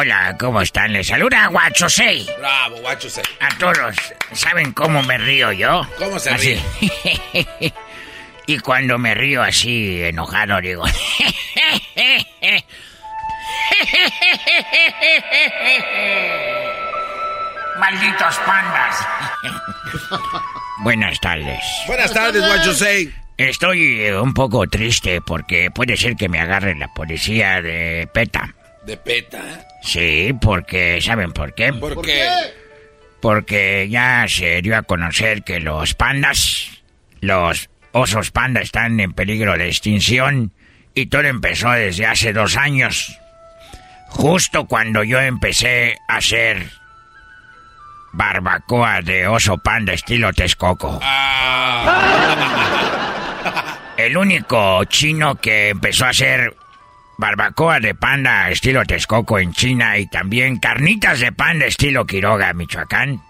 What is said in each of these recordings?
Hola, ¿cómo están? Les saluda Guachosei. Bravo, guacho. se- A todos, ¿saben cómo me río yo? ¿Cómo se así. y cuando me río así, enojado, digo... ¡Malditos pandas! Buenas tardes. Buenas tardes, guacho. se- Estoy un poco triste porque puede ser que me agarre la policía de PETA. De peta. Sí, porque ¿saben por qué? ¿Por, qué? Porque ya se dio a conocer que los pandas, los osos panda están en peligro de extinción y todo empezó desde hace dos años. Justo cuando yo empecé a hacer barbacoa de oso panda estilo Texcoco. El único chino que empezó a hacer barbacoa de panda estilo Texcoco en China y también carnitas de panda estilo Quiroga, Michoacán.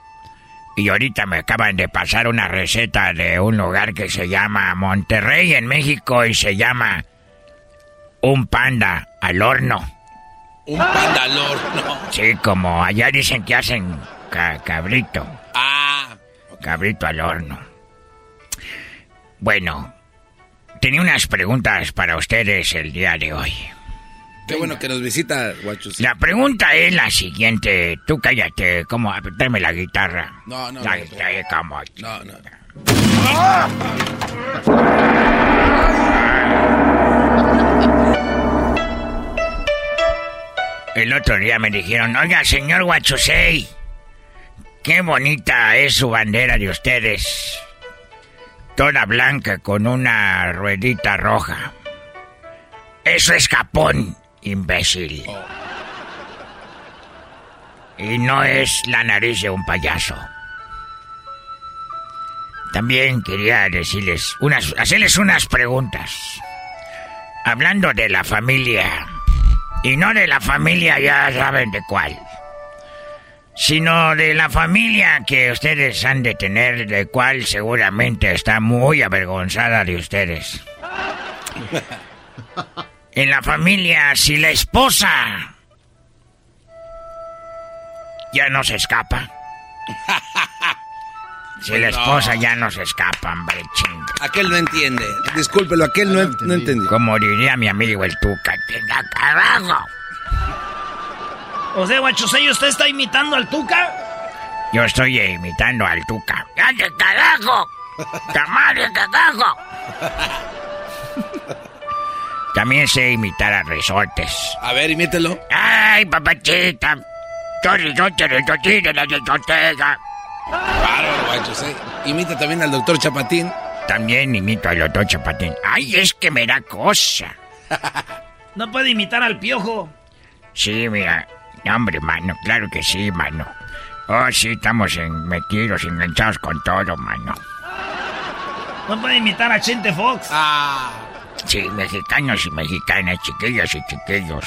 Y ahorita me acaban de pasar una receta de un lugar que se llama Monterrey en México y se llama un panda al horno. Un pandalor, no. Sí, como allá dicen que hacen ca- cabrito. Ah, Cabrito al horno. Bueno, tenía unas preguntas para ustedes el día de hoy. Qué bueno que nos visita, guacho. se- La pregunta es la siguiente. Tú cállate, ¿cómo? Tráeme la guitarra. No, no, La no, guitarra, ¿cómo? No, no. El otro día me dijeron, oiga, señor Huachusei, qué bonita es su bandera de ustedes. Toda blanca con una ruedita roja. Eso es Japón, imbécil. Y no es la nariz de un payaso. También quería decirles unas, hacerles unas preguntas. Hablando de la familia, y no de la familia ya saben de cuál, sino de la familia que ustedes han de tener, de cual seguramente está muy avergonzada de ustedes. En la familia, si la esposa ya no se escapa. Si la esposa ya no se escapa, hombre, chinga. Aquel no entiende. Discúlpelo, aquel no, no entendió. Como diría mi amigo el Tuca, tenga carajo. O sea, ¿usted está imitando al Tuca? Yo estoy imitando al Tuca. ¡Ande carajo! ¡Tamare carajo! También sé imitar a resortes. A ver, imítelo. ¡Ay, papachita! Yo resorte, resorte de la discoteca. Bárbaro, guacho. se- Imita también al doctor Chapatín. También imito al doctor Chapatín. ¡Ay, es que me da cosa! No puede imitar al piojo. Sí, mira. Hombre, mano, claro que sí, mano. Oh, sí, estamos en- metidos, enganchados con todo, mano. No puede imitar a Chente Fox. Ah. Sí, mexicanos y mexicanas, chiquillos y chiquillos.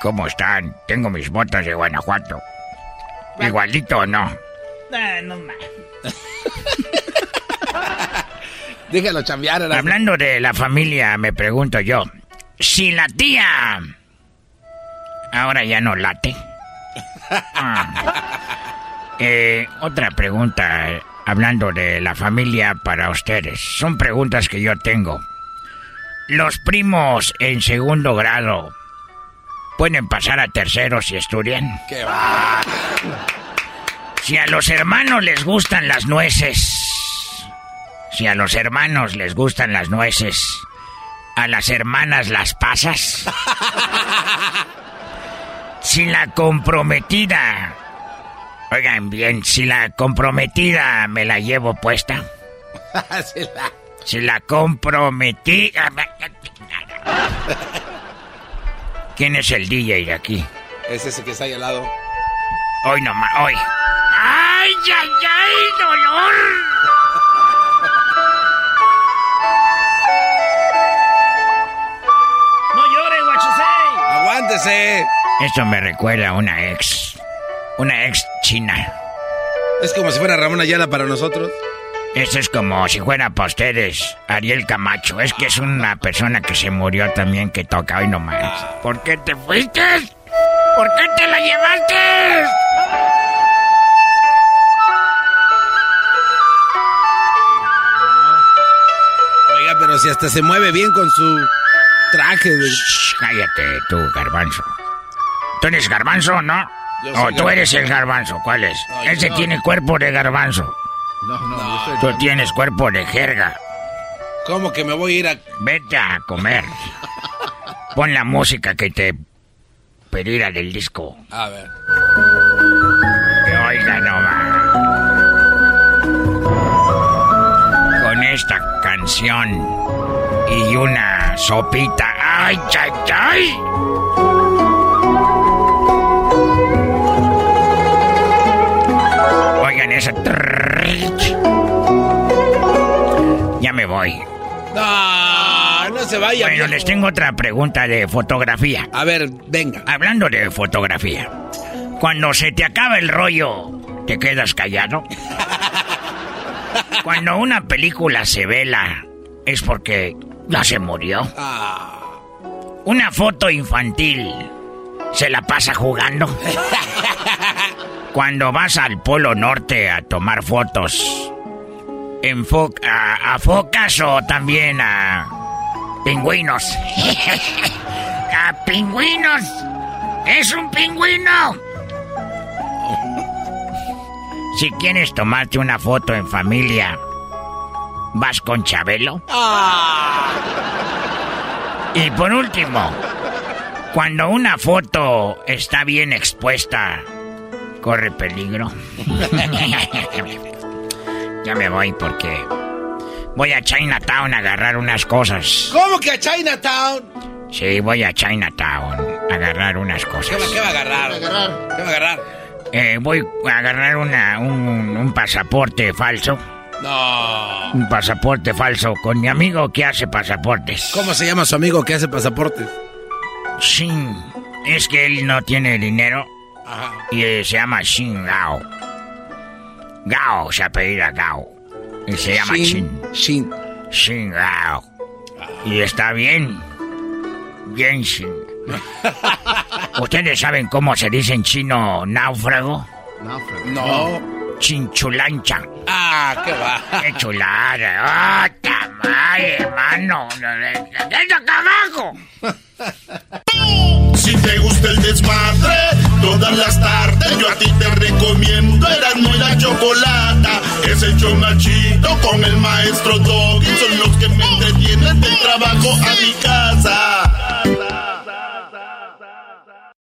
¿Cómo están? Tengo mis botas de Guanajuato. ¿Igualito o no? Ah, no más. Déjalo chambear. Erasmo. Hablando de la familia, me pregunto yo, si la tía ahora ya no late. Ah. Eh, otra pregunta, eh, hablando de la familia para ustedes. Son preguntas que yo tengo. Los primos en segundo grado pueden pasar a tercero si estudian. Qué va. Si a los hermanos les gustan las nueces, si a los hermanos les gustan las nueces, a las hermanas las pasas. si la comprometida. Oigan bien, si la comprometida me la llevo puesta. Si la comprometida. ¿Quién es el DJ de aquí? Es ese que está ahí al lado. Hoy nomás, hoy. ¡Ay, ay, ay, dolor! ¡No llore, guachusei! ¡Aguántese! Esto me recuerda a una ex. Una ex china. Es como si fuera Ramón Ayala para nosotros. Esto es como si fuera para ustedes Ariel Camacho. Es que es una persona que se murió también que toca hoy nomás. ¿Por qué te fuiste? ¿Por qué te la llevaste? Oiga, pero si hasta se mueve bien con su traje de... Shh, cállate tú, garbanzo. ¿Tú eres garbanzo, no? O soy tú eres el garbanzo, ¿cuál es? No, Ese no. tiene cuerpo de garbanzo. No, no, yo soy Tú tienes cuerpo de jerga. ¿Cómo que me voy a ir a...? Vete a comer. Pon la música que te pedida del disco. A ver. Que oiga nomás. Con esta canción y una sopita. ¡Ay, ay, ay! Oigan esa. Ya me voy. No, no se vaya. Bueno, viejo. les tengo otra pregunta de fotografía. A ver, venga. Hablando de fotografía, cuando se te acaba el rollo, ¿te quedas callado? Cuando una película se vela, es porque ya se murió. Ah, Una foto infantil, ¿se la pasa jugando? Cuando vas al Polo Norte a tomar fotos, enfo- a, a focas o también a pingüinos. a pingüinos. Es un pingüino. Si quieres tomarte una foto en familia, ¿vas con Chabelo? Y por último, cuando una foto está bien expuesta, corre peligro. ya me voy porque voy a Chinatown a agarrar unas cosas. ¿Cómo que a Chinatown? Sí, voy a Chinatown a agarrar unas ¿Qué cosas. va, qué va a agarrar? ¿Qué va a agarrar? Eh, voy a agarrar una, un, un pasaporte falso. No. Un pasaporte falso con mi amigo que hace pasaportes. ¿Cómo se llama su amigo que hace pasaportes? Shin. Es que él no tiene dinero Ajá. y eh, se llama Shin Gao. Gao se apellida Gao. Y se llama Shin. Shin. Shin Gao. Y está bien. Bien Shin. ¿Ustedes saben cómo se dice en chino náufrago? Náufrago. No. Chinchulancha. Ah, qué va. ¡Qué chulada! ¡Ah, tamale, hermano! ¡Desde acá abajo! Si te gusta el desmadre, todas las tardes yo a ti te recomiendo Erasmo y la Chocolata. Es el chido con el maestro Doggy. Son los que me entretienen del trabajo a mi casa.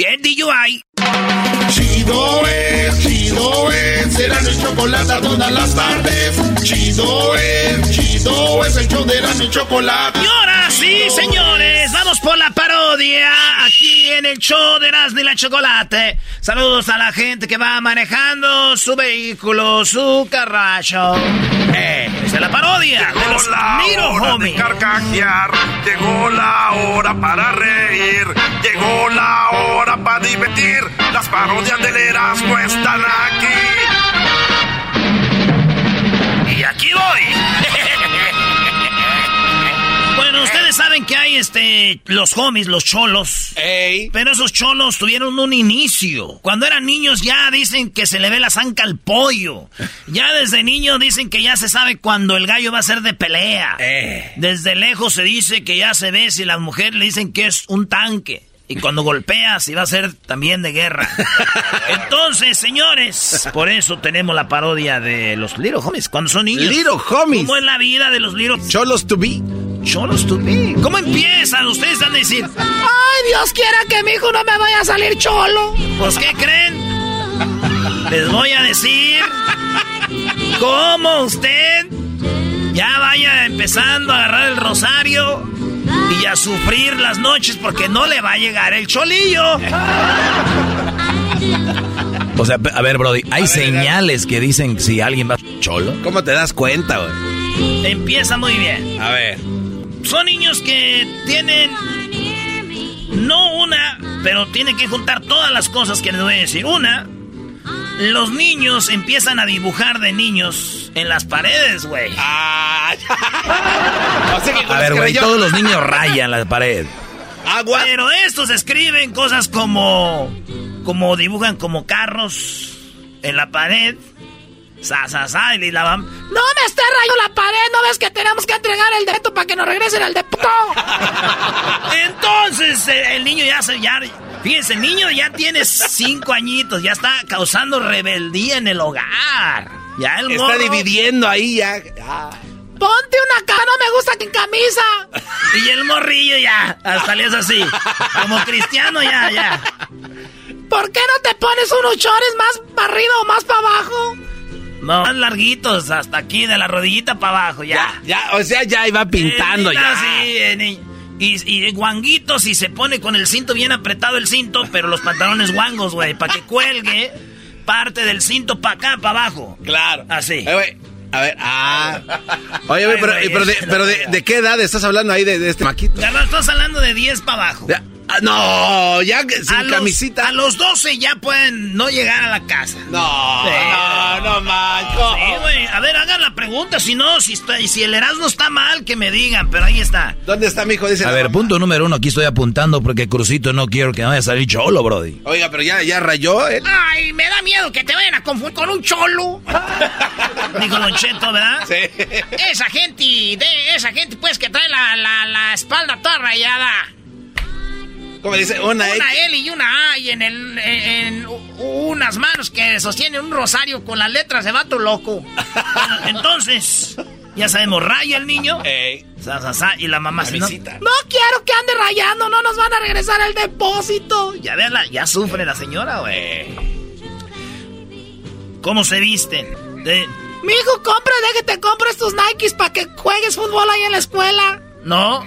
get DUI. Chido es, chido es, Erasmo y Chocolata todas las tardes. Chido es, chido es el show de Erasmo y Chocolata. Y ahora sí, señores, vamos por la parodia aquí en el show de Erasmo y la Chocolate. Saludos a la gente que va manejando su vehículo, su carracho. Eh, esta es la parodia de los Llegó la Miro hora de Homie. carcajear, llegó la hora para reír, llegó la hora para divertir. Las parodias del Erasmo están aquí. Y aquí voy. bueno, ustedes saben que hay hay este, los homies, los cholos. Ey. Pero esos cholos tuvieron un inicio. Cuando eran niños ya dicen que se le ve la zanca al pollo. Ya desde niño dicen que ya se sabe cuando el gallo va a ser de pelea. Eh. Desde lejos se dice que ya se ve si las mujeres le dicen que es un tanque. Y cuando golpea, si va a ser también de guerra. Entonces, señores, por eso tenemos la parodia de los Little Homies. Cuando son niños. Little Homies. ¿Cómo es la vida de los Little Cholos to be. Cholos to be. ¿Cómo empiezan? Ustedes van a decir, ay, Dios quiera que mi hijo no me vaya a salir cholo. Pues, ¿qué creen? Les voy a decir cómo usted ya vaya empezando a agarrar el rosario y a sufrir las noches porque no le va a llegar el cholillo. O sea, a ver, Brody, hay señales que dicen si alguien va cholo. ¿Cómo te das cuenta, güey? Empieza muy bien. A ver. Son niños que tienen no una, pero tienen que juntar todas las cosas que les voy a decir. Una, los niños empiezan a dibujar de niños en las paredes, güey. Ah, o sea A ver, güey, todos los niños rayan la pared. Agua. Pero estos escriben cosas como. como dibujan como carros en la pared. Sa, sa, sa, y la van. ¡No me esté rayando la pared! ¿No ves que tenemos que entregar el deto para que nos regresen al depósito? Entonces, eh, el niño ya se. Ya, fíjense, el niño ya tiene cinco añitos, ya está causando rebeldía en el hogar. Ya el Está morro- dividiendo ahí ya. Ah. Ponte una cara, no me gusta que camisa. Y el morrillo ya, hasta le es así. Como cristiano ya, ya. ¿Por qué no te pones unos chores más para arriba o más para abajo? No, más larguitos, hasta aquí, de la rodillita para abajo, ya. Ya, o sea, ya iba pintando Eh, ya. Sí, eh, ni- y, y guanguitos y se pone con el cinto bien apretado el cinto, pero los pantalones guangos, güey, para que cuelgue parte del cinto para acá, para abajo. Claro. Así. Eh, güey, a ver, ah. Oye, Ay, pero, pero, de, pero de, qué edad estás hablando ahí de, de este maquito? Ya no estás hablando de 10 para abajo. Ya, ah, no, ya que sin a los, camisita. A los 12 ya pueden no llegar a la casa. No, Sí. no, no mancho. Sí, güey. A ver, hagan la pregunta. Si no, si, está, si el Erasmo está mal, que me digan. Pero ahí está. ¿Dónde está mi hijo? Dice A ver, mamá. punto número uno, aquí estoy apuntando porque Crucito no quiero que vaya a salir cholo, Brody. Oiga, pero ya, ya rayó él. Ay, me da miedo que te vayan a confundir con un cholo. Dijo Don Cheto, ¿verdad? Sí. Esa gente, de esa gente, pues, que trae la, la, la espalda toda rayada. ¿Cómo dice? Una, Una X. L y una A y en, el, en, en unas manos que sostienen un rosario con las letras de vato loco. Entonces, ya sabemos, raya el niño. Ey. Sa, sa, sa, y la mamá se no, no quiero que ande rayando, no nos van a regresar al depósito. Ya veanla, ya sufre la señora, güey. ¿Cómo se visten? De... Mi hijo, compra, déjate, compra estos Nikes para que juegues fútbol ahí en la escuela. No,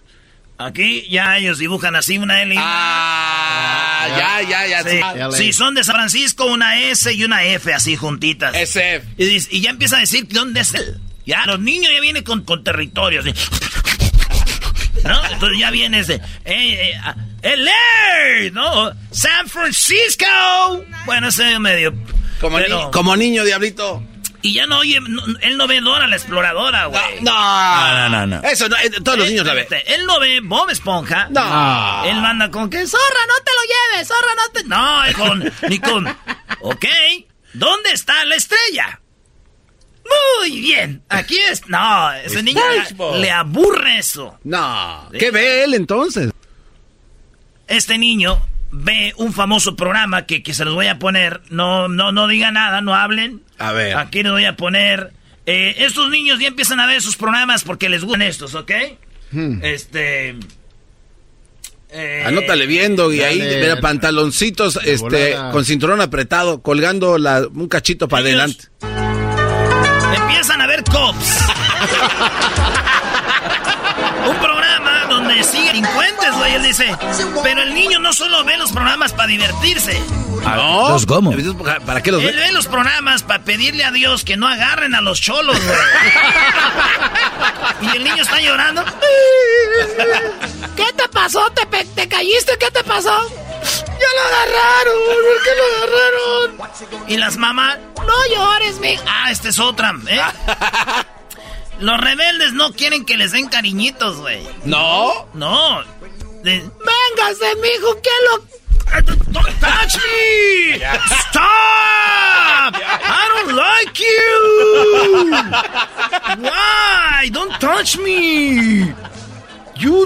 Aquí ya ellos dibujan así una L y una Ah, ya, ya, ya. Sí. Son de San Francisco, una S y una F así juntitas. SF. Y, y ya empieza a decir dónde es él. Ya, los niños ya vienen con, con territorios. ¿sí? ¿No? Entonces ya vienes de. Eh, eh, ah, LA, ¿no? San Francisco. Bueno, ese medio. Como, pero- ni- como niño, diablito. Y ya no oye. no- él no ve Dora la exploradora, güey. No, No, no, no. Eso, no, eh, todos los niños la ven. Él no ve Bob Esponja. No. Él manda con que, zorra, no te lo lleves, zorra, no te... No, con, ni con, ok, ¿dónde está la estrella? Muy bien, aquí es... No, ese niño le aburre eso. No. ¿Qué ve él entonces? Este niño ve un famoso programa que, que se los voy a poner. No, no, no diga nada, no hablen. A ver. Aquí les voy a poner... eh, estos niños ya empiezan a ver sus programas porque les gustan estos, ¿ok? Este... eh, Anótale viendo y ahí, Dale. mira, pantaloncitos este, volada. con cinturón apretado, colgando la, un cachito para adelante. Empiezan a ver cops. Sigue delincuentes, güey. Él dice, pero el niño no solo ve los programas para divertirse. No. ¿Los cómo? ¿Para qué los Él ve los programas para pedirle a Dios que no agarren a los cholos, güey. y el niño está llorando. ¿Qué te pasó? ¿Te, te caíste? ¿Qué te pasó? Ya lo agarraron. ¿Por qué lo agarraron? Y las mamás, No llores, mi. ah, esta es otra, ¿eh? Los rebeldes no quieren que les den cariñitos, güey. No. No. Le- Véngase, mijo. ¿Qué lo.? Don't touch me! Stop! I don't like you! Why? Don't touch me! You...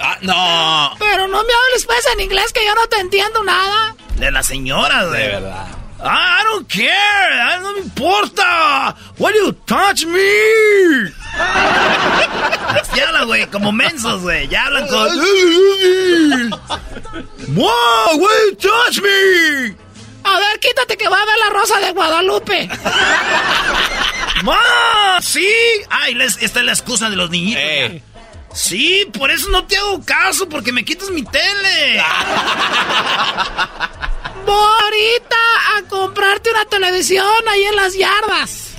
Ah, no. Pero no me hables pues en inglés que yo no te entiendo nada. De la señora, güey. De verdad. Ah, I don't care. Ah, no me importa. Why do you touch me? Así hablan, güey, como mensos, güey. Ya hablan con... Wow, why you touch me? A ver, quítate que va a ver la rosa de Guadalupe. ¡Ma! ¿Sí? Ay, les- esta es la excusa de los niñitos. Eh. Sí, por eso no te hago caso, porque me quitas mi tele. Voy ahorita a comprarte una televisión ahí en las yardas.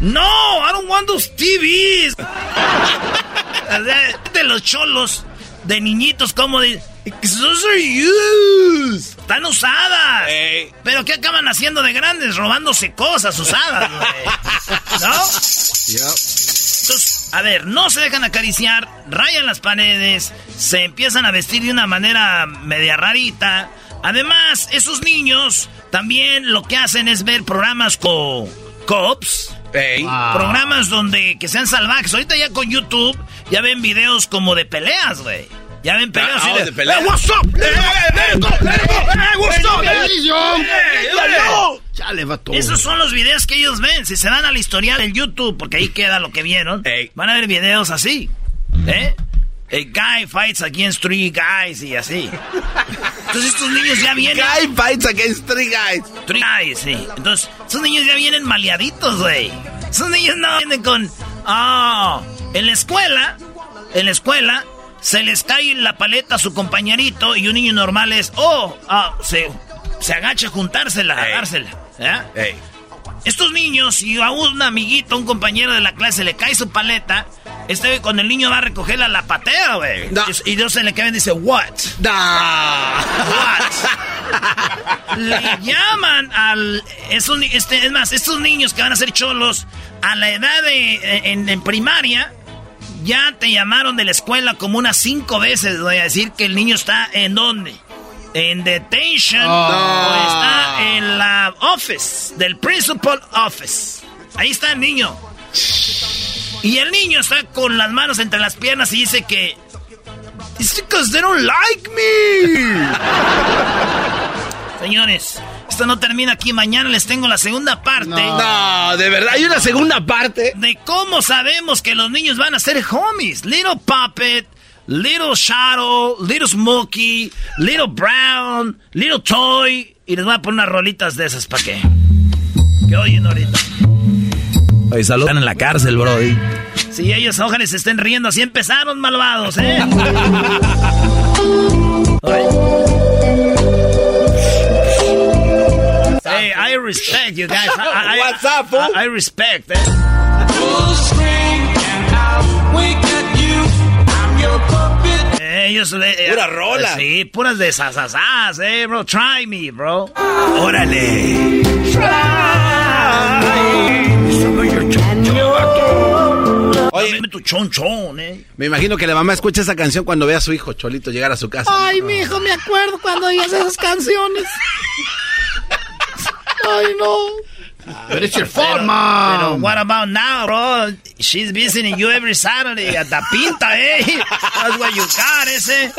No, I don't want those TVs. de los cholos, de niñitos, como de... Those are used. Están usadas. Pero ¿qué acaban haciendo de grandes? Robándose cosas usadas, güey. ¿No? Entonces, a ver, no se dejan acariciar, rayan las paredes, se empiezan a vestir de una manera media rarita. Además, esos niños también lo que hacen es ver programas como Cops, Ey. programas donde que sean salvajes. Ahorita ya con YouTube ya ven videos como de peleas, güey. Ya ven peleas Ah, de peleas. "Hey, what's up? Hey, hey, hey, go, hey, what's up? Chale, vato. esos son los videos que ellos ven. Si se van al historial del YouTube, porque ahí queda lo que vieron, van a ver videos así. ¿Eh? A guy fights against three guys y así. Entonces estos niños ya vienen... Guy fights against three guys. Three guys, sí. Entonces, esos niños ya vienen maleaditos, güey. Esos niños no vienen con... Ah, en la escuela, en la escuela, se les cae la paleta a su compañerito y un niño normal es... Oh, ah, se, se agacha a juntársela, a dársela. ¿eh? Estos niños, si a un amiguito, un compañero de la clase le cae su paleta, este cuando el niño va a recogerla la patea, güey. No. Y Dios se le cae y dice, what? Da. What? Le llaman al... esos este, es más, estos niños que van a ser cholos, a la edad de... en, en primaria, ya te llamaron de la escuela como unas cinco veces, voy a decir que el niño está en dónde. En detention o está en la office, del principal office. Ahí está el niño. Y el niño está con las manos entre las piernas y dice que... It's because they don't like me. Señores, esto no termina aquí. Mañana les tengo la segunda parte No, de verdad. Hay una segunda parte. de cómo sabemos que los niños van a ser homies. Little Puppet, Little Shadow, Little Smokey, Little Brown, Little Toy. Y les voy a poner unas rolitas de esas para que... Que oyen ahorita. Oye, salud. Están en la cárcel, Brody. Si ellos ojalá se estén riendo, así empezaron malvados, ¿eh? Hey, I respect you guys. I, I- What's up, fool? I, I respect, eh. Eh, Ellos, eh, Pura eh, rola. Sí, puras de sasasas, eh, bro. Try me, bro. Órale. Oye, Dame tu chonchón, eh. me imagino que la mamá escucha esa canción cuando ve a su hijo Cholito llegar a su casa. Ay, mijo, me acuerdo cuando oías esas canciones. Ay, no. But it's your fault, Pero mom. what about now, bro? She's visiting you every Saturday at the pinta, eh. That's what you got, ese.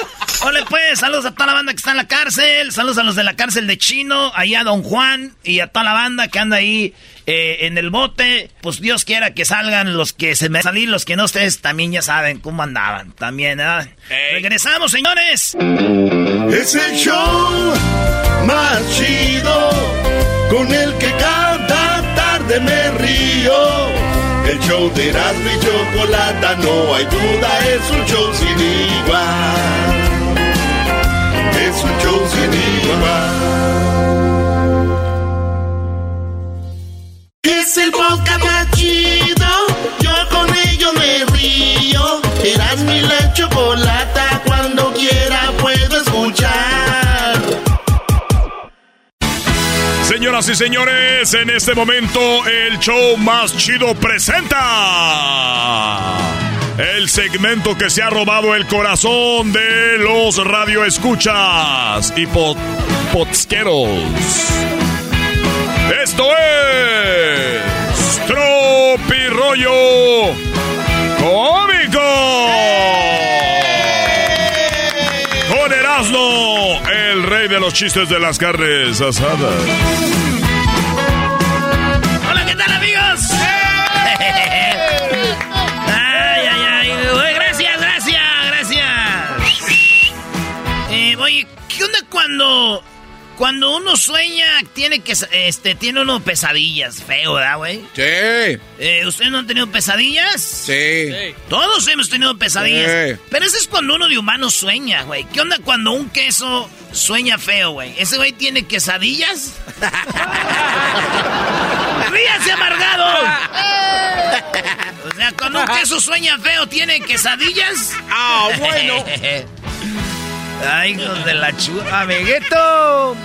Ole, pues, saludos a toda la banda que está en la cárcel. Saludos a los de la cárcel de Chino, ahí a Don Juan y a toda la banda que anda ahí eh, en el bote. Pues Dios quiera que salgan los que se me salir, los que no ustedes también ya saben cómo andaban. También, ¿verdad? Regresamos, señores. Es el show más chido con el que cada tarde me río. El show de Erasmo y Chocolata, no hay duda, es un show sin igual. Es un show sin igual. El podcast más chido. Yo con ello me río. Eras mi la chocolata. Cuando quiera puedo escuchar. Señoras y señores, en este momento el show más chido presenta el segmento que se ha robado el corazón de los radioescuchas y pot potsqueros. Esto es Tropirollo Cómico. Con Erasmo, el rey de los chistes de las carnes asadas. Hola, ¿qué tal, amigos? ay, ay, ay. Gracias, gracias, gracias. Eh, oye, ¿qué onda cuando cuando uno sueña tiene que este tiene uno pesadillas, feo, ¿verdad, güey? Sí. Eh, ¿Ustedes no han tenido pesadillas? Sí. Todos hemos tenido pesadillas. Sí. Pero ese es cuando uno de humano sueña, güey. ¿Qué onda cuando un queso sueña feo, güey? ¿Ese güey tiene quesadillas? ¡Ríase, amargado! o sea, cuando un queso sueña feo, ¿tiene quesadillas? Ah, bueno. Ay, hijos de la chula, amiguito.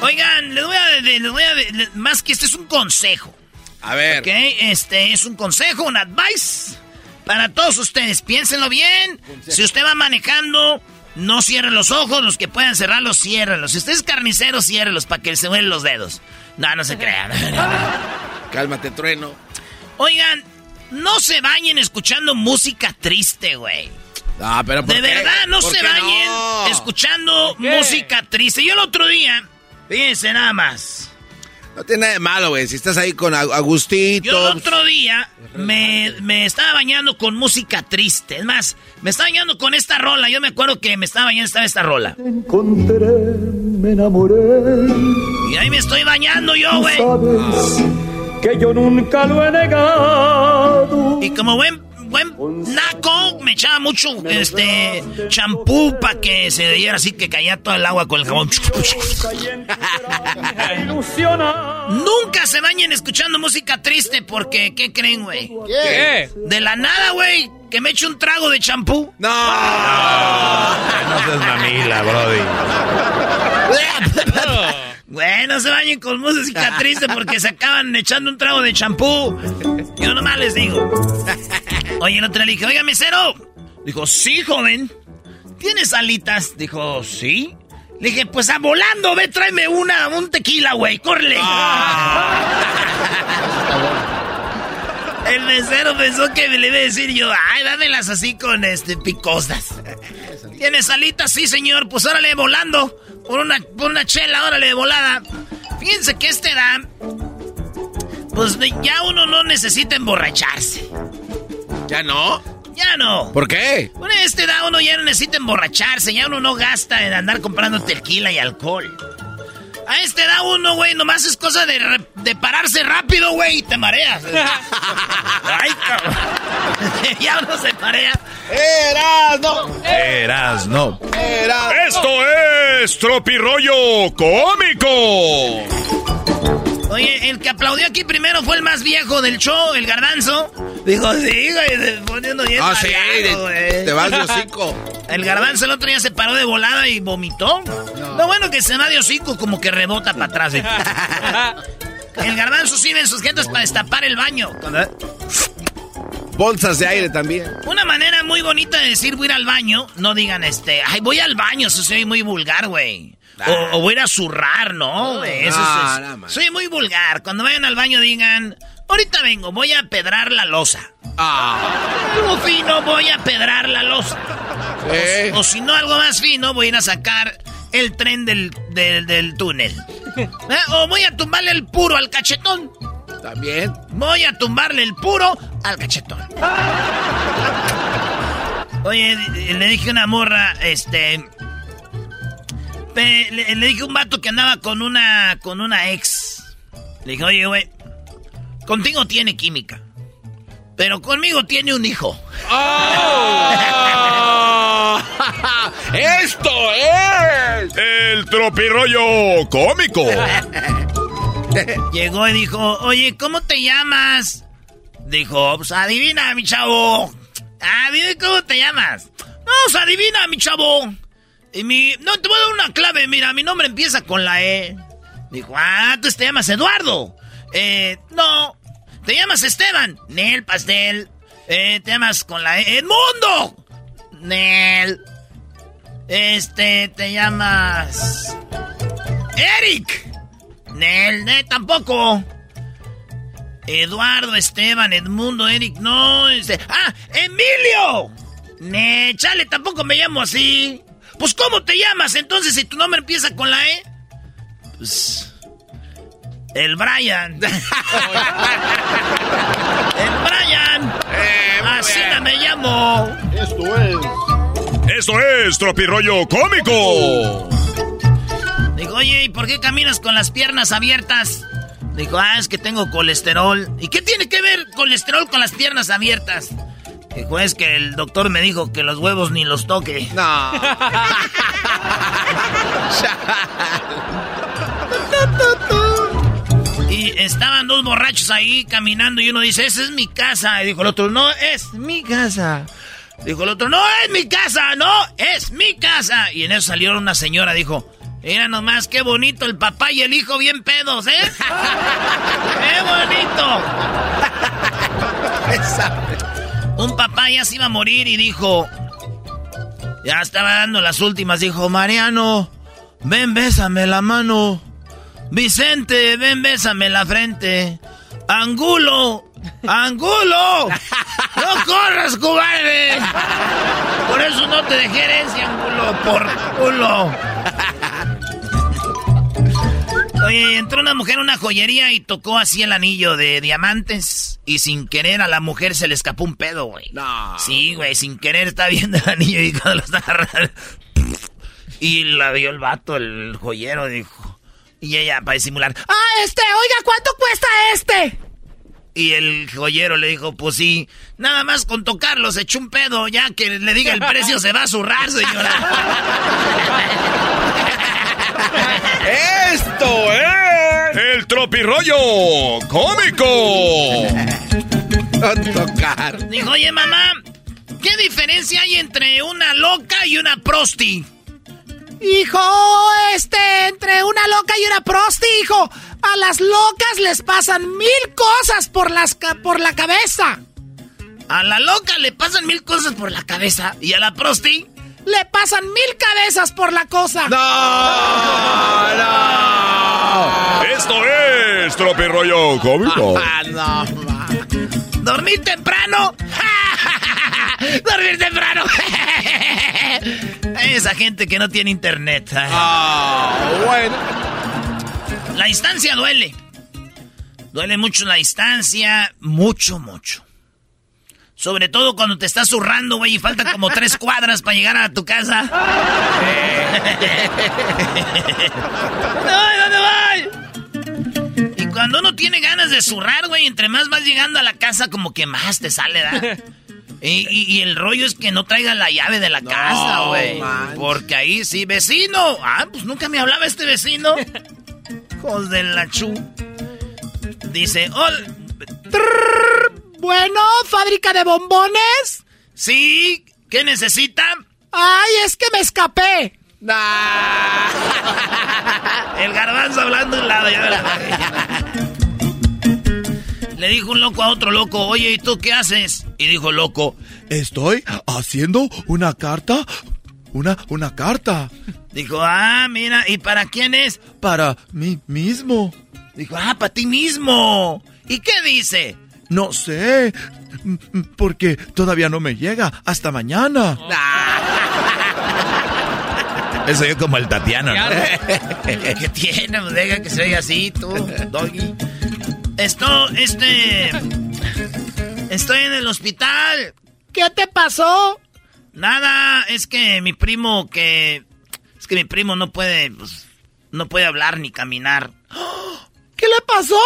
Oigan, les voy a, les voy a, les- más que este es un consejo. A ver. Ok, este es un consejo, un advice para todos ustedes. Piénsenlo bien. Si usted va manejando, no cierre los ojos. Los que puedan cerrarlos, ciérrenlos. Si usted es carnicero, ciérrelos para que se mueven los dedos. No, no se crean. Cálmate, trueno. Oigan, no se bañen escuchando música triste, güey. Ah, pero ¿por De qué? verdad, no ¿Por se bañen no? escuchando música triste. Yo el otro día, fíjense nada más. No tiene nada de malo, güey. Si estás ahí con Ag- Agustito. Yo el otro día me, me estaba bañando con música triste. Es más, me estaba bañando con esta rola. Yo me acuerdo que me estaba bañando estaba esta rola. encontré, me enamoré. Y ahí me estoy bañando yo, güey. Sabes que yo nunca lo he negado. Y como buen, buen naco, me echaba mucho este champú para que se diera así que caía todo el agua con el jabón. Nunca se bañen escuchando música triste porque, ¿qué creen, güey? ¿Qué? De la nada, güey, que me eche un trago de champú. No. No seas mamila, Brody. Güey, no se bañen con música triste porque se acaban echando un trago de champú. Yo nomás les digo. Oye, el otro le dije, oiga, mesero. Dijo, sí, joven. ¿Tienes alitas? Dijo, sí. Le dije, pues a volando, ve, tráeme una, un tequila, güey, córrele. El mesero pensó que me le iba a decir yo, ay, dámelas así con este picosas. ¿Tienes alitas? Sí, señor. Pues órale, volando. Por una, por una chela, órale, de volada. Fíjense que este da. Pues ya uno no necesita emborracharse. ¿Ya no? Ya no. ¿Por qué? Por este da uno ya no necesita emborracharse. Ya uno no gasta en andar comprando tequila y alcohol. A este da uno, güey, nomás es cosa de, re- de pararse rápido, güey, y te mareas. Ay, cabrón. ya uno se marea. ¡Eras, no! Eras, no. ¡Eras! Esto es Tropirollo Cómico. Oye, el que aplaudió aquí primero fue el más viejo del show, el garbanzo. Dijo, sí, güey, poniendo bien Ah, sí, güey. te vas de hocico. El garbanzo el otro día se paró de volada y vomitó. Lo bueno que se va de hocico como que rebota para atrás. ¿eh? el garbanzo sirve en sus jetas para destapar el baño. Bolsas de aire también. Una manera muy bonita de decir voy a ir al baño, no digan este, ay, voy al baño, eso soy muy vulgar, güey. O, o voy a ir a zurrar, ¿no? güey? Eso no, es- soy muy vulgar. Cuando vayan al baño digan, ahorita vengo, voy a pedrar la losa. Ah. Algo fino, voy a pedrar la losa. Sí. O si no, algo más fino, voy a ir a sacar el tren del, del, del túnel. ¿Eh? O voy a tumbarle el puro al cachetón. También. Voy a tumbarle el puro al cachetón. Oye, le dije a una morra, este. Pe- le, le dije a un vato que andaba con una. con una ex. Le dije, oye, güey. Contigo tiene química. Pero conmigo tiene un hijo. ¡Esto es! El Tropirollo Cómico. Llegó y dijo, oye, ¿cómo te llamas? Dijo, pues adivina, mi chavo. Ah, dime cómo te llamas. No, pues adivina, mi chavo. Y mi... No, te voy a dar una clave, mira, mi nombre empieza con la E. Dijo, ah, tú te llamas Eduardo. Eh, no. ¿Te llamas Esteban? Nel Pastel. Eh, te llamas con la E. ¡Edmundo! Nel. Este, te llamas... Eric. Nel, Nel tampoco. Eduardo, Esteban, Edmundo, Eric, no. Este... ¡Ah! ¡Emilio! Ne, chale, tampoco me llamo así. Pues, ¿cómo te llamas entonces si tu nombre empieza con la E? Pues. El Brian. el Brian. Eh, así no me llamo. Esto es. Esto es Tropirollo Cómico. Digo, oye, ¿y por qué caminas con las piernas abiertas? Dijo, ah, es que tengo colesterol. ¿Y qué tiene que ver colesterol con las piernas abiertas? Dijo, es que el doctor me dijo que los huevos ni los toque. No. y estaban dos borrachos ahí caminando y uno dice, esa es mi casa. Y dijo el otro, no, es mi casa. Dijo el otro, no, es mi casa, no, es mi casa. Y en eso salió una señora, dijo, Mira nomás, qué bonito el papá y el hijo bien pedos, ¿eh? ¡Qué bonito! Un papá ya se iba a morir y dijo... Ya estaba dando las últimas, dijo, Mariano, ven, bésame la mano. Vicente, ven, bésame la frente. Angulo, Angulo, no corras, cobarde. Por eso no te dejé herencia, Angulo, por culo. Oye, entró una mujer a una joyería y tocó así el anillo de diamantes. Y sin querer a la mujer se le escapó un pedo, güey. No. Sí, güey, sin querer está viendo el anillo y cuando lo está agarrando. Y la vio el vato, el joyero, dijo. Y ella, para disimular, ¡Ah, este! Oiga, ¿cuánto cuesta este? Y el joyero le dijo, pues sí, nada más con tocarlo se echó un pedo, ya que le diga el precio se va a zurrar, señora. Esto es el tropirollo cómico. tocar. Dijo, oye mamá, ¿qué diferencia hay entre una loca y una prosti? Hijo, este, entre una loca y una prosti, hijo. A las locas les pasan mil cosas por, las por la cabeza. A la loca le pasan mil cosas por la cabeza. ¿Y a la prosti? Le pasan mil cabezas por la cosa. ¡No! ¡No! Esto es Tropirollo Cómico. Ah, no, ¿Dormir temprano? ¡Dormir temprano! Esa gente que no tiene internet. Ah, bueno. La distancia duele. Duele mucho la distancia. Mucho, mucho. Sobre todo cuando te estás zurrando, güey, y faltan como tres cuadras para llegar a tu casa. ¡Ay, dónde voy! Y cuando uno tiene ganas de zurrar, güey, entre más vas llegando a la casa, como que más te sale, ¿verdad? Y, y- y el rollo es que no traigan la llave de la casa, güey. Porque ahí sí, vecino. Ah, pues nunca me hablaba este vecino. Hijos de la chu. Dice, hola. Bueno, fábrica de bombones. Sí, ¿qué necesita? Ay, es que me escapé. El garbanzo hablando a un lado. Le dijo un loco a otro loco, oye, ¿y tú qué haces? Y dijo loco, Estoy haciendo una carta. Una, una carta. dijo, ah, mira, ¿y para quién es? Para mí mismo. Dijo, ah, para ti mismo. ¿Y qué dice? No sé. Porque todavía no me llega. Hasta mañana. Eso yo como el Tatiano, ¿no? ¿Qué tiene? Pues deja que se oiga así, tú, doggy. Esto, este... Estoy en el hospital. ¿Qué te pasó? Nada, es que mi primo que... Es que mi primo no puede... pues, no puede hablar ni caminar. ¿Qué le pasó?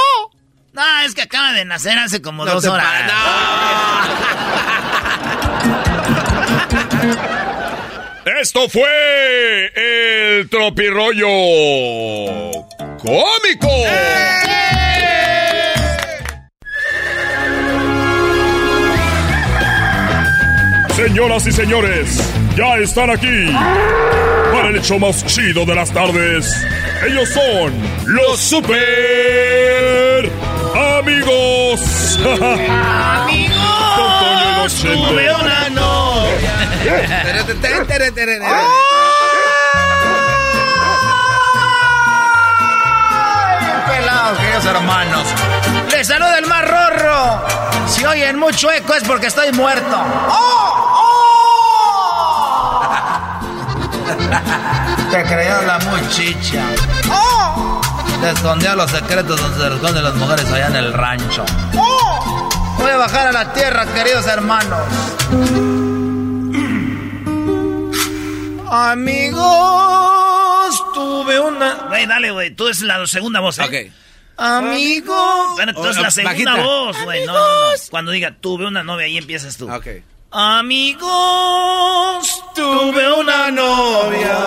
No, es que acaba de nacer hace como dos horas. Esto fue el tropirollo cómico. Señoras y señores, ya están aquí para el hecho más chido de las tardes. Ellos son los super amigos. Amigos, tuve una novia. Pelados, queridos hermanos. Les saluda el más rorro. Si oyen mucho eco es porque estoy muerto. Te creías la muchicha. Te escondía los secretos donde se esconden las mujeres allá en el rancho. Voy a bajar a la tierra, queridos hermanos. Amigos, tuve una. Güey, dale, güey. Tú es la segunda voz, ¿eh? Ok. Amigos. Bueno, tú es la segunda bajita. voz, güey. No, no, no. Cuando diga tuve una novia, ahí empiezas tú. Ok. Amigos, tuve una novia.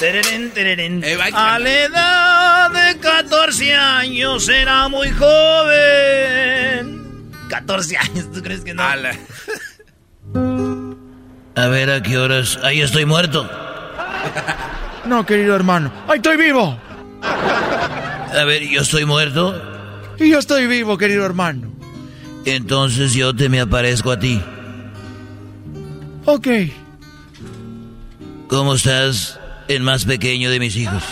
Tererén, tererén. Eh, A la edad de 14 años era muy joven. 14 años, ¿tú crees que no? Ala. A ver a qué horas. Ahí estoy muerto. No, querido hermano. ¡Ay, estoy vivo! A ver, yo estoy muerto. Y yo estoy vivo, querido hermano. Entonces yo te me aparezco a ti. Ok. ¿Cómo estás, el más pequeño de mis hijos?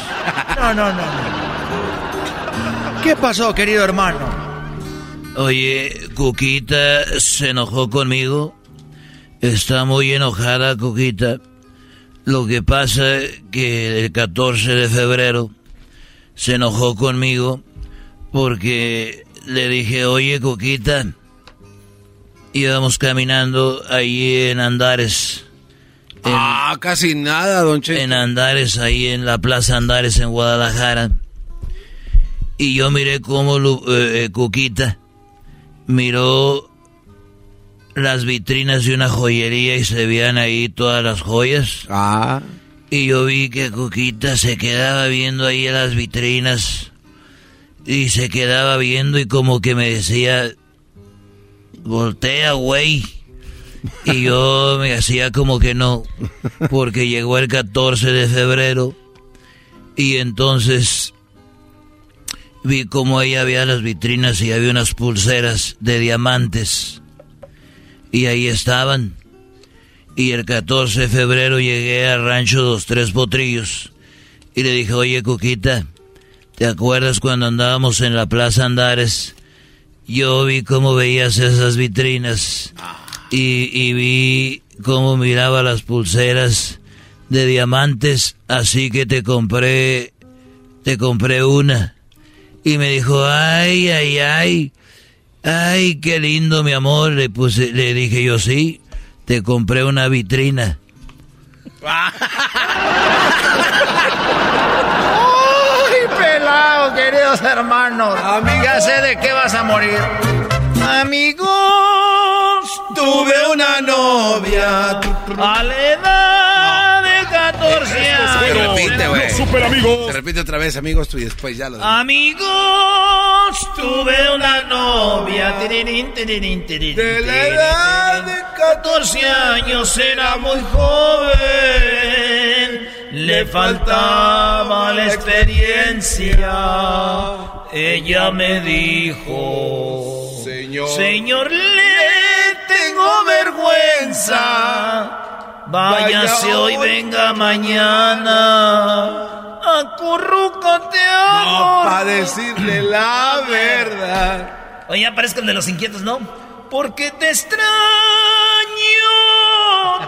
No, no, no, no. ¿Qué pasó, querido hermano? Oye, Cuquita se enojó conmigo. Está muy enojada, Cuquita. Lo que pasa que el 14 de febrero se enojó conmigo porque le dije, oye, Cuquita, íbamos caminando ahí en Andares. En, Ah, casi nada, don Cheto. en Andares, ahí en la Plaza Andares en Guadalajara. Y yo miré cómo eh, eh, Cuquita miró las vitrinas de una joyería y se veían ahí todas las joyas. Ah. Y yo vi que Cuquita se quedaba viendo ahí en las vitrinas. Y se quedaba viendo y como que me decía, voltea, güey. Y yo me hacía como que no, porque llegó el 14 de febrero. Y entonces vi como ella había las vitrinas y había unas pulseras de diamantes. Y ahí estaban. Y el 14 de febrero llegué al rancho Dos Tres Potrillos. Y le dije, oye, Cuquita, ¿te acuerdas cuando andábamos en la Plaza Andares? Yo vi cómo veías esas vitrinas. Y, y vi cómo miraba las pulseras de diamantes. Así que te compré, te compré una. Y me dijo, ay, ay, ay. Ay, qué lindo, mi amor. Le puse, le dije yo, sí, te compré una vitrina. ¡Ay, pelado, queridos hermanos! Ya sé de qué vas a morir. Amigos, tuve una novia a la edad de 14 Se años. repite, güey. Super amigos. Se repite otra vez, amigos, tú y después ya lo Amigos, tuve una novia. De la edad tirirín. 14 años era muy joven. Le faltaba la experiencia. Ella me dijo, Señor. Señor, le tengo vergüenza. Váyase hoy, venga mañana. Acurrúcate No, ahora. para decirle la verdad. Oye, el de los inquietos, ¿no? Porque te extraño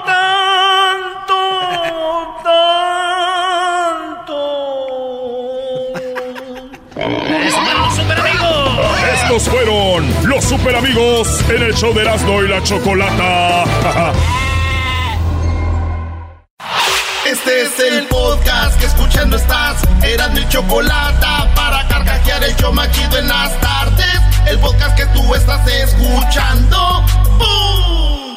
tanto, tanto. Estos fueron los super amigos en el show de Erasmo y la Chocolata. Este es el podcast que escuchando estás. Eran mi chocolate para carcajear el show machido en las tardes. El podcast que tú estás escuchando. ¡Bum!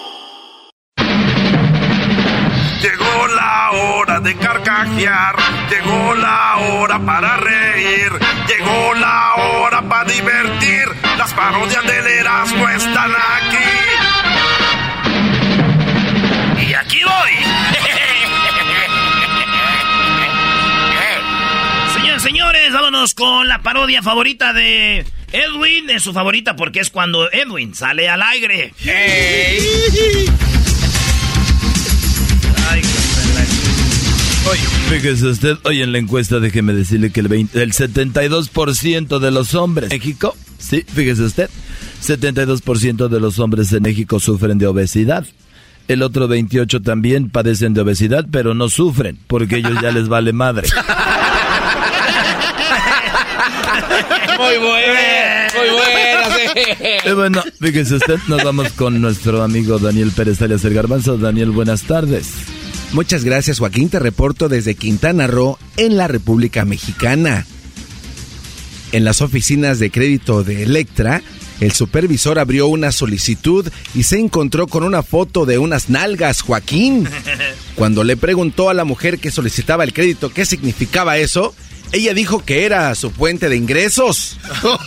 Llegó la hora de carcajear, llegó la hora para reír, llegó la hora divertir. Las parodias del Erasmo están aquí. Y aquí voy. Señores, señores, vámonos con la parodia favorita de Edwin. Es su favorita porque es cuando Edwin sale al aire. Hey. Oye, fíjese usted, hoy en la encuesta déjeme decirle que el, 20 el 72% de los hombres en México, sí, fíjese usted, 72% de los hombres en México sufren de obesidad. El otro 28 también padecen de obesidad, pero no sufren, porque ellos ya les vale madre. Muy bueno, muy bueno. Y bueno, fíjese usted, nos vamos con nuestro amigo Daniel Pérez alias El Garbanzo. Daniel, buenas tardes. Muchas gracias, Joaquín. Te reporto desde Quintana Roo, en la República Mexicana. En las oficinas de crédito de Electra, el supervisor abrió una solicitud y se encontró con una foto de unas nalgas, Joaquín. Cuando le preguntó a la mujer que solicitaba el crédito qué significaba eso, ella dijo que era su fuente de ingresos.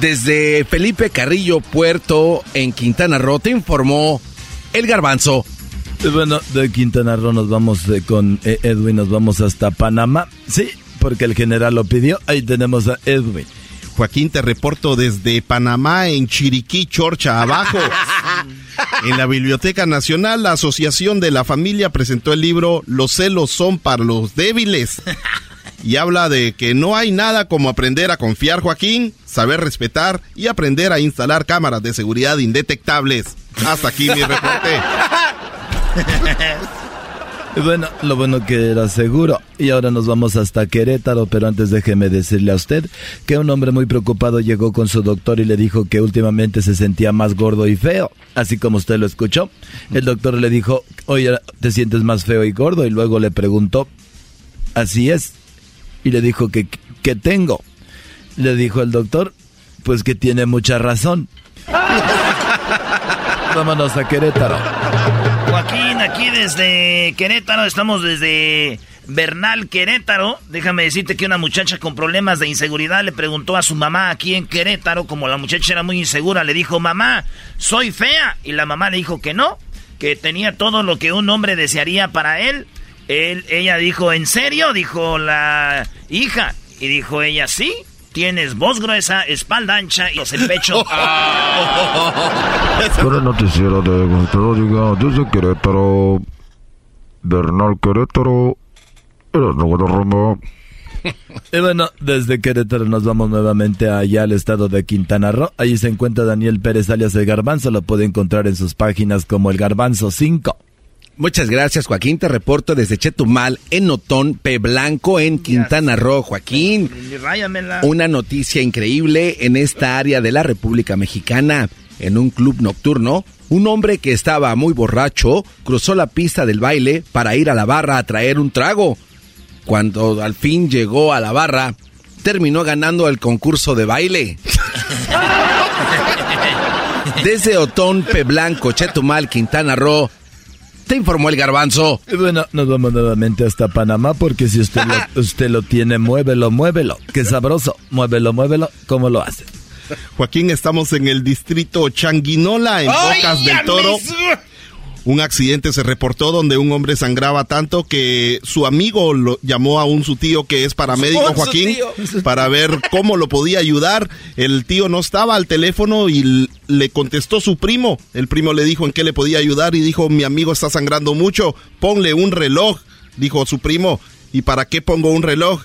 Desde Felipe Carrillo Puerto, en Quintana Roo, te informó el garbanzo. Y bueno, de Quintana Roo nos vamos eh, con eh, Edwin, nos vamos hasta Panamá. Sí, porque el general lo pidió. Ahí tenemos a Edwin. Joaquín, te reporto desde Panamá, en Chiriquí, Chorcha, abajo. En la Biblioteca Nacional, la Asociación de la Familia presentó el libro Los celos son para los débiles. Y habla de que no hay nada como aprender a confiar, Joaquín, saber respetar y aprender a instalar cámaras de seguridad indetectables. Hasta aquí mi reporte. Bueno, lo bueno que era seguro. Y ahora nos vamos hasta Querétaro, pero antes déjeme decirle a usted que un hombre muy preocupado llegó con su doctor y le dijo que últimamente se sentía más gordo y feo, así como usted lo escuchó. El doctor le dijo, oye, te sientes más feo y gordo, y luego le preguntó, así es, y le dijo que, que tengo. Le dijo el doctor, pues que tiene mucha razón. Vámonos a Querétaro. Desde Querétaro, estamos desde Bernal, Querétaro. Déjame decirte que una muchacha con problemas de inseguridad le preguntó a su mamá aquí en Querétaro, como la muchacha era muy insegura, le dijo, mamá, soy fea. Y la mamá le dijo que no, que tenía todo lo que un hombre desearía para él ella dijo, ¿en serio? Dijo la hija. Y dijo ella, sí, tienes voz gruesa, espalda ancha y el pecho. Para el noticiero de Meteorológica desde Querétaro, Bernal Querétaro, eres nuevo de Roma. Y bueno, desde Querétaro nos vamos nuevamente allá al estado de Quintana Roo. Allí se encuentra Daniel Pérez alias El Garbanzo. Lo puede encontrar en sus páginas como El Garbanzo 5. Muchas gracias, Joaquín. Te reporto desde Chetumal, en Otón, P. Blanco, en Quintana Roo. Joaquín, Ráyamela. una noticia increíble en esta área de la República Mexicana. En un club nocturno, un hombre que estaba muy borracho cruzó la pista del baile para ir a la barra a traer un trago. Cuando al fin llegó a la barra, terminó ganando el concurso de baile. Desde Otón, P. Blanco, Chetumal, Quintana Roo, te informó el garbanzo. Y bueno, nos vamos nuevamente hasta Panamá porque si usted lo, usted lo tiene, muévelo, muévelo. Qué sabroso. Muévelo, muévelo. ¿Cómo lo hace? Joaquín, estamos en el distrito Changuinola, en Bocas del Toro. Un accidente se reportó donde un hombre sangraba tanto que su amigo lo llamó a un su tío que es paramédico, Joaquín, para ver cómo lo podía ayudar. El tío no estaba al teléfono y le contestó su primo. El primo le dijo en qué le podía ayudar y dijo, mi amigo está sangrando mucho, ponle un reloj, dijo su primo. ¿Y para qué pongo un reloj?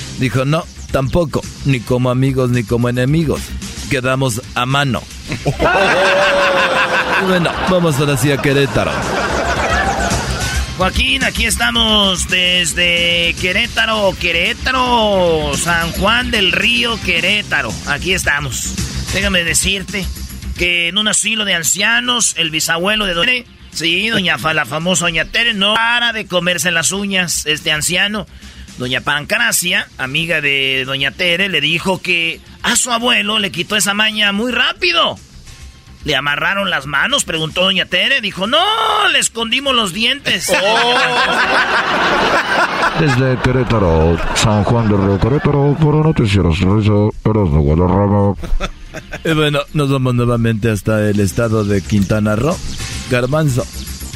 Dijo, no, tampoco, ni como amigos ni como enemigos. Quedamos a mano. Bueno, vamos ahora sí a Querétaro. Joaquín, aquí estamos desde Querétaro, Querétaro, San Juan del Río, Querétaro. Aquí estamos. Déjame decirte que en un asilo de ancianos, el bisabuelo de Doña Sí, doña Fa, la famosa doña Tere, no para de comerse las uñas, este anciano. Doña Pancracia, amiga de Doña Tere, le dijo que a su abuelo le quitó esa maña muy rápido. ¿Le amarraron las manos? Preguntó Doña Tere. Dijo, no, le escondimos los dientes. Oh. Desde Querétaro, San Juan de Río Querétaro, por Noticieros Guadarrama. Y bueno, nos vamos nuevamente hasta el estado de Quintana Roo. Garbanzo.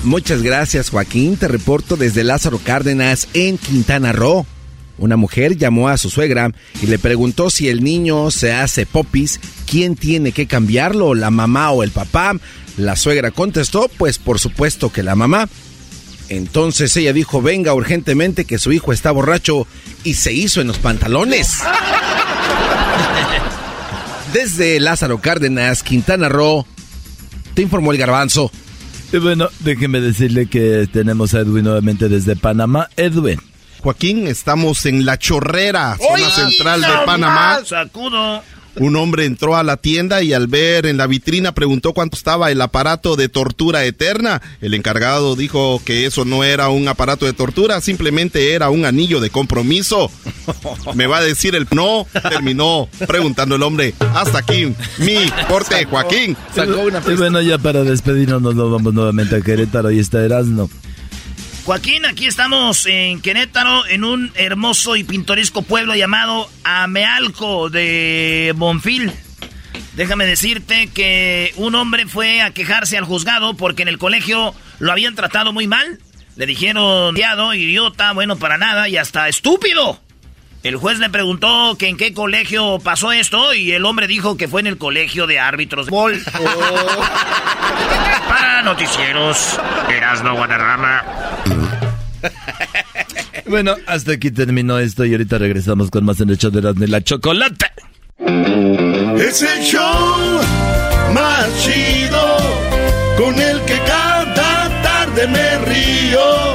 Muchas gracias, Joaquín. Te reporto desde Lázaro Cárdenas en Quintana Roo. Una mujer llamó a su suegra y le preguntó si el niño se hace popis, quién tiene que cambiarlo, la mamá o el papá. La suegra contestó, pues por supuesto que la mamá. Entonces ella dijo, venga urgentemente que su hijo está borracho y se hizo en los pantalones. Desde Lázaro Cárdenas, Quintana Roo, te informó el garbanzo. Y bueno, déjeme decirle que tenemos a Edwin nuevamente desde Panamá. Edwin. Joaquín, estamos en La Chorrera, zona central de Panamá. Sacudo. Un hombre entró a la tienda y al ver en la vitrina preguntó cuánto estaba el aparato de tortura eterna. El encargado dijo que eso no era un aparato de tortura, simplemente era un anillo de compromiso. Me va a decir el no, terminó preguntando el hombre. Hasta aquí mi corte, Joaquín. y bueno, ya para despedirnos nos vamos nuevamente a Querétaro y está Erasmo. Joaquín, aquí estamos en Querétaro, en un hermoso y pintoresco pueblo llamado Amealco de Bonfil. Déjame decirte que un hombre fue a quejarse al juzgado porque en el colegio lo habían tratado muy mal. Le dijeron, idiota, bueno para nada y hasta estúpido. El juez le preguntó que en qué colegio pasó esto y el hombre dijo que fue en el colegio de árbitros de bol. Para noticieros, Erasno Guadarrama. Bueno, hasta aquí terminó esto y ahorita regresamos con más en el show de Erasmo y la Chocolata. Es el show más chido con el que cada tarde me río.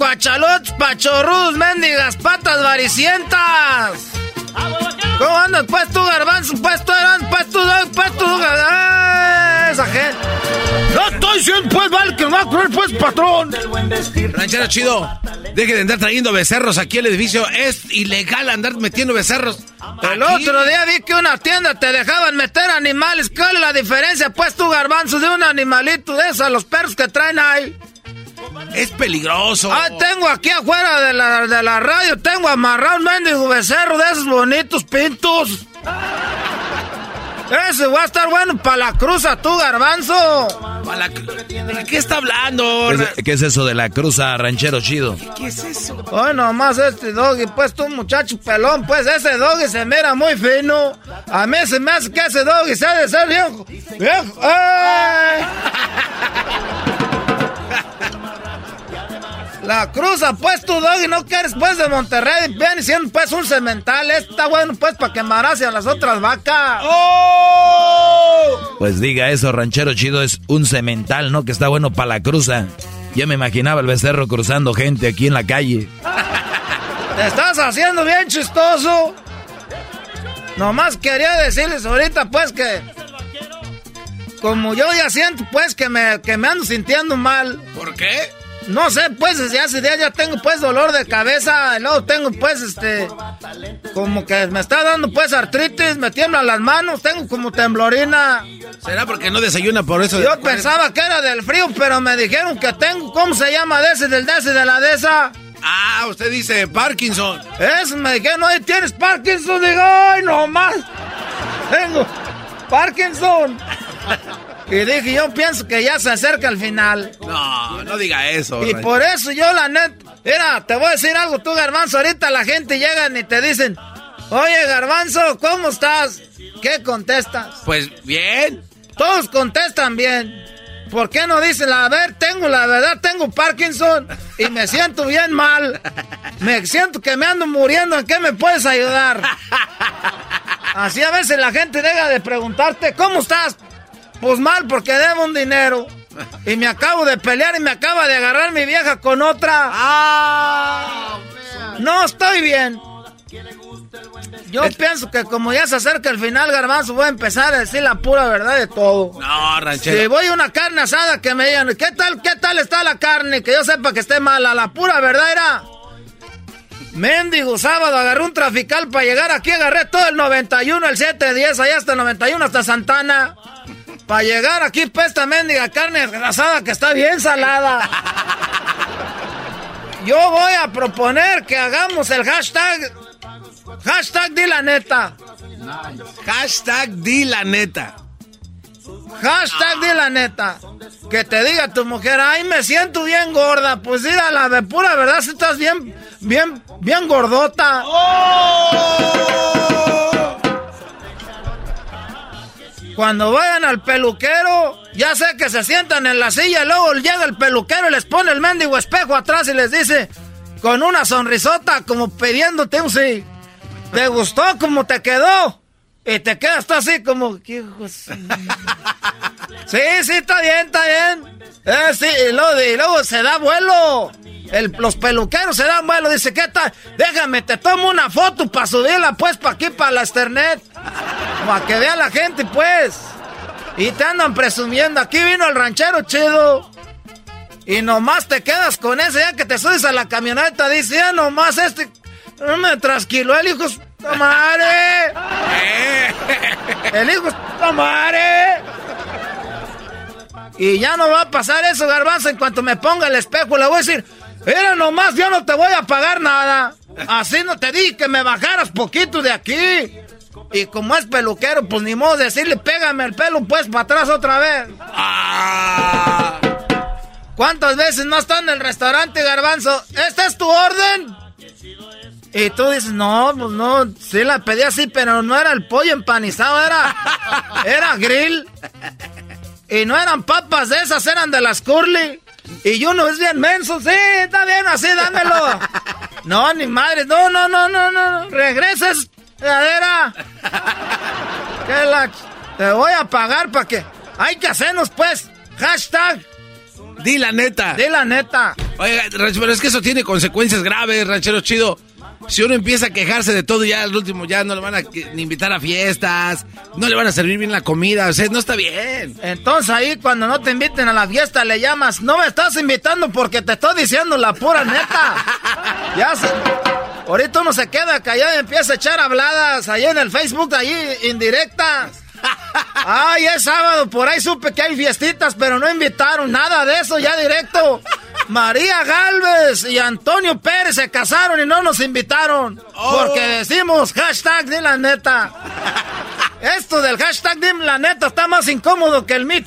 Muchachos, cuachalotes, pachorrus, mendigas, patas varicientas! ¿Cómo andas, pues tú, garbanzo? Pues tú, eran, pues tú, pues tú, ¡Ah, esa gente! ¡No estoy diciendo, pues, vale, que no va a correr, pues, patrón! Ranchero chido, deje de andar trayendo becerros aquí al edificio. Es ilegal andar metiendo becerros. El Aquí. otro día vi que una tienda te dejaban meter animales. ¿Cuál es la diferencia, pues, tú, garbanzo, de un animalito de esos, los perros que traen ahí? Es peligroso. Ah, tengo aquí afuera de la, de la radio, tengo amarrado un mendigo becerro de esos bonitos pintos. Ese va a estar bueno para la cruza, tú, garbanzo. ¿De qué está hablando? ¿Qué es, qué es eso de la cruza ranchero chido? ¿Qué es eso? Hoy nomás este doggy, pues tú muchacho pelón, pues ese doggy se mira muy fino. A mí se me hace que ese doggy se ha de ser viejo. Viejo. ¡Ay! La cruza, pues tú doggy, no quieres pues de Monterrey, viene siendo pues un cemental, está bueno pues para que embarace a las otras vacas. ¡Oh! Pues diga eso, ranchero chido, es un cemental, ¿no? Que está bueno para la cruza. Ya me imaginaba el becerro cruzando gente aquí en la calle. Te estás haciendo bien chistoso. Nomás quería decirles ahorita pues que... Como yo ya siento pues que me, que me ando sintiendo mal. ¿Por qué? No sé, pues desde hace días ya tengo pues dolor de cabeza, y luego tengo pues este, como que me está dando pues artritis, me tiemblan las manos, tengo como temblorina. ¿Será porque no desayuna por eso? Yo pensaba que era del frío, pero me dijeron que tengo, ¿cómo se llama? De ese, del de ese, de la de esa. Ah, usted dice Parkinson. Eso, me dijeron, oye, ¿tienes Parkinson? Digo, ay, no más. Tengo Parkinson. Y dije, yo pienso que ya se acerca el final. No, no diga eso. Y por eso yo, la net, mira, te voy a decir algo, tú, Garbanzo, ahorita la gente llega y te dicen, oye, Garbanzo, ¿cómo estás? ¿Qué contestas? Pues bien. Todos contestan bien. ¿Por qué no dicen, a ver, tengo la verdad, tengo Parkinson y me siento bien mal? Me siento que me ando muriendo, ¿en qué me puedes ayudar? Así a veces la gente deja de preguntarte, ¿cómo estás? Pues mal porque debo un dinero. Y me acabo de pelear y me acaba de agarrar mi vieja con otra. Ah, no estoy bien. Yo pienso que como ya se acerca el final, Garbanzo, voy a empezar a decir la pura verdad de todo. No, ranchero. Si voy a una carne asada que me digan, ¿qué tal, qué tal está la carne? Que yo sepa que esté mala. La pura verdad era... Mendigo, sábado agarré un trafical para llegar aquí, agarré todo el 91, el 710, allá hasta el 91, hasta Santana. Para llegar aquí, pues esta mendiga carne asada que está bien salada. Yo voy a proponer que hagamos el hashtag Hashtag di la neta. Hashtag di la neta. Hashtag di la neta. Que te diga tu mujer, ay, me siento bien gorda. Pues la de pura verdad, si estás bien, bien, bien gordota. Cuando vayan al peluquero, ya sé que se sientan en la silla, y luego llega el peluquero y les pone el mendigo espejo atrás y les dice, con una sonrisota, como pidiéndote un sí. ¿Te gustó como te quedó? Y te quedas así como... sí, sí, está bien, está bien. Eh, sí, y luego, se da vuelo. los peluqueros se dan vuelo. Dice, ¿qué tal? Déjame, te tomo una foto para subirla pues para aquí, para la Ethernet. Para que vea la gente pues. Y te andan presumiendo. Aquí vino el ranchero chido. Y nomás te quedas con ese, ya que te subes a la camioneta. Dice, ya nomás este no me trasquiló el hijo de madre. El hijo de madre. Y ya no va a pasar eso, garbanzo. En cuanto me ponga el espejo, le voy a decir: Mira nomás, yo no te voy a pagar nada. Así no te di que me bajaras poquito de aquí. Y como es peluquero, pues ni modo decirle: Pégame el pelo, pues para atrás otra vez. Ah. ¿Cuántas veces no está en el restaurante, garbanzo? ¿Esta es tu orden? Y tú dices, no, pues no, sí la pedí así, pero no era el pollo empanizado, era, era grill. Y no eran papas de esas, eran de las curly. Y uno es bien menso, sí, está bien, así, dámelo. No, ni madre, no, no, no, no, no, regreses, cadera. Que la, te voy a pagar para que, hay que hacernos pues, hashtag. Di la neta. Di la neta. Oiga, pero es que eso tiene consecuencias graves, ranchero chido si uno empieza a quejarse de todo, ya al último ya no le van a invitar a fiestas, no le van a servir bien la comida, o sea, no está bien. Entonces ahí cuando no te inviten a la fiesta le llamas, no me estás invitando porque te estoy diciendo la pura neta. ya se... Ahorita uno se queda callado y empieza a echar habladas ahí en el Facebook, ahí indirectas. Ay, es sábado, por ahí supe que hay fiestitas, pero no invitaron nada de eso ya directo. María Galvez y Antonio Pérez se casaron y no nos invitaron. Porque oh. decimos hashtag de la neta. Esto del hashtag de la neta está más incómodo que el Me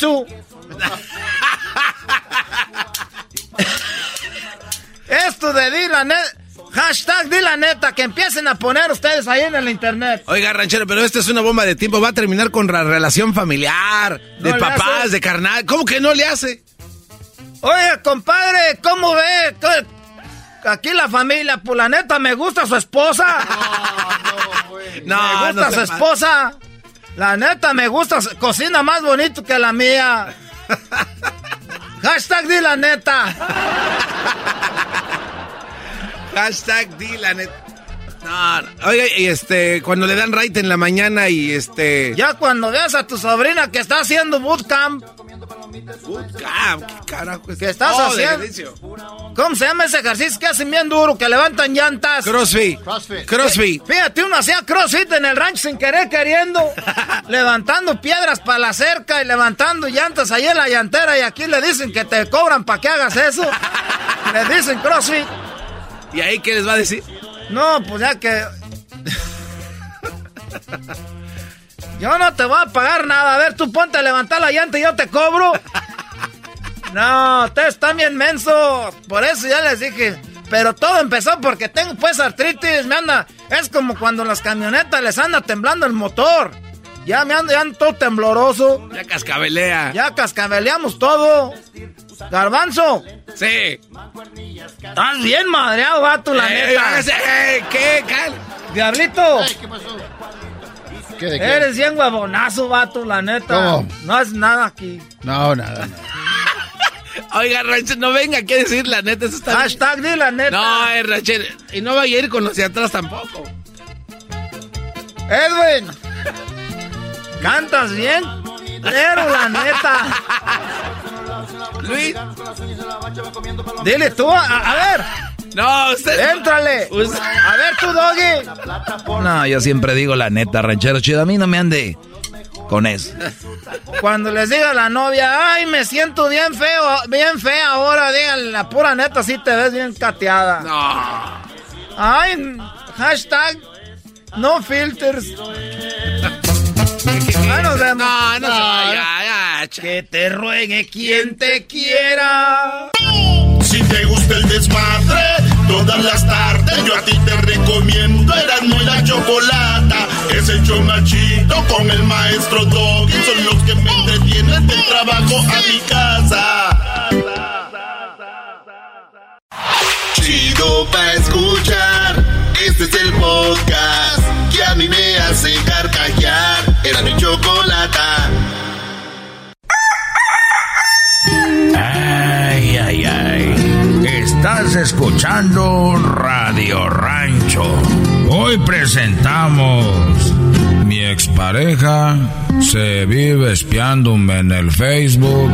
Esto de di la neta. Hashtag di la neta, que empiecen a poner ustedes ahí en el internet. Oiga, ranchero, pero esta es una bomba de tiempo. Va a terminar con la relación familiar, de papás, de carnal. ¿Cómo que no le hace? Oye, compadre, ¿cómo ve? Aquí la familia, pues la neta, me gusta su esposa. No, no, Me gusta su esposa. La neta, me gusta, cocina más bonito que la mía. Hashtag di la neta. Hashtag di la neta. No, oiga, y este, cuando le dan right en la mañana y este. Ya cuando veas a tu sobrina que está haciendo bootcamp ¿qué carajo ¿Qué estás oh, haciendo? ¿Cómo se llama ese ejercicio que hacen bien duro, que levantan llantas? Crossfit. Crossfit. Fíjate, uno hacía crossfit en el rancho sin querer queriendo, levantando piedras para la cerca y levantando llantas ahí en la llantera y aquí le dicen que te cobran para que hagas eso. le dicen crossfit. ¿Y ahí qué les va a decir? No, pues ya que... Yo no te voy a pagar nada. A ver, tú ponte a levantar la llanta y yo te cobro. No, ustedes están bien mensos. Por eso ya les dije. Pero todo empezó porque tengo pues artritis, me anda. Es como cuando las camionetas les anda temblando el motor. Ya me ando, ya ando todo tembloroso. Ya cascabelea. Ya cascabeleamos todo. Garbanzo. Sí. Estás bien madreado, vato, la Eh, neta. eh, ¿Qué? Cal- Diablito. ¿Qué pasó? ¿Qué de qué? Eres bien huevonazo, vato, la neta. ¿Cómo? No es nada aquí. No, nada, nada. Oiga, Rancher, no venga aquí a decir la neta. Eso está Hashtag di la neta. No, eh, Rancher. Y no vaya a ir con los de atrás tampoco. Edwin. Cantas bien. Pero la neta. Luis. Dile tú, a, a ver. No, usted. Éntrale. A ver tú, Doggy. No, yo siempre digo la neta, ranchero chido. A mí no me ande con eso. Cuando les diga la novia, ay, me siento bien feo, bien fea ahora, díganle la pura neta, sí te ves bien cateada. No. Ay, hashtag, no filters. Vemos. No, no se vaya. Que te ruegue quien te quiera. Si te gusta el desmadre, todas las tardes yo a ti te recomiendo Erasmo y la Chocolata. Es el chido con el maestro Doggy. Son los que me entretienen del trabajo a mi casa. Chido pa' escuchar. Este es el podcast que a mí me hace carcajear. Era mi chocolata. Ay, ay, ay. Estás escuchando Radio Rancho. Hoy presentamos. Mi expareja se vive espiándome en el Facebook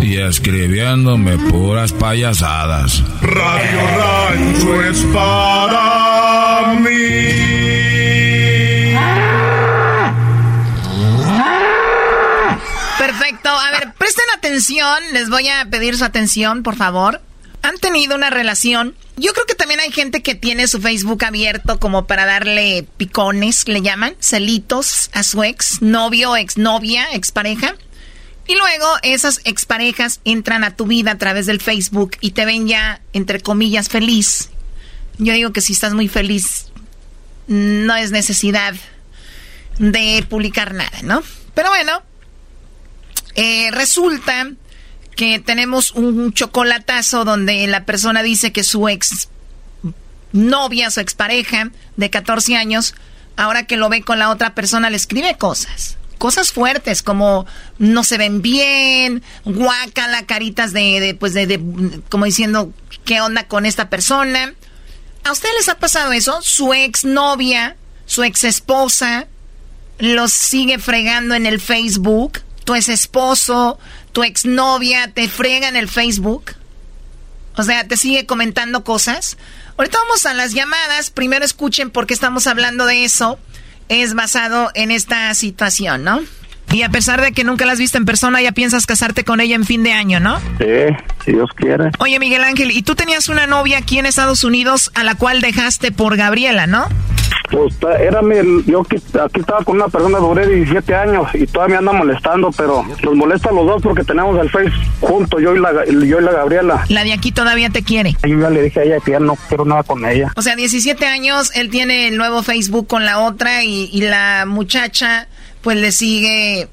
y escribiéndome puras payasadas. Radio Rancho es para mí. Perfecto. A ver, presten atención. Les voy a pedir su atención, por favor. Han tenido una relación. Yo creo que también hay gente que tiene su Facebook abierto como para darle picones, le llaman, celitos a su ex, novio, exnovia, expareja. Y luego esas exparejas entran a tu vida a través del Facebook y te ven ya, entre comillas, feliz. Yo digo que si estás muy feliz, no es necesidad de publicar nada, ¿no? Pero bueno, eh, resulta que tenemos un chocolatazo donde la persona dice que su ex novia, su expareja de 14 años, ahora que lo ve con la otra persona, le escribe cosas. Cosas fuertes como no se ven bien, guácala, caritas de, de, pues de, de, como diciendo, ¿qué onda con esta persona? ¿A ustedes les ha pasado eso? Su ex novia, su ex esposa, los sigue fregando en el Facebook. Tu ex esposo, tu ex novia te frega en el Facebook. O sea, te sigue comentando cosas. Ahorita vamos a las llamadas. Primero escuchen por qué estamos hablando de eso. Es basado en esta situación, ¿no? Y a pesar de que nunca la has visto en persona, ya piensas casarte con ella en fin de año, ¿no? Sí, si Dios quiere. Oye, Miguel Ángel, y tú tenías una novia aquí en Estados Unidos a la cual dejaste por Gabriela, ¿no? Pues era mi, yo aquí, aquí estaba con una persona, duré 17 años y todavía me anda molestando, pero nos molesta a los dos porque tenemos el Face juntos, yo y la, yo y la Gabriela. La de aquí todavía te quiere. Yo ya le dije a ella que ya no quiero nada con ella. O sea, 17 años, él tiene el nuevo Facebook con la otra y, y la muchacha pues le sigue,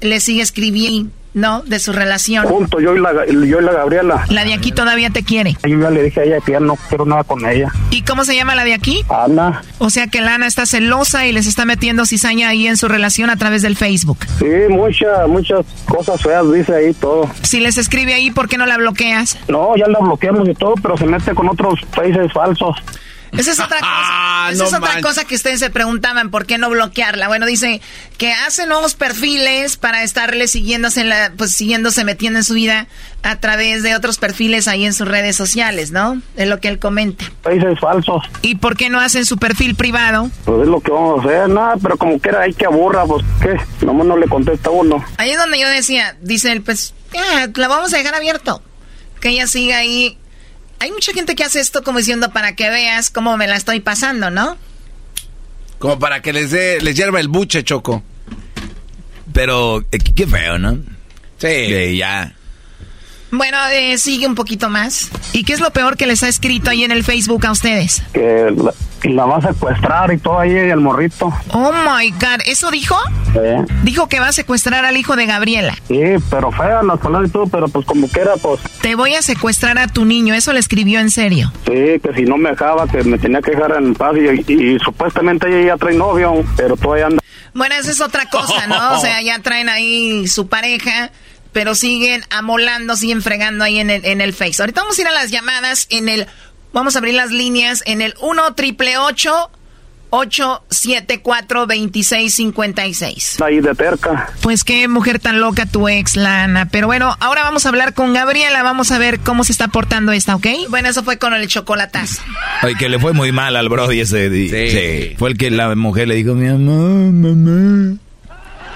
le sigue escribiendo, ¿no? De su relación. Juntos, yo y la, yo y la Gabriela. La de aquí todavía te quiere. Yo ya le dije a ella que ya no quiero nada con ella. ¿Y cómo se llama la de aquí? Ana. O sea que Lana está celosa y les está metiendo cizaña ahí en su relación a través del Facebook. Sí, muchas, muchas cosas feas dice ahí todo. Si les escribe ahí, ¿por qué no la bloqueas? No, ya la bloqueamos y todo, pero se mete con otros faces falsos. Esa es otra cosa. Esa no es otra manches. cosa que ustedes se preguntaban, ¿por qué no bloquearla? Bueno, dice que hace nuevos perfiles para estarle siguiéndose, en la, pues siguiéndose, metiendo en su vida a través de otros perfiles ahí en sus redes sociales, ¿no? Es lo que él comenta. Faces falsos. ¿Y por qué no hacen su perfil privado? Pues es lo que vamos a hacer, nada, pero como que era ahí que aburra, pues qué, nomás no le contesta uno. Ahí es donde yo decía, dice él, pues, la vamos a dejar abierto. Que ella siga ahí. Hay mucha gente que hace esto como diciendo para que veas cómo me la estoy pasando, ¿no? Como para que les dé, les hierva el buche, Choco. Pero eh, qué feo, ¿no? Sí. ya. Bueno, eh, sigue un poquito más. ¿Y qué es lo peor que les ha escrito ahí en el Facebook a ustedes? Que la, va a secuestrar y todo ahí, el morrito. Oh my God, ¿eso dijo? Sí. Dijo que va a secuestrar al hijo de Gabriela. Sí, pero fea las palabras y todo, pero pues como quiera, pues. Te voy a secuestrar a tu niño, eso le escribió en serio. Sí, que si no me dejaba, que me tenía que dejar en paz y, y, supuestamente ella ya trae novio, pero todavía anda. Bueno, esa es otra cosa, ¿no? O sea, ya traen ahí su pareja pero siguen amolando, siguen fregando ahí en el, en el Face. Ahorita vamos a ir a las llamadas en el, vamos a abrir las líneas en el 1 triple 874 2656 Ahí de cerca. Pues qué mujer tan loca tu ex, Lana. Pero bueno, ahora vamos a hablar con Gabriela. Vamos a ver cómo se está portando esta, ¿ok? Bueno, eso fue con el chocolatazo. Ay, que le fue muy mal al Brody ese. Sí. sí. Fue el que la mujer le dijo, mi amor, mamá.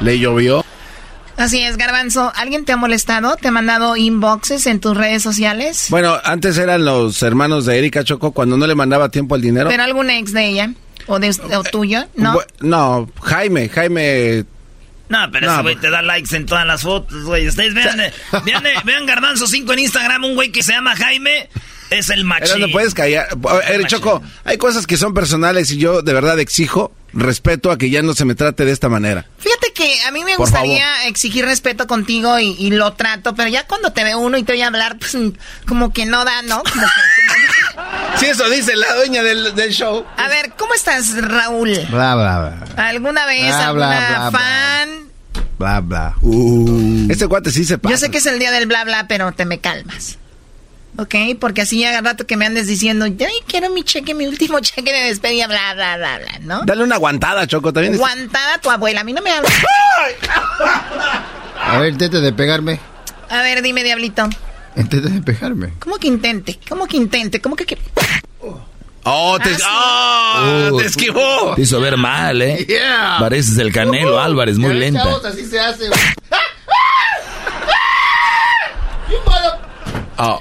Le llovió. Así es, Garbanzo. ¿Alguien te ha molestado? ¿Te ha mandado inboxes en tus redes sociales? Bueno, antes eran los hermanos de Erika Choco cuando no le mandaba tiempo al dinero. ¿Pero algún ex de ella? ¿O, de, tuyo? ¿No? no, Jaime, Jaime no, pero ese güey te da likes en todas las fotos, güey. Ustedes vean, vean, vean, Garbanzo 5 en Instagram, un güey que se llama Jaime. Es el macho. no puedes callar. Choco, hay cosas que son personales y yo de verdad exijo respeto a que ya no se me trate de esta manera. Fíjate que a mí me gustaría exigir respeto contigo y, lo trato, pero ya cuando te ve uno y te voy a hablar, pues como que no da, ¿no? Como que, Sí, eso dice la dueña del, show. A ver, ¿cómo estás, Raúl? Bla, bla, bla. ¿Alguna vez alguna fan? Bla, bla. Uh. Este cuate sí se pasa. Yo sé que es el día del bla, bla, pero te me calmas. ¿Ok? Porque así ya rato que me andes diciendo, ay, quiero mi cheque, mi último cheque de despedida, bla, bla, bla, bla, ¿no? Dale una aguantada, Choco, también. Aguantada a tu abuela, a mí no me habla. A ver, intente de pegarme. A ver, dime, diablito. Intente de pegarme. ¿Cómo que intente? ¿Cómo que intente? ¿Cómo que...? Oh, te, ah, oh, te esquivó. Te hizo ver mal, ¿eh? Yeah. Pareces el Canelo Álvarez, muy lenta. Chavos, así se hace. oh.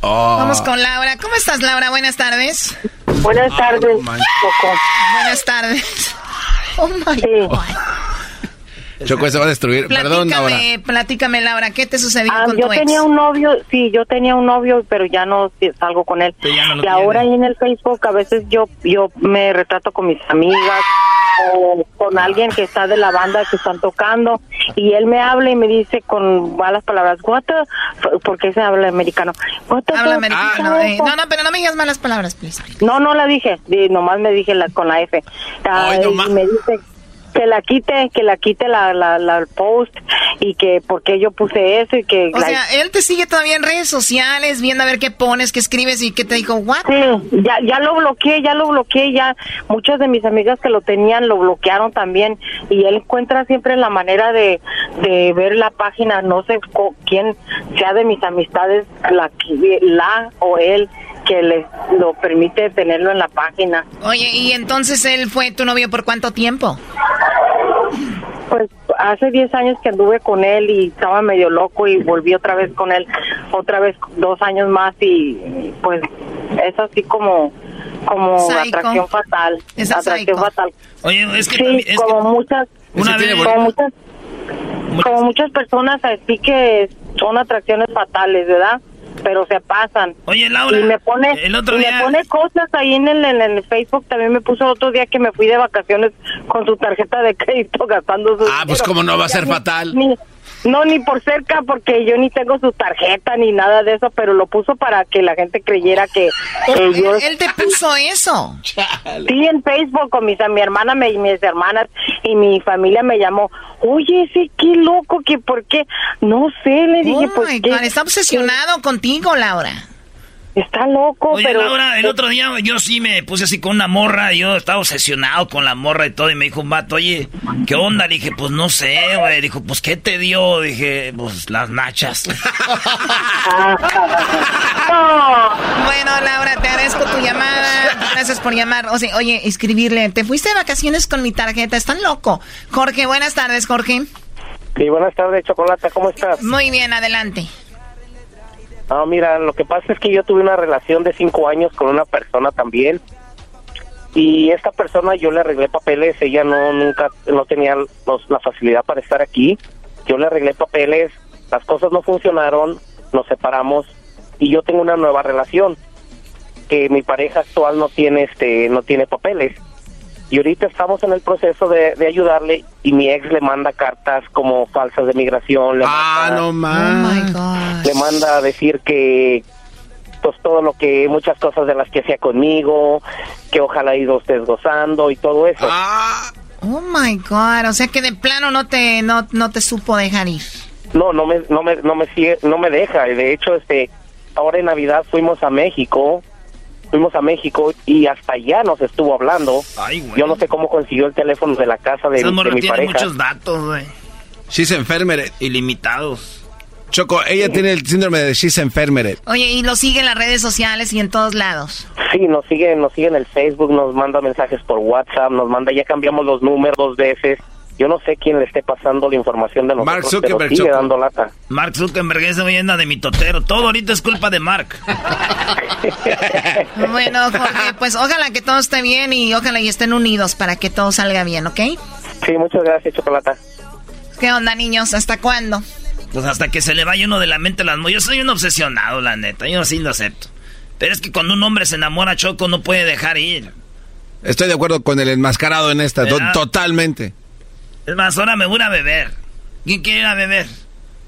Oh. Vamos con Laura. ¿Cómo estás, Laura? Buenas tardes. Buenas tardes, Buenas tardes. Oh my God. Choco, se va a destruir. Perdón, Laura. Platícame, Laura, ¿qué te sucedió ah, con yo tenía un novio, sí, yo tenía un novio, pero ya no salgo con él. y ahora ahí en el Facebook a veces yo yo me retrato con mis amigas o con alguien que está de la banda que están tocando y él me habla y me dice con malas palabras, what porque se habla americano. habla americano. Eh. no, no, pero no me digas malas palabras, please. No, no la dije, nomás me dije la, con la F. y me dice que la quite, que la quite la, la, post y que porque yo puse eso y que... O sea, él te sigue todavía en redes sociales viendo a ver qué pones, qué escribes y qué te dijo, ¿what? Sí, ya, ya lo bloqueé, ya lo bloqueé, ya muchas de mis amigas que lo tenían lo bloquearon también y él encuentra siempre la manera de, de ver la página, no sé quién sea de mis amistades, la, la o él que le lo permite tenerlo en la página. Oye, ¿y entonces él fue tu novio por cuánto tiempo? Pues hace 10 años que anduve con él y estaba medio loco y volví otra vez con él, otra vez dos años más y pues es así como como atracción fatal. Es atracción fatal. Oye, es que sí, como muchas una vez, como muchas como muchas personas así que son atracciones fatales, ¿verdad? Pero se pasan. Oye, Laura, y me pone, el otro día... me pone cosas ahí en el, en el Facebook, también me puso otro día que me fui de vacaciones con su tarjeta de crédito gastando su Ah, pues como no va a ser fatal. No, ni por cerca, porque yo ni tengo su tarjeta ni nada de eso, pero lo puso para que la gente creyera que, yo... Él te puso eso. Sí, en Facebook con mis, mi hermana me, mis hermanas y mi familia me llamó. Oye, sí, qué loco, que por qué. No sé, le dije, oh pues. está obsesionado contigo, Laura. Está loco, Oye, pero... Laura, el otro día yo sí me puse así con una morra, yo estaba obsesionado con la morra y todo, y me dijo un vato, oye, ¿qué onda? Le dije, pues no sé, güey. Dijo, pues, ¿qué te dio? Dije, pues, las nachas. bueno, Laura, te agradezco tu llamada. Gracias por llamar. O sea, oye, escribirle, te fuiste de vacaciones con mi tarjeta, están loco. Jorge, buenas tardes, Jorge. Sí, buenas tardes, Chocolata, ¿cómo estás? Muy bien, adelante. No, mira, lo que pasa es que yo tuve una relación de cinco años con una persona también. Y esta persona yo le arreglé papeles, ella no nunca no tenía los- la facilidad para estar aquí. Yo le arreglé papeles, las cosas no funcionaron, nos separamos y yo tengo una nueva relación que mi pareja actual no tiene este no tiene papeles. Y ahorita estamos en el proceso de, de ayudarle y mi ex le manda cartas como falsas de migración. Le Ah, manda- no más. le manda a decir que pues todo lo que muchas cosas de las que hacía conmigo que ojalá ido usted gozando y todo eso Oh my God. O sea que de plano no te, no, no te supo dejar ir. no no me no me no me sigue- no me deja de hecho este ahora en navidad fuimos a México fuimos a México y hasta allá nos estuvo hablando yo no sé cómo consiguió el teléfono de la casa de, de mi tiene pareja muchos datos, güey. She's enfermeret. Ilimitados. Choco, ella tiene el síndrome de she's enfermeret. Oye, y lo sigue en las redes sociales y en todos lados. Sí, nos sigue, nos sigue en el Facebook, nos manda mensajes por WhatsApp, nos manda, ya cambiamos los números dos veces. Yo no sé quién le esté pasando la información de nosotros, Mark Zuckerberg, pero sigue dando lata. Mark Zuckerberg esa leyenda de mi totero. Todo ahorita es culpa de Mark. Bueno, Jorge, pues ojalá que todo esté bien y ojalá y estén unidos para que todo salga bien, ¿ok? Sí, muchas gracias, Chocolata. ¿Qué onda, niños? ¿Hasta cuándo? Pues hasta que se le vaya uno de la mente las mujeres. Yo soy un obsesionado, la neta. Yo sí lo acepto. Pero es que cuando un hombre se enamora, Choco, no puede dejar ir. Estoy de acuerdo con el enmascarado en esta, totalmente. Es más, ahora me voy a beber. ¿Quién quiere ir a beber?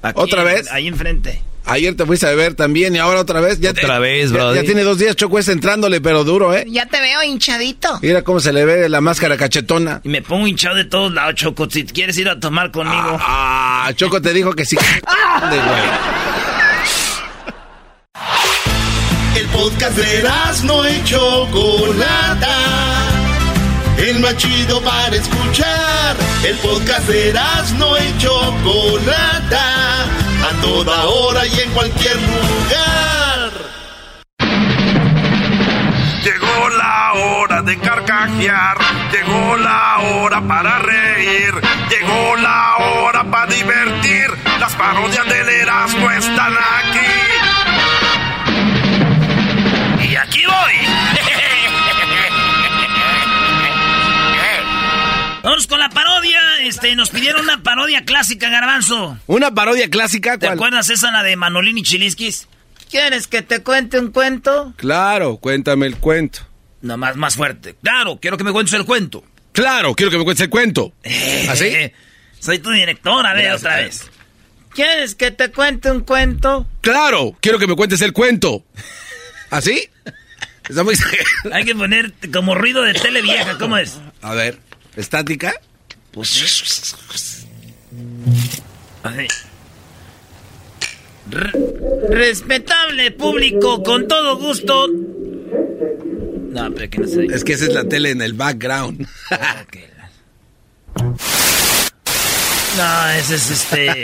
Aquí, ¿Otra vez? Ahí enfrente. Ayer te fuiste a beber también y ahora otra vez. Ya Otra te- vez, ya- brody. Ya, tiene dos días Choco es entrándole, pero duro, ¿eh? Ya te veo hinchadito. Mira cómo se le ve la máscara cachetona. Y me pongo hinchado de todos lados, Choco. Si quieres ir a tomar conmigo. Ah, Choco te dijo que sí. De güey. El podcast de no y Chocolata. El más chido para escuchar. El podcast de no y Chocolata. A toda hora y en cualquier lugar. Llegó la hora de carcajear, llegó la hora para reír, llegó la hora para divertir. Las parodias del Erasmo están aquí. Vamos con la parodia. Este, nos pidieron una parodia clásica, Garbanzo. Una parodia clásica, ¿Te ¿cuál? acuerdas esa la de Manolín y Chiliskis? ¿Quieres que te cuente un cuento? Claro, cuéntame el cuento. No, más, más fuerte. Claro, quiero que me cuentes el cuento. Claro, quiero que me cuentes el cuento. ¿Así? Eh, Soy tu director, a ver, Gracias. otra vez. ¿Quieres que te cuente un cuento? Claro, quiero que me cuentes el cuento. ¿Así? Está muy... Hay que poner como ruido de tele vieja, ¿cómo es? A ver, ¿estática? Pues... Así. Re- respetable público, con todo gusto. No, pero que no sé. Es que esa es la tele en el background. No, ese es este.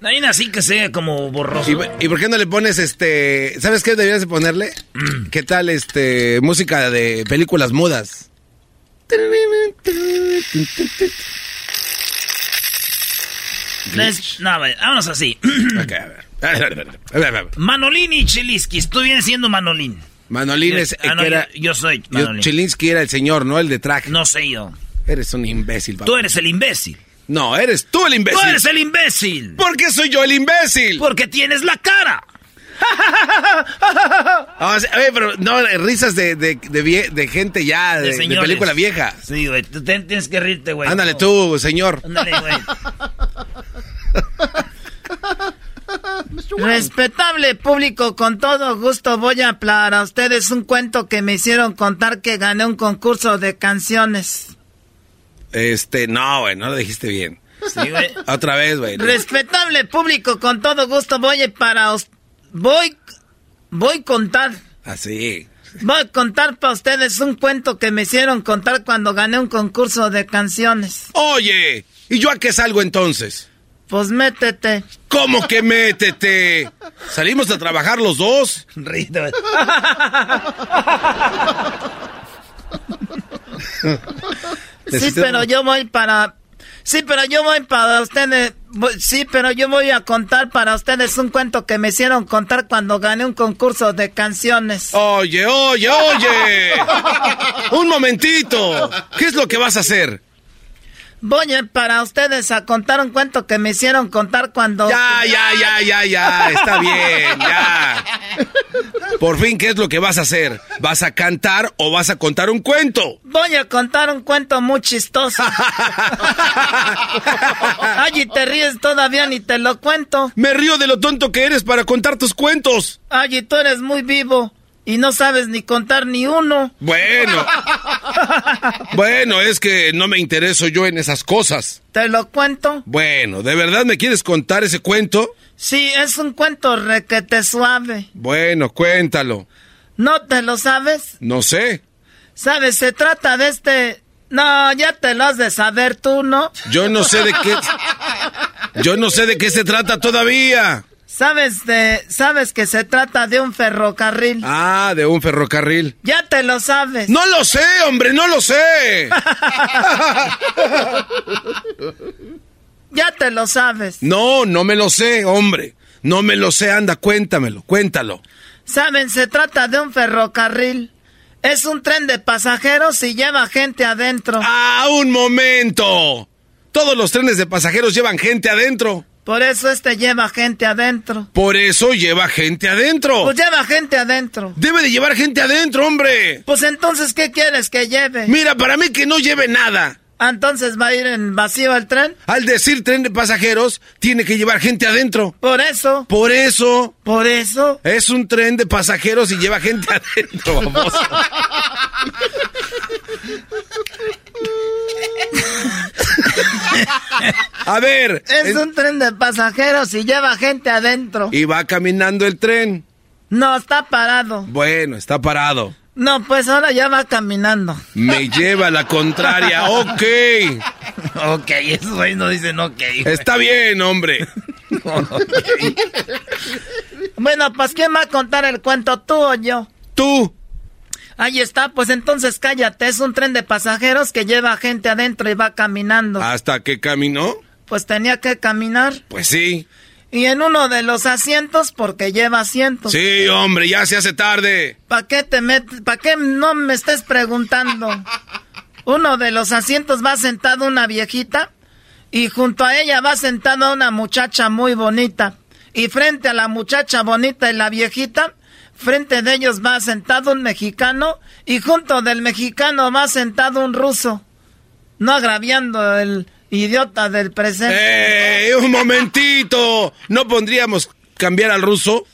No hay una así que sea como borroso. ¿Y, y por qué no le pones este... ¿Sabes qué deberías de ponerle? ¿Qué tal este música de películas mudas? No, vaya, vámonos así. Ok, a ver. A ver, a ver, a ver, a ver, a ver. Manolín y Chiliskis. Tú vienes siendo Manolín. Manolín es... Ah, no, que era, yo, yo soy yo-. Chelinsky era el señor, no el de traje. No sé yo. Eres un imbécil, papá. Tú eres el imbécil. No, eres tú el imbécil. Tú eres el imbécil. ¿Por qué soy yo el imbécil? Porque tienes la cara. Ah, sí, oye, pero no, risas de, de, de, vie- de gente ya, de, película vieja. Sí, güey. Tú te- tienes que rirte, güey. Ándale No. tú, señor. Ándale, güey. Respetable público, con todo gusto voy a hablar a ustedes un cuento que me hicieron contar que gané un concurso de canciones. Este, no, güey, no lo dijiste bien. Sí, güey. Otra vez, güey. Respetable público, con todo gusto voy a para voy voy a contar Así. voy a contar para ustedes un cuento que me hicieron contar cuando gané un concurso de canciones. Oye, ¿y yo a qué salgo entonces? Pues métete. ¿Cómo que métete? Salimos a trabajar los dos. Sí, pero yo voy para Sí, pero yo voy para ustedes. Sí, pero yo voy a contar para ustedes un cuento que me hicieron contar cuando gané un concurso de canciones. Oye, oye, oye. un momentito. ¿Qué es lo que vas a hacer? Voy para ustedes a contar un cuento que me hicieron contar cuando... Ya, ya, ya, ya, ya, está bien, ya. Por fin, ¿qué es lo que vas a hacer? ¿Vas a cantar o vas a contar un cuento? Voy a contar un cuento muy chistoso. Ay, y te ríes todavía ni te lo cuento. Me río de lo tonto que eres para contar tus cuentos. Ay, y tú eres muy vivo. Y no sabes ni contar ni uno. Bueno. bueno, es que no me intereso yo en esas cosas. ¿Te lo cuento? Bueno, ¿de verdad me quieres contar ese cuento? Sí, es un cuento requete suave. Bueno, cuéntalo. ¿No te lo sabes? No sé. ¿Sabes? Se trata de este... No, ya te lo has de saber tú, ¿no? Yo no sé de qué... Yo no sé de qué se trata todavía. ¿Sabes de, sabes que se trata de un ferrocarril? Ah, de un ferrocarril. Ya te lo sabes. No lo sé, hombre, no lo sé. ya te lo sabes. No, no me lo sé, hombre. No me lo sé, anda, cuéntamelo, cuéntalo. Saben, se trata de un ferrocarril. Es un tren de pasajeros y lleva gente adentro. Ah, un momento. Todos los trenes de pasajeros llevan gente adentro. Por eso este lleva gente adentro. Por eso lleva gente adentro. Pues lleva gente adentro. Debe de llevar gente adentro, hombre. Pues entonces, ¿qué quieres que lleve? Mira, para mí que no lleve nada. Ah, entonces va a ir en vacío el tren. Al decir tren de pasajeros, tiene que llevar gente adentro. Por eso. Por eso. Por eso. Es un tren de pasajeros y lleva gente adentro, vamos. A ver. Es, un tren de pasajeros y lleva gente adentro. Y va caminando el tren. No, está parado. Bueno, está parado. No, pues ahora ya va caminando. Me lleva la contraria, ok. ok, esos güey no dicen ok. Está bien, hombre. bueno, pues ¿quién va a contar el cuento, tú o yo? Tú. Ahí está, pues entonces cállate, es un tren de pasajeros que lleva gente adentro y va caminando. ¿Hasta que caminó? Pues tenía que caminar. Pues sí. Y en uno de los asientos, porque lleva asientos. Sí, hombre, ya se hace tarde. ¿Para qué te metes? ¿Para qué no me estés preguntando? Uno de los asientos va sentado una viejita y junto a ella va sentada una muchacha muy bonita. Y frente a la muchacha bonita y la viejita Frente de ellos va sentado un mexicano y junto del mexicano va sentado un ruso. No agraviando el idiota del presente. ¡Eh! ¡Un momentito! ¿No pondríamos cambiar al ruso?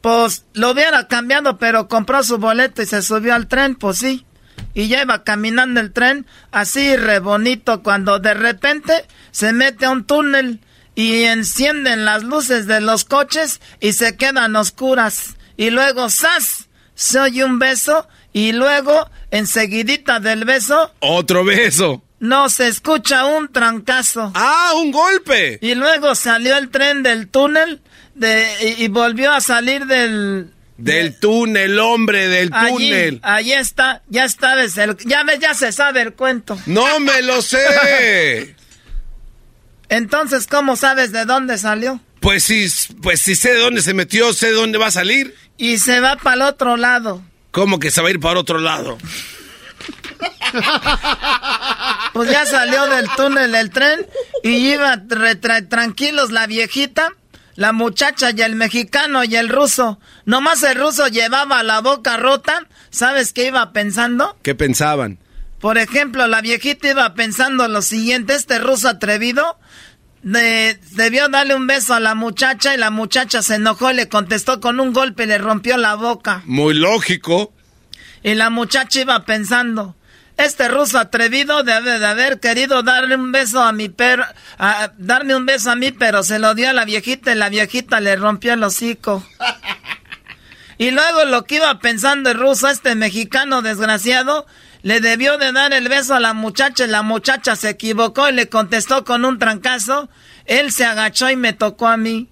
Pues lo hubiera cambiado, pero compró su boleto y se subió al tren, pues sí. Y ya iba caminando el tren así re bonito cuando de repente se mete a un túnel y encienden las luces de los coches y se quedan oscuras y luego ¡zas! Se oye un beso y luego, enseguidita del beso... Otro beso. No, se escucha un trancazo. ¡Ah, un golpe! Y luego salió el tren del túnel de, y, volvió a salir del... Del túnel, hombre, del túnel. Ahí está, ya está, ya, ya se sabe el cuento. ¡No me lo sé! Entonces, ¿cómo sabes de dónde salió? Pues sí, pues sí sé de dónde se metió, sé de dónde va a salir. Y se va para el otro lado. ¿Cómo que se va a ir para otro lado? Pues ya salió del túnel el tren y iba tranquilos la viejita, la muchacha y el mexicano y el ruso. Nomás el ruso llevaba la boca rota. ¿Sabes qué iba pensando? ¿Qué pensaban? Por ejemplo, la viejita iba pensando lo siguiente, este ruso atrevido debió darle un beso a la muchacha y la muchacha se enojó y le contestó con un golpe y le rompió la boca. Muy lógico. Y la muchacha iba pensando, este ruso atrevido debe de haber querido darle un beso a mi perro, darme un beso a mí, pero se lo dio a la viejita y la viejita le rompió el hocico. Y luego lo que iba pensando el ruso, este mexicano desgraciado, le debió de dar el beso a la muchacha y la muchacha se equivocó y le contestó con un trancazo. Él se agachó y me tocó a mí.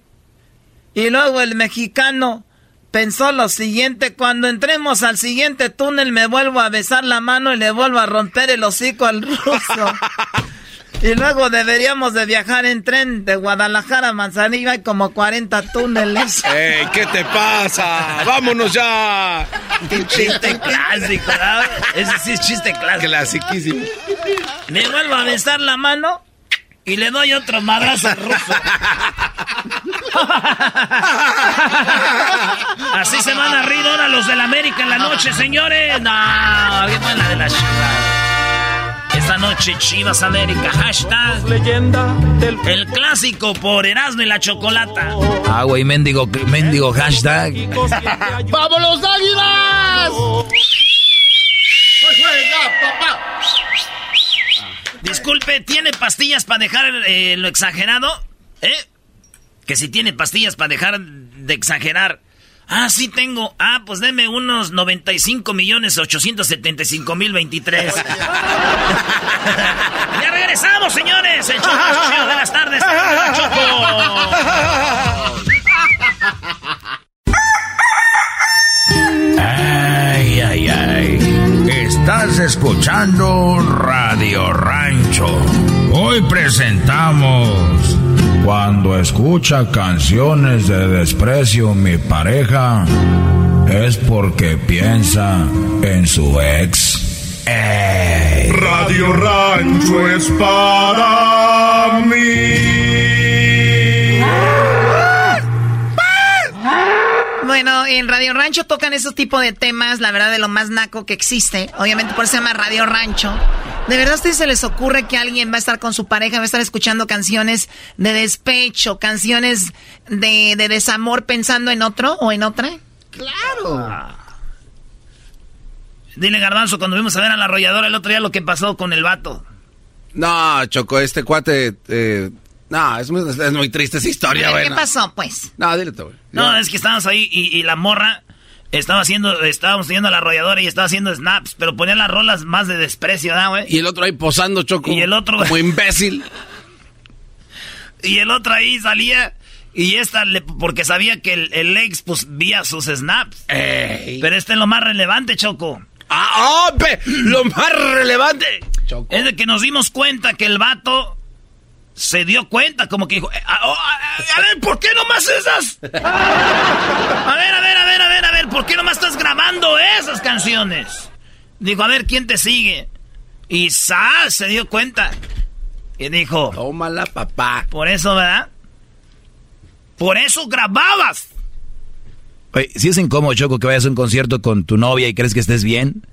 Y luego el mexicano pensó lo siguiente, cuando entremos al siguiente túnel me vuelvo a besar la mano y le vuelvo a romper el hocico al ruso. Y luego deberíamos de viajar en tren de Guadalajara a Manzanillo. Hay como 40 túneles. ¡Ey, qué te pasa! ¡Vámonos ya! chiste clásico, ¿verdad? Ese sí es chiste clásico. Clasiquísimo. Me vuelvo a besar la mano y le doy otro madrazo al ruso. Así se van a reír ahora los del América en la noche, señores. No, bien buena de la Chivas. Esta noche Chivas América, hashtag Leyenda del el clásico por Erasmo y la Chocolata. Ah, güey, mendigo, mendigo hashtag. ¡Vamos los águilas! Disculpe, ¿tiene pastillas para dejar eh, lo exagerado? ¿Eh? Que si tiene pastillas para dejar de exagerar. Ah, sí tengo. Ah, pues deme unos 95 millones 875 mil 23. ya regresamos, señores. El show más chido de las tardes. Ay, ay, ay. Estás escuchando Radio Rancho. Hoy presentamos. Cuando escucha canciones de desprecio mi pareja, es porque piensa en su ex. Ey. Radio Rancho es para mí. Bueno, en Radio Rancho tocan esos tipos de temas, la verdad, de lo más naco que existe. Obviamente por eso se llama Radio Rancho. ¿De verdad a ustedes se les ocurre que alguien va a estar con su pareja, va a estar escuchando canciones de despecho, canciones de, de desamor pensando en otro o en otra? Claro. Dile, Garbanzo, cuando vimos a ver a la arrolladora el otro día lo que pasó con el vato. No, Choco, este cuate. eh, no, es muy, es muy triste esa historia, güey. ¿Qué no. pasó, pues? No, dile tú, güey. No, es que estábamos ahí y, y la morra estaba haciendo, estábamos teniendo a la arrolladora y estaba haciendo snaps, pero ponía las rolas más de desprecio, ¿verdad, güey? Y el otro ahí posando, Choco. Y el otro- Como imbécil. Y el otro ahí salía y esta, le- porque sabía que el, el ex, pues, vía sus snaps. Pero este es lo más relevante, Choco. ¡Ah, oh, pe- lo más relevante! Es de que nos dimos cuenta que el vato se dio cuenta, como que dijo, "Eh, a, oh, a- a ver, ¿por qué nomás esas? A ver, a ver, a ver, a ver, a ver, ¿por qué nomás estás grabando esas canciones? Dijo, a ver, ¿quién te sigue? Y Sal se dio cuenta. Y dijo, tómala, papá. Por eso, ¿verdad? Por eso grababas. Oye, si es incómodo, Choco, que vayas a un concierto con tu novia y crees que estés bien,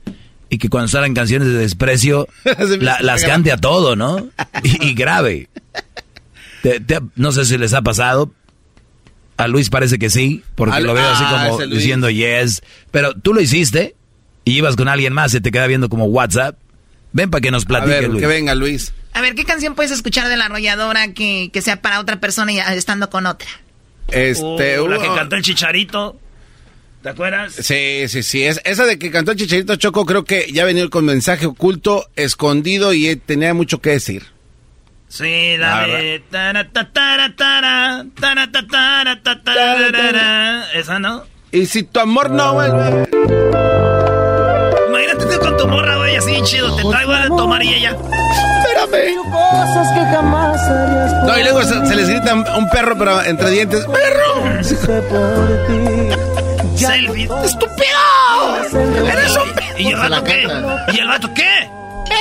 y que cuando salgan canciones de desprecio, la- las cante a todo, ¿no? Y, y grave. Te- te- no sé si les ha pasado. A Luis parece que sí, porque Al- lo veo así ah, como diciendo yes. Pero tú lo hiciste y ibas con alguien más, se te queda viendo como WhatsApp. Ven para que nos A platique, ver, Luis. que venga, Luis. A ver, ¿qué canción puedes escuchar de la arrolladora que, que sea para otra persona y estando con otra? Este. Oh, la que cantó el chicharito. ¿Te acuerdas? Sí, sí, sí. Es, esa de que cantó el Chicharito Choco, creo que ya venía con mensaje oculto, escondido y eh, tenía mucho que decir. Sí, la de... tara, ta, tara, tara. Esa, ¿no? Y si tu amor no vuelve. Imagínate tú con tu morra, güey, así chido. Te traigo a tomar y ella... Espérame. Cosas que jamás No, y luego se, se les grita un perro, pero entre dientes. Selfie. ¡Estúpido! ¡Eres un... ¿Y el vato qué? ¿Y el vato qué?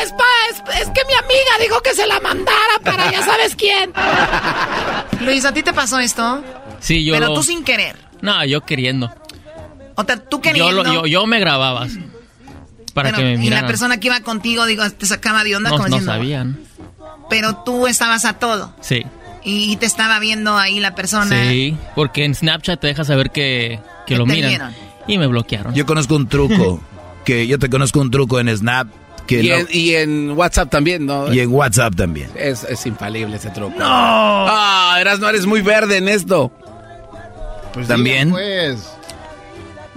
Es, pa- es, es que mi amiga dijo que se la mandara para ya sabes quién. Luis, ¿a ti te pasó esto? Sí, yo Pero lo- tú sin querer. No, yo queriendo. O sea, tú Yo, queriendo. lo- yo, yo me grababa para Bueno, que me y la persona que iba contigo, digo, te sacaba de onda no, como no diciendo, sabían. Pero tú estabas a todo. Sí. Y, te estaba viendo ahí la persona. Sí, porque en Snapchat te deja saber que, que lo te miran. vieron. Y me bloquearon. Yo conozco un truco, que yo te conozco un truco en Snap, que Y, no- en, y en WhatsApp también, ¿no? y en WhatsApp también. Es, es infalible ese truco. ¡No! Ah, eras, no eres muy verde en esto. Pues también.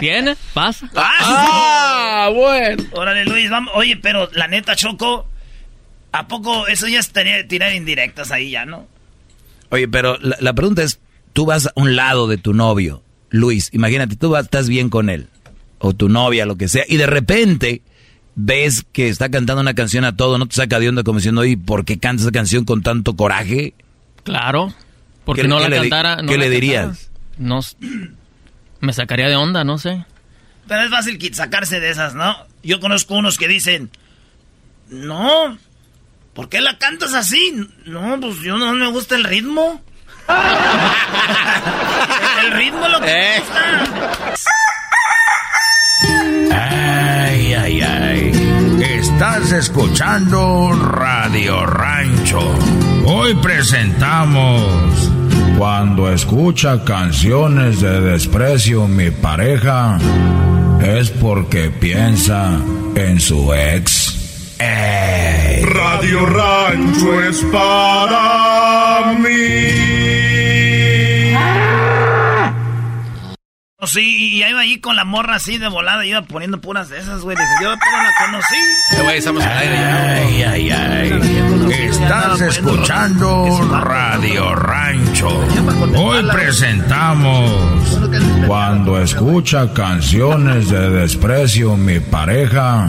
Viene, pasa. ¡Ah! bueno. Órale, Luis, vamos. Oye, pero la neta, Choco, ¿a poco eso ya es tener, tirar indirectas ahí ya, no? Oye, pero la, la pregunta es, tú vas a un lado de tu novio, Luis, imagínate, tú vas, estás bien con él, o tu novia, lo que sea, y de repente ves que está cantando una canción a todo, no te saca de onda como diciendo, oye, ¿por qué cantas esa canción con tanto coraje? Claro, porque no la le, cantara. ¿Qué no le dirías? cantara. No, me sacaría de onda, no sé. Pero es fácil sacarse de esas, ¿no? Yo conozco unos que dicen, no, ¿por qué la cantas así? No, pues yo no me gusta el ritmo. el ritmo es lo que me gusta. Ay, ay, ay. Estás escuchando Radio Rancho. Hoy presentamos. Cuando escucha canciones de desprecio mi pareja, es porque piensa en su ex. Ey. Radio Rancho es para mí. Sí, y iba ahí con la morra así de volada, iba poniendo puras de esas, güey. Dije, yo pero la conocí. Güey, estamos al aire ya. Ay, ay, ay. Estás escuchando Radio Rancho. Hoy presentamos. Cuando escucha canciones de desprecio mi pareja,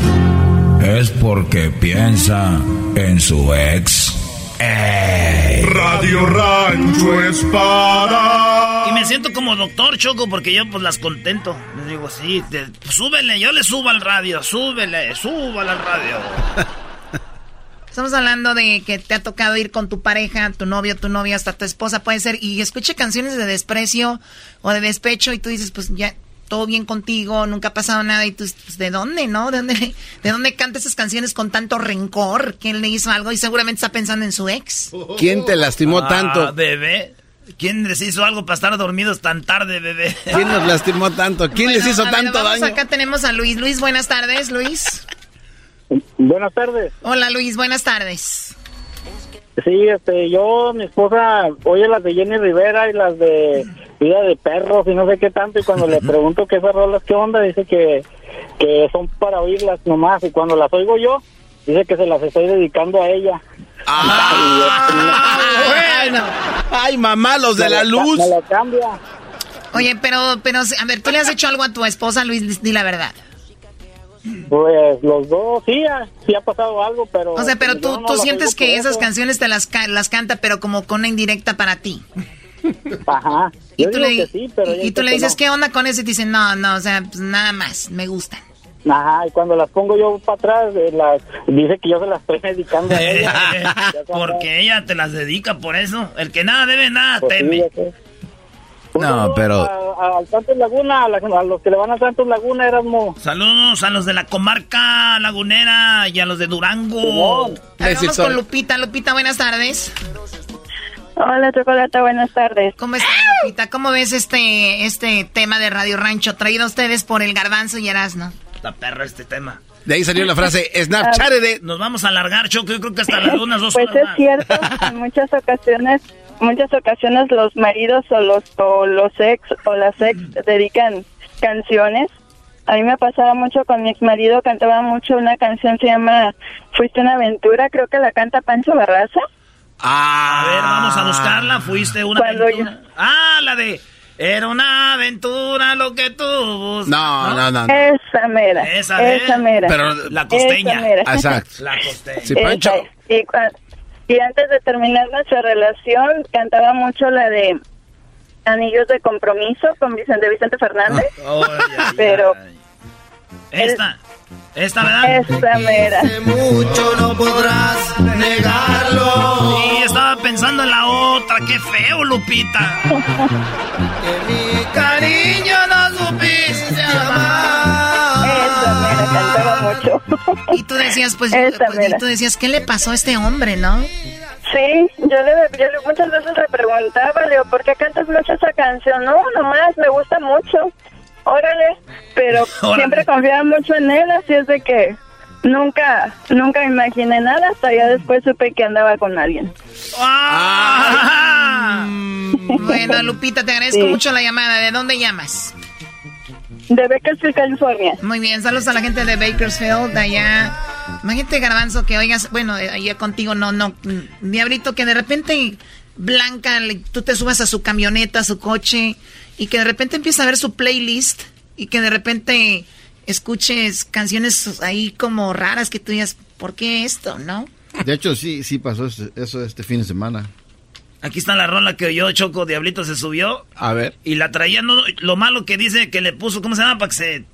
es porque piensa en su ex. Ey. Radio Rancho es para me siento como doctor Choco porque yo pues las contento. Les digo, sí, te- súbele, yo le subo al radio, súbele, súbale al radio. Estamos hablando de que te ha tocado ir con tu pareja, tu novio, tu novia, hasta tu esposa puede ser, y escuche canciones de desprecio o de despecho y tú dices, pues ya, todo bien contigo, nunca ha pasado nada, y tú, pues, ¿de dónde, no? ¿De dónde, ¿De dónde canta esas canciones con tanto rencor? ¿Quién le hizo algo? Y seguramente está pensando en su ex. ¿Quién te lastimó Ah, tanto? bebé. ¿Quién les hizo algo para estar dormidos tan tarde, bebé? ¿Quién nos lastimó tanto? ¿Quién les hizo A ver, tanto vamos, daño? Acá tenemos a Luis. Luis, buenas tardes, Luis. Buenas tardes. Hola, Luis, buenas tardes. Sí, este, yo, mi esposa, oye las de Jenny Rivera y las de Vida de Perros y no sé qué tanto, y cuando le pregunto qué esas rolas, qué onda, dice que, que son para oírlas nomás, y cuando las oigo yo, dice que se las estoy dedicando a ella. Bueno. Ay, mamá, los de la luz. Me la cambia. Oye, pero, pero, a ver, ¿tú le has hecho algo a tu esposa, Luis? Di la verdad. Pues los dos, sí, ha- sí ha pasado algo, pero... O sea, pero tú, no tú sientes que esas eso. canciones te las, ca- las canta, pero como con una indirecta para ti. Ajá. Y Yo tú, digo le, que sí, pero y tú le dices, no. ¿qué onda con eso? Y te dicen, no, no, o sea, pues nada más, me gustan. Ajá, y cuando las pongo yo para atrás, eh, las, dice que yo se las estoy dedicando a ella. Porque ella te las dedica por eso. El que nada debe, nada Pues teme. No, pero... Al Santos Laguna, a, la- a los que le van a Santos Laguna, Erasmo. Saludos a los de la comarca lagunera y a los de Durango. Vamos con Lupita. Lupita, buenas tardes. Hola, Chocolata, buenas tardes. ¿Cómo estás, Lupita? ¿Cómo ves este, este tema de Radio Rancho traído a ustedes por el Garbanzo y Erasno? Está perro este tema. De ahí salió la frase Snapchat de... Nos vamos a alargar, Choco. Yo creo que hasta las lunas dos Pues es más. cierto, en muchas ocasiones, muchas ocasiones los maridos o los o los ex o las ex dedican canciones. A mí me pasaba mucho con mi ex marido, cantaba mucho una canción se llama Fuiste una aventura, creo que la canta Pancho Barraza. A ver, vamos a buscarla. Fuiste una Cuando aventura. Ah, la de. Era una aventura lo que tú buscas. No, no, no. no. Esa mera, Esa, esa, mera. Pero La costeña. Esa. Exacto. La costeña. Sí, Pancho. Y, y antes de terminar nuestra relación, cantaba mucho la de Anillos de Compromiso con Vicente Vicente Fernández. Oh, pero. Esta. Esta, ¿verdad? esa mera. Mucho no podrás negarlo. Sí, estaba pensando en la otra. Qué feo, Lupita. Mi cariño no supiste amar. Esa mera, cantaba mucho. Y tú decías, pues, pues, y tú decías, ¿qué le pasó a este hombre, no? Sí, yo le, yo le- muchas veces le preguntaba, le digo, ¿por qué cantas mucho esa canción? No, nomás, me gusta mucho. Órale, pero Órale. siempre confiaba mucho en él, así es de que Nunca, nunca imaginé nada, hasta ya después supe que andaba con alguien. Ah. bueno, Lupita, te agradezco mucho la llamada. ¿De dónde llamas? De Bakersfield, California. Muy bien, saludos a la gente de Bakersfield, de allá. Imagínate, Garbanzo, que oigas, bueno, allá contigo no, no, diablito, que de repente Blanca, tú te subas a su camioneta, a su coche, y que de repente empieza a ver su playlist, y que de repente escuches canciones ahí como raras que tú digas, ¿por qué esto, no? De hecho, sí, sí pasó eso este fin de semana. Aquí está la rola que yo, Choco Diablito, se subió. A ver. Y la traía, no, lo malo que dice que le puso, ¿cómo se llama? Para que se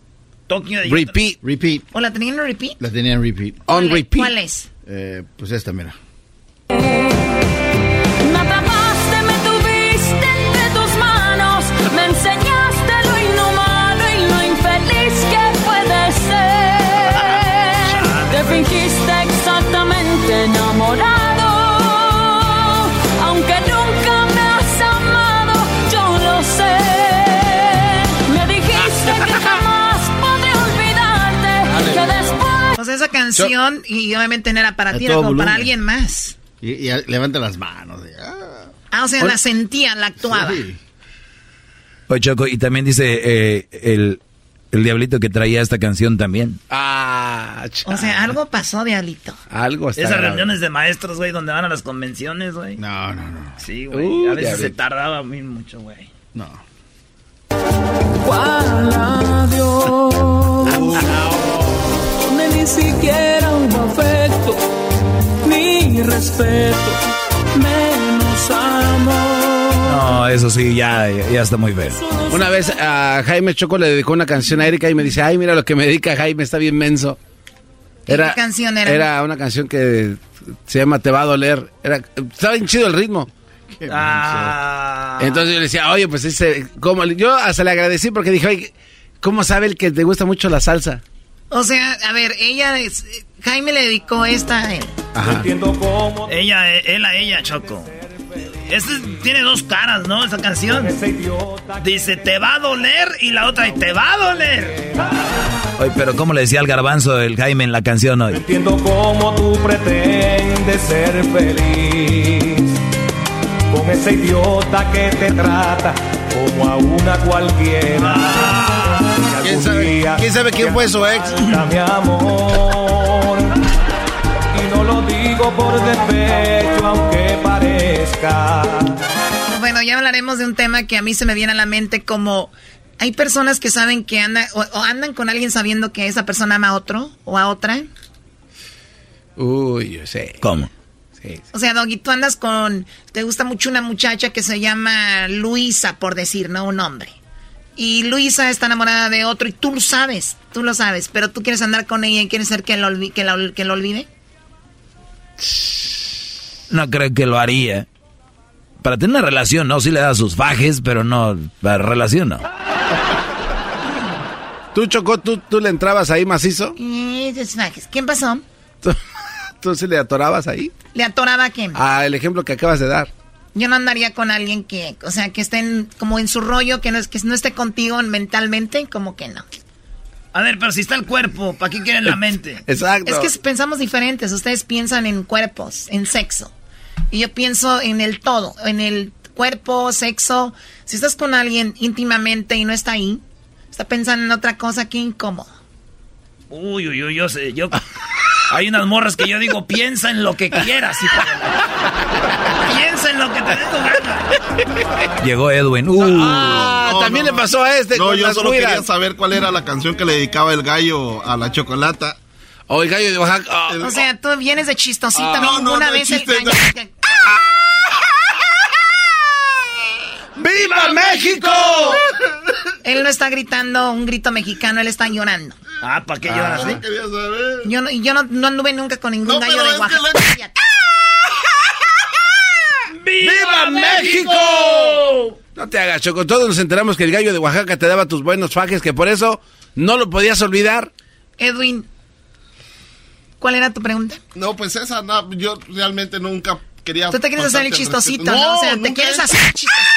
toque. Repeat. Repeat. ¿O la tenían en repeat? La tenían en repeat. On repeat. ¿Cuál es? Eh, pues esta, mira. Esa canción y obviamente no era para ti, era como para alguien más. Y, levanta las manos. ah. ah o sea, la sentía, la actuaba. Oye, Choco, y también dice eh, el, el diablito que traía esta canción también. Ah, O sea, algo pasó, diablito. Algo está Esas reuniones de maestros, güey, donde van a las convenciones, güey. No, no, no. Sí, güey. a veces se tardaba mucho, güey. No. ¿Cuál ni siquiera un afecto, ni respeto, menos amor. No, eso sí, ya, ya está muy feo. Una vez a Jaime Choco le dedicó una canción a Erika y me dice, ay, mira lo que me dedica Jaime, está bien menso. Era, ¿Qué canción era? Era una canción que se llama Te va a doler. Era, estaba bien chido el ritmo. Ah. Entonces yo le decía, oye, pues ese, como, yo hasta le agradecí porque dije, oye, ¿cómo sabe el que te gusta mucho la salsa? O sea, a ver, ella, Jaime le dedicó esta a él. Ajá. Ella, él a ella, Choco. Este tiene dos caras, ¿no? Esa canción. Dice, te va a doler y la otra, te va a doler. Oye, pero ¿cómo le decía al garbanzo el Jaime en la canción hoy? Entiendo cómo tú pretendes ser feliz con ese idiota que te trata como a una cualquiera. ¿Quién sabe, ¿Quién fue su ex? Mi amor. Y no lo digo por despecho, aunque parezca. Bueno, ya hablaremos de un tema que a mí se me viene a la mente como... Hay personas que saben que andan o, andan con alguien sabiendo que esa persona ama a otro o a otra. Uy, yo sé. ¿Cómo? Sí, O sea, Doggy, tú andas con... Te gusta mucho una muchacha que se llama Luisa, por decir, ¿no? Un hombre y Luisa está enamorada de otro y tú lo sabes, tú lo sabes, pero tú quieres andar con ella y quieres ser que lo, que que lo olvide. No creo que lo haría. Para tener una relación, no, sí le da sus fajes, pero no, la relación no. ¿Tú, Chocó, tú, tú le entrabas ahí macizo? Eh, fajes. ¿Quién pasó? ¿Tú, ¿Tú sí le atorabas ahí? ¿Le atoraba a quién? Ah, el ejemplo que acabas de dar. Yo no andaría con alguien que, o sea, que esté como en su rollo, que no, es, que no esté contigo mentalmente, como que no. A ver, pero si está el cuerpo, ¿para qué quieren la mente? Exacto. Es que pensamos diferentes. Ustedes piensan en cuerpos, en sexo. Y yo pienso en el todo, en el cuerpo, sexo. Si estás con alguien íntimamente y no está ahí, está pensando en otra cosa, qué incómodo. Uy, uy, uy, yo sé, yo... Hay unas morras que yo digo, piensa en lo que quieras, hijo Piensa en lo que te dé tu gana. Llegó Edwin. Uh. Ah, también le pasó a este. No, yo solo quería saber cuál era la canción que le dedicaba el gallo a la chocolata. O el gallo de Oaxaca. Ah. o sea, tú vienes de chistosita. Ah, no, una vez el gallo... ¡Viva México! Él no está gritando un grito mexicano, él está llorando. Ah, ¿para qué lloras? Ah, quería saber. Yo, no, yo no, anduve nunca con ningún gallo de Oaxaca. ¡Viva México! No te hagas, Choco. Todos nos enteramos que el gallo de Oaxaca te daba tus buenos fajes, que por eso no lo podías olvidar. Edwin, ¿cuál era tu pregunta? No, pues esa, no, yo realmente nunca quería... Tú te quieres hacer el chistosito, ¿no? O sea, te quieres hacer el chistosito.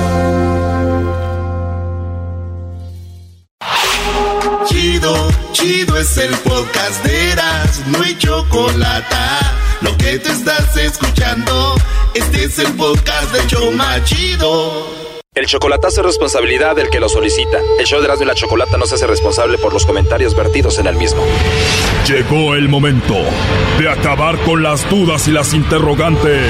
Chido, es el podcast de Erasmo y Chocolata. Lo que te estás escuchando, este es el podcast de Choma Chido. El chocolatazo es responsabilidad del que lo solicita. El show de Erasmo y la Chocolata no se hace responsable por los comentarios vertidos en el mismo. Llegó el momento de acabar con las dudas y las interrogantes.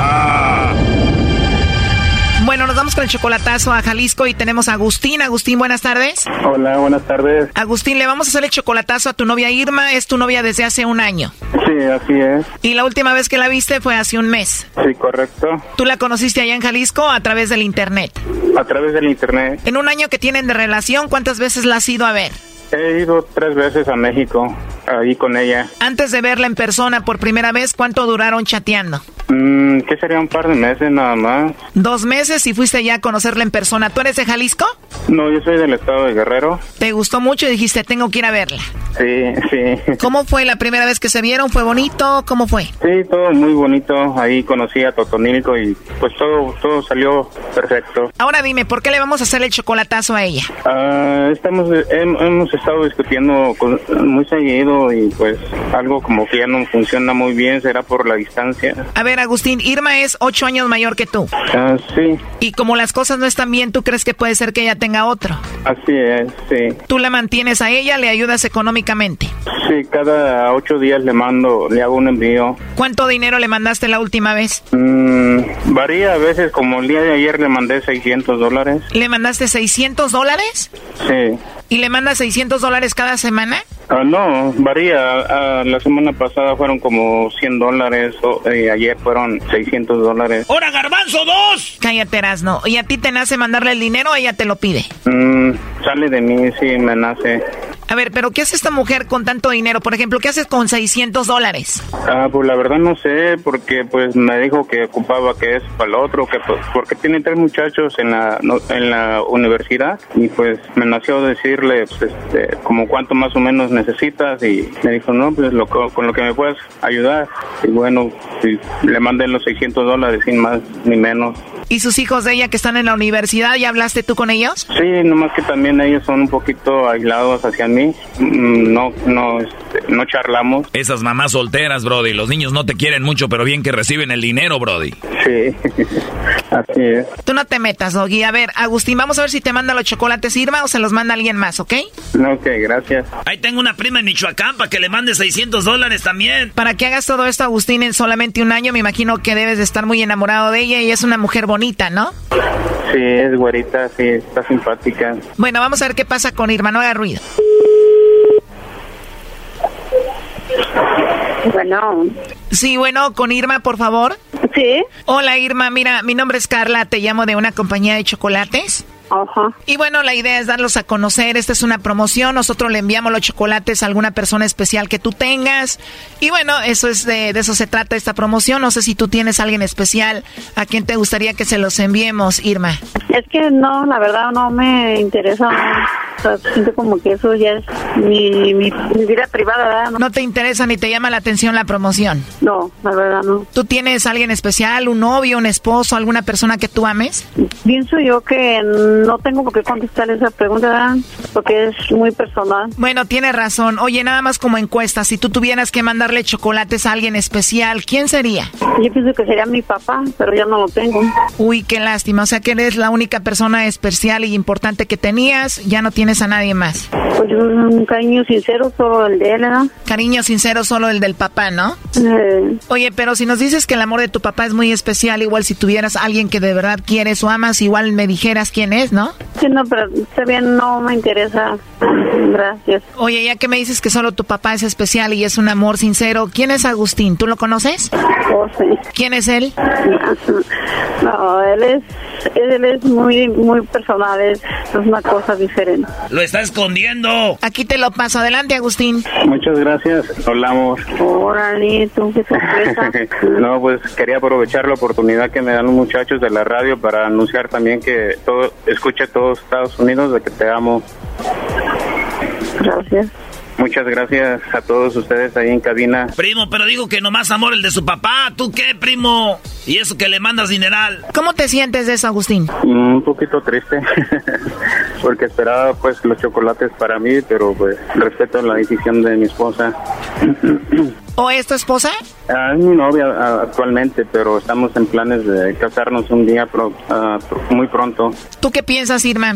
Bueno, nos vamos con el chocolatazo a Jalisco y tenemos a Agustín. Agustín, buenas tardes. Hola, buenas tardes. Agustín, le vamos a hacer el chocolatazo a tu novia Irma. Es tu novia desde hace un año. Sí, así es. Y la última vez que la viste fue hace un mes. Sí, correcto. ¿Tú la conociste allá en Jalisco a través del internet? A través del internet. En un año que tienen de relación, ¿cuántas veces la has ido a ver? He ido tres veces a México, ahí con ella. Antes de verla en persona por primera vez, ¿cuánto duraron chateando? Mm, ¿Qué sería un par de meses nada más? Dos meses y fuiste ya a conocerla en persona. ¿Tú eres de Jalisco? No, yo soy del estado de Guerrero. ¿Te gustó mucho y dijiste, tengo que ir a verla? Sí, sí. ¿Cómo fue la primera vez que se vieron? ¿Fue bonito? ¿Cómo fue? Sí, todo muy bonito. Ahí conocí a Totonilco y pues todo, todo salió perfecto. Ahora dime, ¿por qué le vamos a hacer el chocolatazo a ella? Ah, estamos, hem- hemos estado discutiendo con- muy seguido y pues algo como que ya no funciona muy bien, será por la distancia. A ver, Agustín, Irma es ocho años mayor que tú. Ah, sí, Y como las cosas no están bien, ¿tú crees que puede ser que ella tenga otro? así es, sí. Tú la mantienes a ella, le ayudas económicamente. Sí, cada ocho días le mando, le hago un envío. ¿Cuánto dinero le mandaste la última vez? Mm, varía a veces, como el día de ayer le mandé 600 dólares. ¿Le mandaste 600 dólares? Sí. ¿Y le mandas 600 dólares cada semana? Ah, no, varía. Ah, la semana pasada fueron como 100 dólares, o, eh, ayer fueron 600 dólares. ¡Hora, garbanzo, dos! Cállate, Erasno. ¿Y a ti te nace mandarle el dinero o ella te lo pide? Mm, sale de mí, sí, me nace. A ver, pero ¿qué hace esta mujer con tanto dinero? Por ejemplo, ¿qué haces con 600 dólares? Ah, pues la verdad no sé, porque pues me dijo que ocupaba que es para el otro, que pues, porque tiene tres muchachos en la no- en la universidad y pues me nació decirle pues, este, como cuánto más o menos necesitas y me dijo no, pues lo, co- con lo que me puedes ayudar y bueno, sí, le mandé los 600 dólares sin más ni menos. ¿Y sus hijos de ella que están en la universidad, ya hablaste tú con ellos? Sí, nomás que también ellos son un poquito aislados hacia mí, Mm, no no este, no charlamos. Esas mamás solteras, Brody. Los niños no te quieren mucho, pero bien que reciben el dinero, Brody. Sí, así es. Tú no te metas, Doggy. A ver, Agustín, vamos a ver si te manda los chocolates Irma o se los manda alguien más, ¿ok? Ok, gracias. Ahí tengo una prima en Michoacán para que le mande 600 dólares también. Para que hagas todo esto, Agustín, en solamente un año, me imagino que debes de estar muy enamorado de ella y es una mujer bonita, ¿no? Sí, es güerita, sí, está simpática. Bueno, vamos a ver qué pasa con Irma, no haga ruido. Bueno. Sí, bueno, con Irma, por favor. Sí. Hola, Irma. Mira, mi nombre es Carla. Te llamo de una compañía de chocolates. Ajá. Y bueno, la idea es darlos a conocer. Esta es una promoción. Nosotros le enviamos los chocolates a alguna persona especial que tú tengas. Y bueno, eso es de, de eso se trata esta promoción. No sé si tú tienes a alguien especial a quien te gustaría que se los enviemos, Irma. Es que no, la verdad no me interesa. Sea, siento como que eso ya es mi, mi, mi vida privada, ¿verdad? ¿No te interesa ni te llama la atención la promoción? No, la verdad no. ¿Tú tienes a alguien especial, un novio, un esposo, alguna persona que tú ames? Pienso yo que no tengo por qué contestar esa pregunta, ¿verdad? Porque es muy personal. Bueno, tienes razón. Oye, nada más como encuesta, si tú tuvieras que mandarle chocolates a alguien especial, ¿quién sería? Yo pienso que sería mi papá, pero ya no lo tengo. Uy, qué lástima. O sea que eres la única persona especial y importante que tenías, ya no tienes a nadie más. Pues un cariño sincero, solo el de él, ¿verdad? Cariño sincero, solo el del papá, ¿no? Eh, Oye, pero si nos dices que el amor de tu papá es muy especial, igual si tuvieras a alguien que de verdad quieres o amas, igual me dijeras quién es, ¿no? sí, no, pero está bien, no me interesa Gracias. Oye, ya que me dices que solo tu papá es especial y es un amor sincero, ¿quién es Agustín? ¿Tú lo conoces? José. ¿Quién es él? No, él es, él es muy, muy personal, es, es una cosa diferente. Lo está escondiendo. Aquí te lo paso. Adelante, Agustín. Muchas gracias. Hola, amor. Órale, tú qué sorpresa. no, pues quería aprovechar la oportunidad que me dan los muchachos de la radio para anunciar también que todo, escuche todos Estados Unidos de que te amo. Gracias. Muchas gracias a todos ustedes ahí en cabina. Primo, pero digo que nomás amor el de su papá. ¿Tú qué, primo? Y eso que le mandas dineral. ¿Cómo te sientes de eso, Agustín? Mm, Un poquito triste, porque esperaba pues los chocolates para mí, pero pues respeto la decisión de mi esposa. ¿O es tu esposa? Ah, es mi novia ah, actualmente, pero estamos en planes de casarnos un día pro- ah, pro- muy pronto. ¿Tú qué piensas, Irma?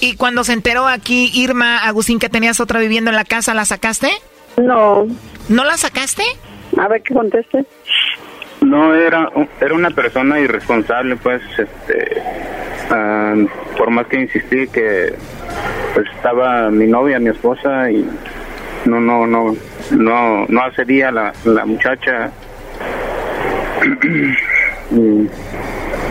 Y cuando se enteró aquí, Irma, Agustín, que tenías otra viviendo en la casa, ¿la sacaste? No. ¿No la sacaste? A ver qué conteste. No, era, era una persona irresponsable, pues, este, por más que insistí que pues estaba mi novia, mi esposa y no, no, no, no, no accedía la, la muchacha. Y,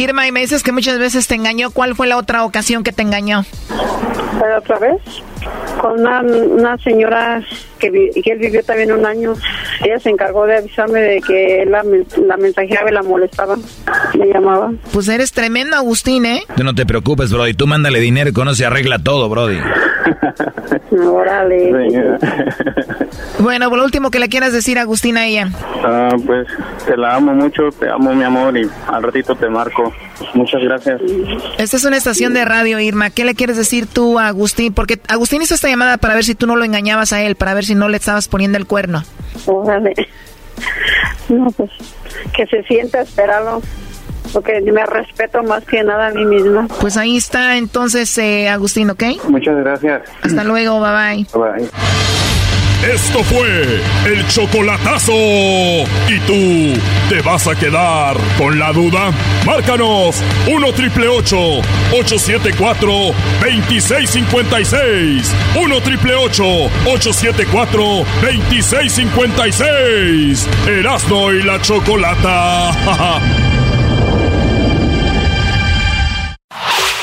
Irma, y me dices que muchas veces te engañó. ¿Cuál fue la otra ocasión que te engañó? Pero otra vez, con una, una señora que, vi- que él vivió también un año, ella se encargó de avisarme de que la, la mensajeaba y la molestaba, me llamaba. Pues eres tremendo, Agustín, ¿eh? Tú no te preocupes, Brody, tú mándale dinero y con eso se arregla todo, Brody. Órale. Bueno, por lo último que le quieras decir, Agustín, a ella. Ah, pues te la amo mucho, te amo mi amor y al ratito te marco. Muchas gracias. Esta es una estación de radio, Irma. ¿Qué le quieres decir tú a Agustín? Porque Agustín hizo esta llamada para ver si tú no lo engañabas a él, para ver si no le estabas poniendo el cuerno. Órale. No, pues que se sienta esperarlo, porque me respeto más que nada a mí misma. Pues ahí está entonces, eh, Agustín, ¿ok? Muchas gracias. Hasta luego, bye bye. Bye. Esto fue el chocolatazo. ¿Y tú te vas a quedar con la duda? Márcanos 1 triple 874 2656. 1 triple 874 2656. Erasno y la chocolata.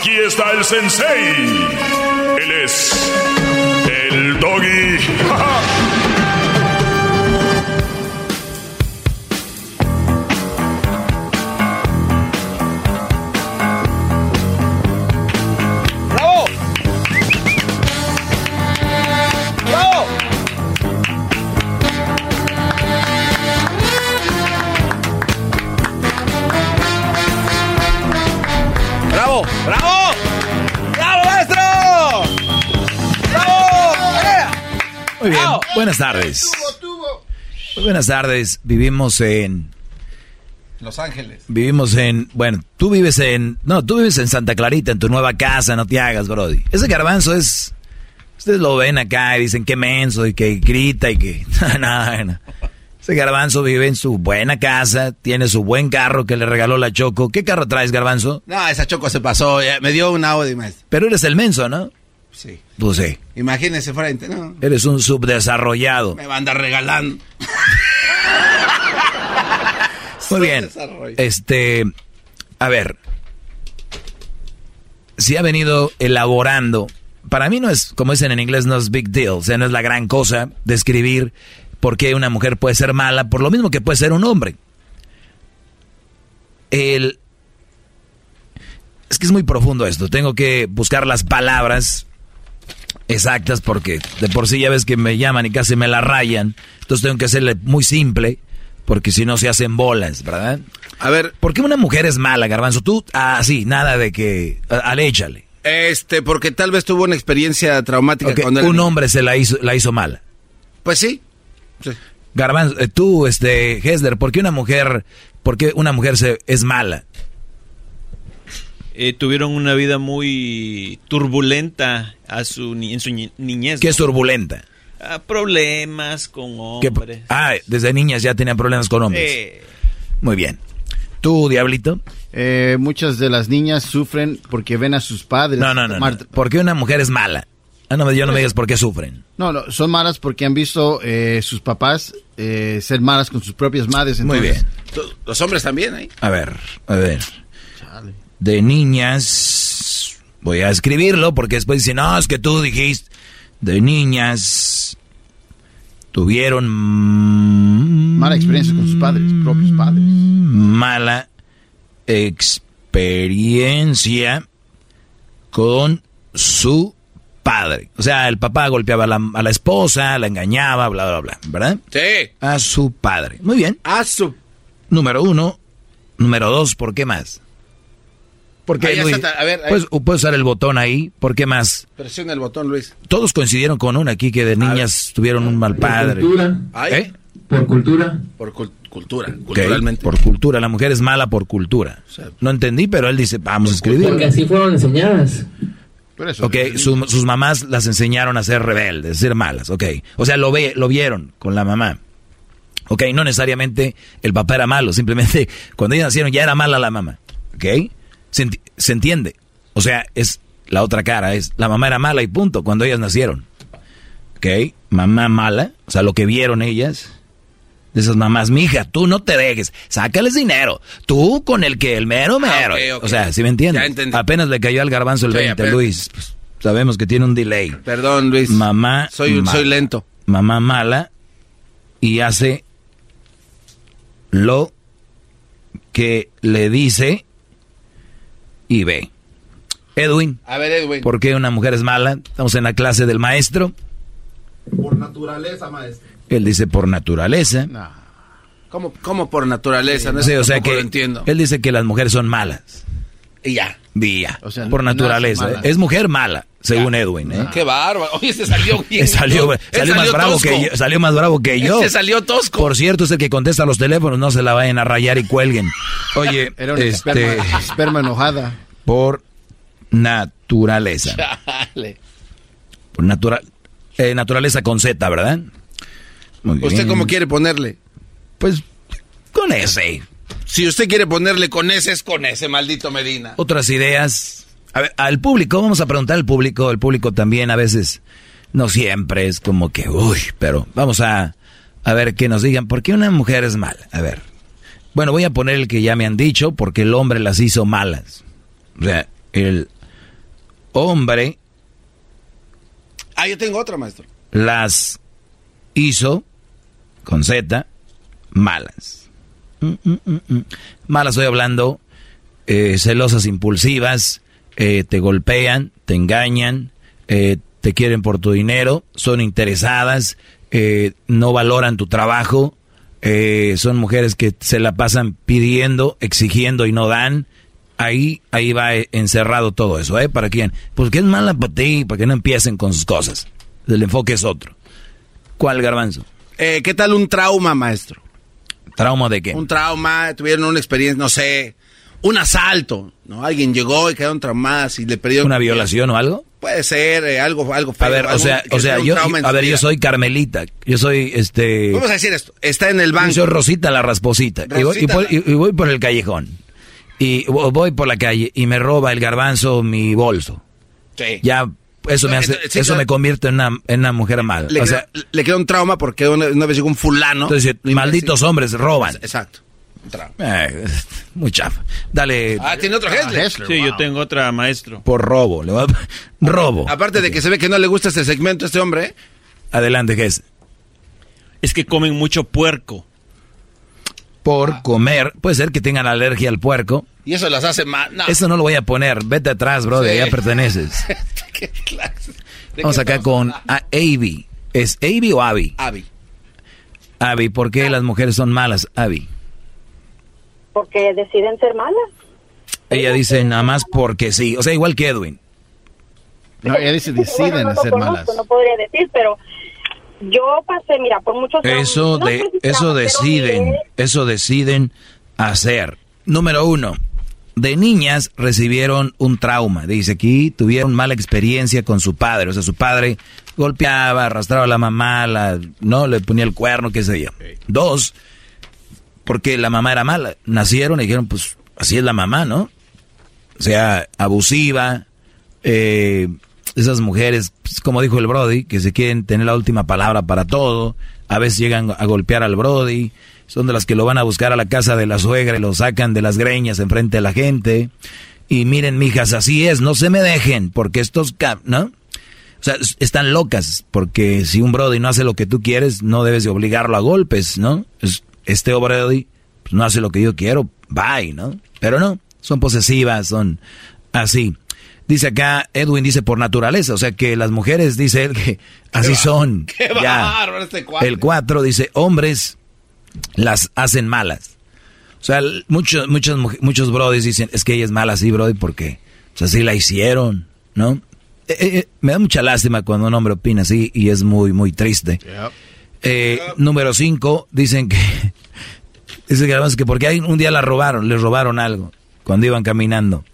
Aquí está el sensei. Él es ¡Bravo! ¡Bravo, maestro! ¡Bravo! Muy bien, buenas tardes. Muy buenas tardes, vivimos en... Los Ángeles. Vivimos en, bueno, tú vives en, no, tú vives en Santa Clarita, en tu nueva casa, no te hagas, Brody. Ese garbanzo es, ustedes lo ven acá y dicen que menso y que grita y que, nada, nada. Ese garbanzo vive en su buena casa, tiene su buen carro que le regaló la Choco. ¿Qué carro traes, garbanzo? No, esa Choco se pasó, ya me dio un Audi, maestro. Pero eres el menso, ¿no? Sí. Pues sí. Imagínese frente, ¿no? Eres un subdesarrollado. Me va a andar regalando. Muy bien. Este, a ver, si ha venido elaborando, para mí no es, como dicen en inglés, no es big deal, o sea, no es la gran cosa describir por qué una mujer puede ser mala, por lo mismo que puede ser un hombre. El, es que es muy profundo esto, tengo que buscar las palabras exactas porque de por sí ya ves que me llaman y casi me la rayan, entonces tengo que hacerle muy simple porque si no se hacen bolas, ¿verdad? A ver. ¿Por qué una mujer es mala, Garbanzo? Tú, ah, sí, nada de que. Al échale. Este, porque tal vez tuvo una experiencia traumática cuando un hombre se la hizo, la hizo mala. Pues sí. Sí. Garbanzo, eh, tú, este, Hesler, ¿por qué una mujer, por qué una mujer se, es mala? Eh, tuvieron una vida muy turbulenta a su en su ni- niñez. ¿Qué es turbulenta? Ah, problemas con ¿Qué- hombres. ah, desde niñas ya tenían problemas con hombres. Eh, Muy bien. ¿Tú, Diablito? Eh, muchas de las niñas sufren porque ven a sus padres. No, no, no. no. ¿Por qué una mujer es mala? Ah, no, yo no me digas por qué sufren. No, no, son malas porque han visto eh, sus papás eh, ser malas con sus propias madres. Muy entonces- bien. Los hombres también, ¿eh? A ver, a ver. De niñas. Voy a escribirlo porque después dicen, no, es que tú dijiste. De niñas. Tuvieron. Mala experiencia con sus padres, propios padres. Mala experiencia con su padre. O sea, el papá golpeaba a la, a la esposa, la engañaba, bla, bla, bla. ¿Verdad? Sí. A su padre. Muy bien. A su. Número uno. Número dos, ¿por qué más? ¿Por qué, Ahí Luis? está, a ver, ahí. Puedes, puedes usar el botón ahí. ¿Por qué más? Presiona el botón, Luis. Todos coincidieron con una aquí que de niñas tuvieron un mal padre. Ay. ¿Eh? Por cultura. Por cul- cultura, Ok, culturalmente. Por cultura. La mujer es mala por cultura. No entendí, pero él dice, vamos a escribir. Porque así fueron enseñadas. Ok, su- sus mamás las enseñaron a ser rebeldes, a ser malas, ok. O sea, lo, ve, lo vieron con la mamá. Ok, no necesariamente el papá era malo, simplemente cuando ellos nacieron ya era mala la mamá. Ok, se, se entiende. O sea, es la otra cara, es la mamá era mala y punto, cuando ellas nacieron. Ok, mamá mala, o sea, lo que vieron ellas. De esas mamás, mija, tú no te dejes, sácales dinero. Tú con el que el mero mero. ok. O sea, si me entiendes? Ya entendí. Apenas le cayó al garbanzo el Sí, 20, apenas. Luis. Pues, sabemos que tiene un delay. Perdón, Luis. Mamá. Soy, mala. soy lento. Mamá mala y hace lo que le dice y ve. Edwin, A ver, Edwin. ¿por qué una mujer es mala? Estamos en la clase del maestro. Por naturaleza, maestro. Él dice por naturaleza. ¿Cómo, cómo por naturaleza? No Sí, o sea que lo entiendo. él dice que las mujeres son malas. Y ya. O sea, por naturaleza. Es mujer mala, según Edwin. ¿eh? Qué bárbaro. Oye, se salió bien. salió, salió más bravo tosco. que yo, salió más bravo que yo. Ese salió tosco. Por cierto, es el que contesta los teléfonos, no se la vayan a rayar y cuelguen. Oye, Era una este, esperma, esperma enojada. por naturaleza. Chale. Por natura- eh, naturaleza con Z, ¿verdad? Muy ¿Usted cómo quiere ponerle? Pues con ese. Si usted quiere ponerle con ese, es con ese, maldito Medina. Otras ideas. A ver, al público, vamos a preguntar al público. El público también a veces, no siempre, es como que, uy, pero vamos a, a ver que nos digan, ¿por qué una mujer es mala? A ver. Bueno, voy a poner el que ya me han dicho, porque el hombre las hizo malas. O sea, el hombre Ah, yo tengo otra, maestro. las hizo, con Z, malas. Mm, mm, mm. Malas estoy hablando, eh, celosas impulsivas, eh, te golpean, te engañan, eh, te quieren por tu dinero, son interesadas, no valoran tu trabajo, son mujeres que se la pasan pidiendo, exigiendo y no dan. Ahí, ahí va encerrado todo eso, ¿eh? ¿Para quién? Porque es mala para ti, para que no empiecen con sus cosas. El enfoque es otro. ¿Cuál garbanzo? Eh, ¿Qué tal un trauma, maestro? ¿Trauma de qué? Un trauma, tuvieron una experiencia, no sé, un asalto, ¿no? Alguien llegó y quedaron traumadas y le perdió... ¿Una violación o algo? Puede ser, eh, algo, algo feo, A ver, o sea, o sea, yo, en a ver, yo soy Carmelita, yo soy, este... Vamos a decir esto, está en el Yo banco. soy Rosita la rasposita. y, voy, y por, y- y voy por el callejón. Y vo- voy por la calle y me roba el garbanzo mi bolso. Sí. Ya, eso me hace, Sí, eso me convierte en una, en una mujer mala. Le, o queda, sea, le queda un trauma porque una, una vez llegó un fulano. entonces, malditos hombres roban. Exacto. un trauma. Eh, muy chafa. Dale. Ah, tiene otro Hessler. Sí, yo tengo otra, maestro. Por robo. Le voy a- robo. Aparte de que se ve que no le gusta este segmento a este hombre. ¿eh? Adelante, Gess. Es que comen mucho puerco. Por comer. Puede ser que tengan alergia al puerco. Y eso las hace mal. No. Eso no lo voy a poner. Vete atrás, bro. De Sí. allá perteneces. ¿Qué clase? ¿De Vamos acá con a- Avi. ¿Es Avi o Avi? Abby. Avi, ¿por qué las mujeres son malas, Avi? Porque deciden ser malas. Ella dice nada más porque sí. O sea, igual que Edwin. No, ella dice deciden Bueno, no ser conozco, malas. No podría decir, pero yo pasé, mira, por muchos años. Eso no de si eso deciden, eso deciden hacer. Número uno, de niñas recibieron un trauma. Dice aquí tuvieron mala experiencia con su padre. O sea, su padre golpeaba, arrastraba a la mamá, la, no le ponía el cuerno, qué sé yo. Dos, porque la mamá era mala. Nacieron y dijeron, pues así es la mamá, ¿no? O sea, abusiva. eh, esas mujeres, pues, como dijo el Brody, que se quieren tener la última palabra para todo. A veces llegan a golpear al Brody. Son de las que lo van a buscar a la casa de la suegra y lo sacan de las greñas enfrente de la gente. Y miren, mijas, así es, no se me dejen, porque estos, ¿no? O sea, es- están locas, porque si un Brody no hace lo que tú quieres, no debes de obligarlo a golpes, ¿no? Es- este Brody pues, no hace lo que yo quiero, bye, ¿no? Pero no, son posesivas, son así. Dice acá, Edwin dice por naturaleza, o sea que las mujeres, dice él, que así son. Qué Ya. bárbaro este cuate. El 4 dice, hombres las hacen malas. O sea, muchos, muchos, muchos brodis dicen, es que ella es mala así, brody, porque, o sea, sí la hicieron, ¿no? Eh, eh, eh, me da mucha lástima cuando un hombre opina así y es muy, muy triste. Eh, Número 5, dicen que, dice que además que porque un día la robaron, les robaron algo cuando iban caminando.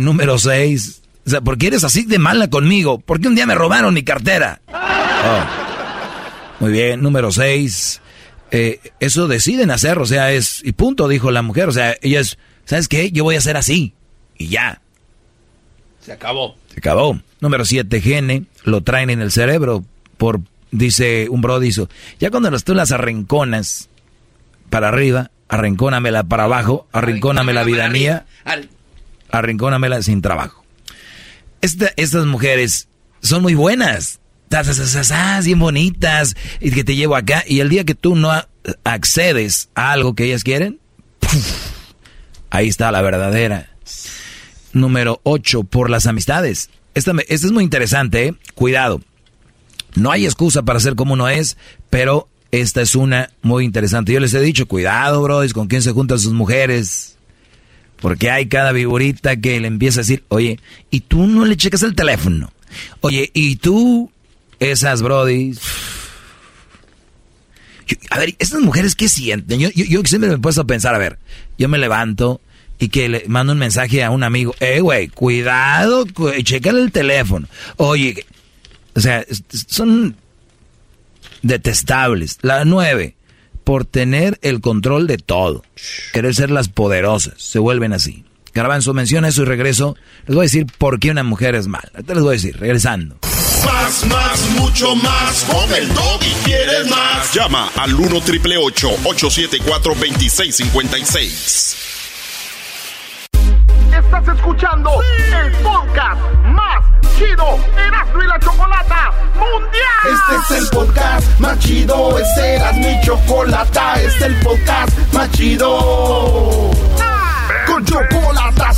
Número 6, o sea, ¿por qué eres así de mala conmigo? Porque un día me robaron mi cartera. Oh. Muy bien, número 6. Eso deciden hacer, o sea, es, y punto, dijo la mujer, o sea, ella es, ¿sabes qué? Yo voy a hacer así, y ya, Se acabó. se acabó. Número 7, gene, lo traen en el cerebro, por, dice un bro, dice, ya cuando las- tú las arrinconas para arriba, arrincónamela para abajo, arrincóname la vida mía, arrincónamela sin trabajo. Esta- estas mujeres son muy buenas. Bien bonitas. Y que te llevo acá. Y el día que tú no accedes a algo que ellas quieren, ahí está la verdadera. Número 8, por las amistades. Esta, esta es muy interesante, ¿eh? Cuidado. No hay excusa para ser como uno es, pero esta es una muy interesante. Yo les he dicho, cuidado, bros, con quién se juntan sus mujeres. Porque hay cada viborita que le empieza a decir, oye, ¿y tú no le checas el teléfono? Oye, ¿y tú, esas brodis? Yo- a ver, estas mujeres, ¿qué sienten? Yo, siempre me he puesto a pensar, a ver, yo me levanto y que le mando un mensaje a un amigo, eh, güey, cuidado, cu el teléfono. Oye, o sea, son detestables. La nueve, por tener el control de todo. Querer ser las poderosas. Se vuelven así. Garbanzo, menciona eso y regreso. Les voy a decir por qué una mujer es mala. Ahorita les voy a decir, regresando. Más, más, mucho más. Con el y quieres más. Llama al 1 triple 874 2656. Estás escuchando el podcast más chido Erasmo y la Chocolata Mundial. Este es el podcast más chido, es Eras mi chocolata, este es el podcast más chido. Con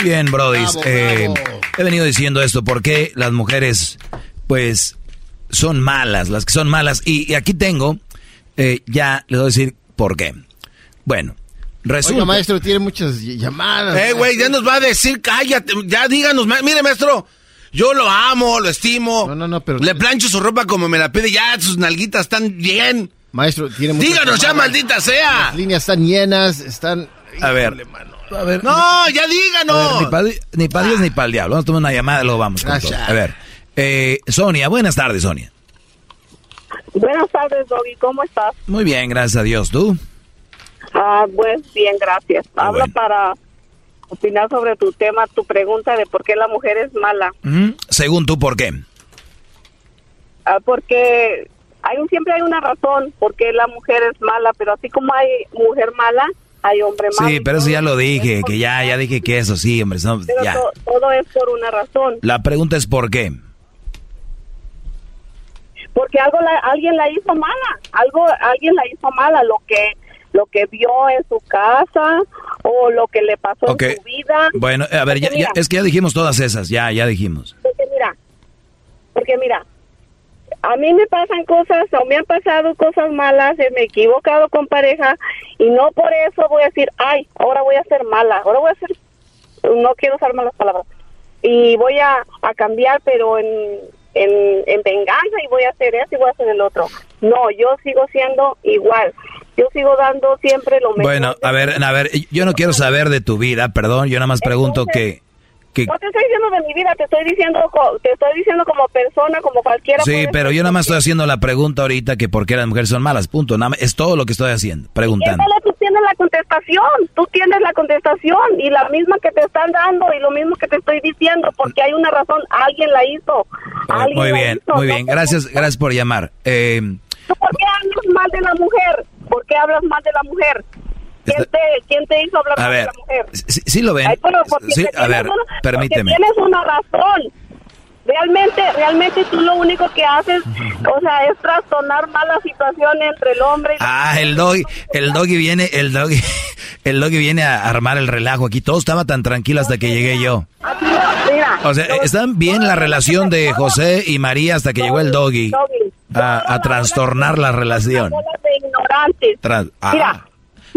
Muy bien, Brody. Eh, he venido diciendo esto porque las mujeres, pues, son malas, las que son malas. Y, aquí tengo, eh, ya les voy a decir por qué. Bueno, resulta... Oiga, maestro, tiene muchas llamadas. Eh, güey, ya nos va a decir, cállate, ya díganos, ma- mire, maestro, yo lo amo, lo estimo. No, no, no, pero... Le plancho su ropa como me la pide, ya sus nalguitas están bien. Maestro, tiene muchas Díganos ya, maldita sea. Las líneas están llenas, están... A ver, a ver. No, ya A ver, díganos. ni para ni pa Dios ni para el diablo. Vamos a tomar una llamada, luego vamos con todo. A ver, eh, Sonia, buenas tardes, Sonia. Buenas tardes, Doggy. ¿Cómo estás? Muy bien, gracias a Dios. ¿Tú? Ah, pues bien, gracias. Hablo para opinar sobre tu tema, tu pregunta de por qué la mujer es mala. Según tú, ¿por qué? Ah, porque hay un, siempre hay una razón por qué la mujer es mala, pero así como hay mujer mala, hay hombre malo. Sí, pero eso ya lo dije, que ya, ya dije que eso sí, hombre. no, Pero ya. to- todo es por una razón. La pregunta es ¿por qué? Porque algo la- alguien la hizo mala, algo alguien la hizo mala, lo que lo que vio en su casa o lo que le pasó en su vida. Bueno, a ver, ya, es que ya dijimos todas esas, ya, ya dijimos. Porque mira, porque mira, a mí me pasan cosas o me han pasado cosas malas, eh, me he equivocado con pareja y no por eso voy a decir, ay, ahora voy a ser mala, ahora voy a ser, no quiero usar malas palabras, y voy a, a cambiar, pero en, en, en venganza y voy a hacer eso y voy a hacer el otro. No, yo sigo siendo igual, yo sigo dando siempre lo mejor. Bueno, a ver, a ver, yo no quiero saber de tu vida, perdón, yo nada más pregunto que... que No te estoy diciendo de mi vida, te estoy diciendo, te estoy diciendo como persona, como cualquiera. sí, pero yo nada más estoy haciendo la pregunta ahorita que por qué las mujeres son malas, punto. Nada más, es todo lo que estoy haciendo, preguntando. Éndale, tú tienes la contestación, tú tienes la contestación y la misma que te están dando y lo mismo que te estoy diciendo, porque hay una razón, alguien la hizo. Alguien Muy bien, hizo, muy bien, gracias, gracias por llamar. Eh, ¿Tú ¿Por qué hablas mal de la mujer? ¿Por qué hablas mal de la mujer? ¿Quién te, quién te hizo hablar a ver, de la mujer? sí, sí lo ven. Ay, Sí, a ver, una- permíteme. tienes una razón. Realmente, realmente tú lo único que haces, o sea, es trastornar más la situación entre el hombre y Ah, el doggy, el doggy viene, el doggy, el doggy viene a armar el relajo aquí. Todo estaba tan tranquilo hasta que llegué yo. O sea, están bien la relación de José y María hasta que llegó el doggy a, a trastornar la relación. ignorantes. Ah, Mira, si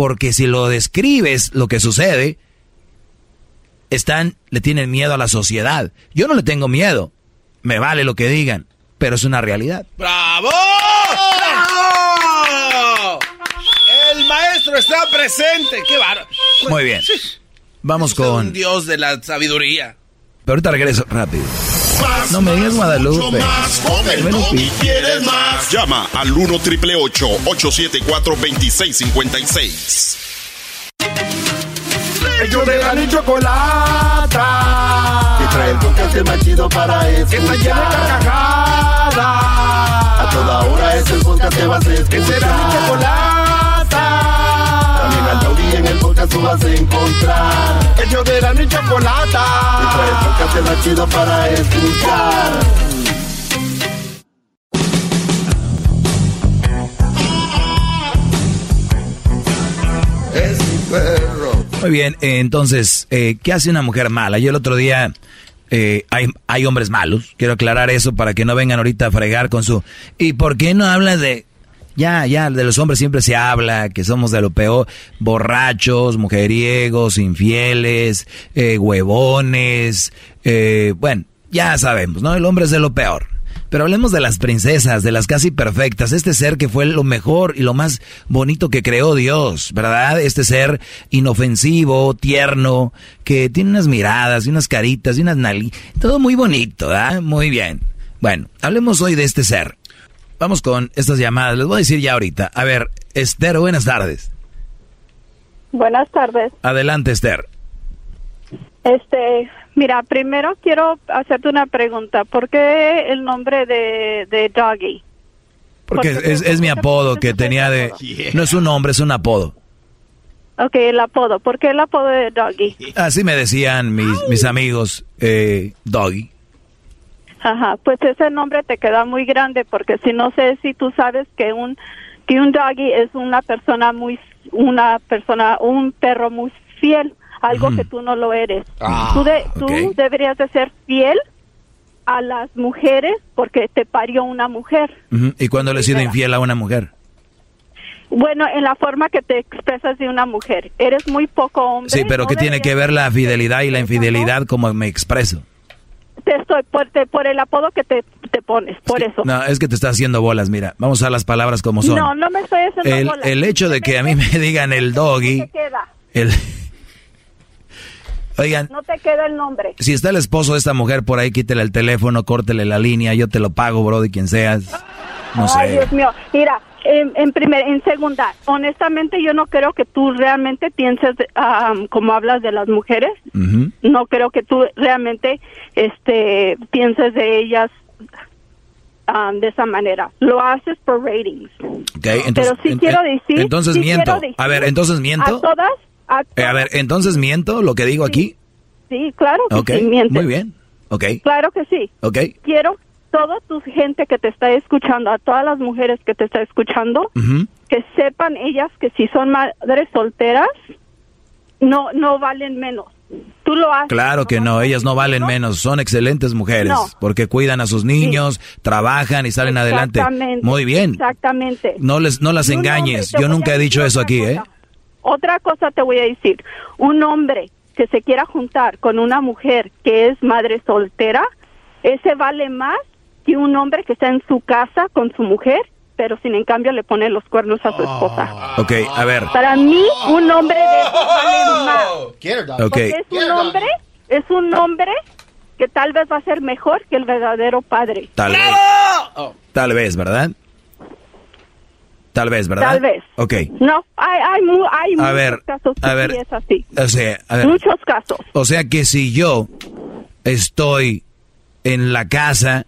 porque si lo describes lo que sucede, están, le tienen miedo a la sociedad. Yo no le tengo miedo, me vale lo que digan, pero es una realidad. ¡Bravo! ¡Bravo! El maestro está presente. ¡Qué bárbaro! Muy bien. Vamos con... un dios de la sabiduría. Pero ahorita regreso rápido. Más, No me digas Guadalupe. más, no y quieres más. Llama al 1 triple 874 2656. Ellos de la ni chocolata. Que trae el podcast más chido para escuchar. Que está llena de carcajadas. A toda hora es el podcast que vas a escuchar. Que será mi chocolata. Taurí en el podcast tú vas a encontrar. Ellos de la ni chocolata. Trae el podcast el más chido para escuchar. Es mi perro. Muy bien, eh, entonces, eh, ¿qué hace una mujer mala? Yo el otro día, eh, hay, hay hombres malos, quiero aclarar eso para que no vengan ahorita a fregar con su... ¿Y por qué no hablas de...? Ya, ya, de los hombres siempre se habla, que somos de lo peor, borrachos, mujeriegos, infieles, eh, huevones, eh, bueno, ya sabemos, ¿no? El hombre es de lo peor. Pero hablemos de las princesas, de las casi perfectas, este ser que fue lo mejor y lo más bonito que creó Dios, ¿verdad? Este ser inofensivo, tierno, que tiene unas miradas unas caritas y unas nali, todo muy bonito, ¿verdad? Muy bien. Bueno, hablemos hoy de este ser. Vamos con estas llamadas, les voy a decir ya ahorita. A ver, Esther, buenas tardes. Buenas tardes. Adelante, Esther. Este, mira, primero quiero hacerte una pregunta. ¿Por qué el nombre de, de Doggy? Porque es, es mi apodo que tenía de... No es un nombre, es un apodo. Ok, el apodo. ¿Por qué el apodo de Doggy? Así me decían mis, mis amigos, eh, Doggy. Ajá, pues ese nombre te queda muy grande porque si no sé si tú sabes que un que un doggy es una persona muy una persona un perro muy fiel, algo que tú no lo eres. Ah, tú de- tú deberías de ser fiel a las mujeres porque te parió una mujer. ¿Y cuándo le he sido infiel a una mujer? Bueno, en la forma que te expresas de una mujer, eres muy poco hombre. Sí, pero no ¿qué tiene que ver la fidelidad y la infidelidad como me expreso? Te estoy por, te- por el apodo que te, te pones, por eso. No, es que te está haciendo bolas, mira. Vamos a las palabras como son. No, no me estoy haciendo el, bola. el hecho de que a mí me digan el doggy, queda, el... Oigan, no te queda el nombre. si está el esposo de esta mujer por ahí, quítele el teléfono, córtele la línea, yo te lo pago, bro, de quien seas. No Ay, sé. Dios mío. Mira, en, en primer, en segunda, honestamente yo no creo que tú realmente pienses ah, como hablas de las mujeres. Ujú. No creo que tú realmente este pienses de ellas ah, de esa manera. Lo haces por ratings. Ok, entonces, Pero sí en- quiero decir. entonces sí miento. decir A ver, entonces miento. A todas. A Eh, a ver, entonces miento lo que digo aquí. sí, claro que Ok, sí, mientes. muy bien. Ok, Claro que sí. ok. Quiero toda tu gente que te está escuchando, a todas las mujeres que te está escuchando, que sepan ellas que si son madres solteras, no no valen menos. Tú lo haces. Claro que no, ellas no valen menos, son excelentes mujeres, No. porque cuidan a sus niños, trabajan y salen adelante. Muy bien. Exactamente. No les no las Y engañes. Yo nunca he dicho eso aquí, ¿eh? Otra cosa te voy a decir. Un hombre que se quiera juntar con una mujer que es madre soltera, ese vale más que un hombre que está en su casa con su mujer, pero sin en cambio le pone los cuernos a su esposa. Ok, a ver. Para mí, un hombre de esos vale más. Ok. Porque es un hombre, es un hombre que tal vez va a ser mejor que el verdadero padre. Tal vez. Tal vez, ¿verdad? Tal vez, ¿verdad? Tal vez. Ok. No, hay, hay, mu- hay A muchos ver, casos que a ver. sí es así. O sea, a ver. Muchos casos. O sea que si yo estoy en la casa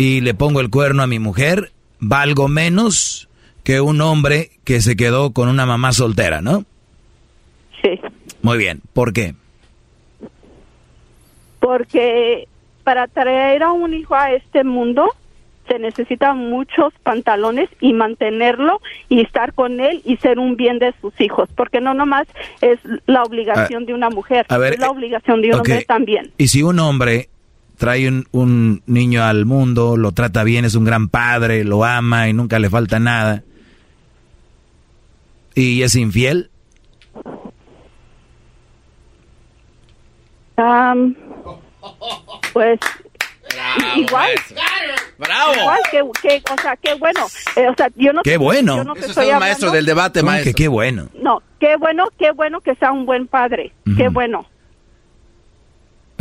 y le pongo el cuerno a mi mujer, valgo menos que un hombre que se quedó con una mamá soltera, ¿no? Sí. Muy bien. ¿Por qué? Porque para traer a un hijo a este mundo se necesita muchos pantalones y mantenerlo y estar con él y ser un bien de sus hijos, porque no nomás es la obligación Ah, de una mujer, a ver, es la obligación de un hombre también. Y si un hombre trae un, un niño al mundo, lo trata bien, es un gran padre, lo ama y nunca le falta nada, y es infiel, Am, pues igual. ¡Bravo! igual que, que o sea qué bueno. Eh, o sea yo no qué yo bueno. no te estoy hablando- ¿Cómo que qué bueno. no qué bueno qué bueno que sea un buen padre. Qué bueno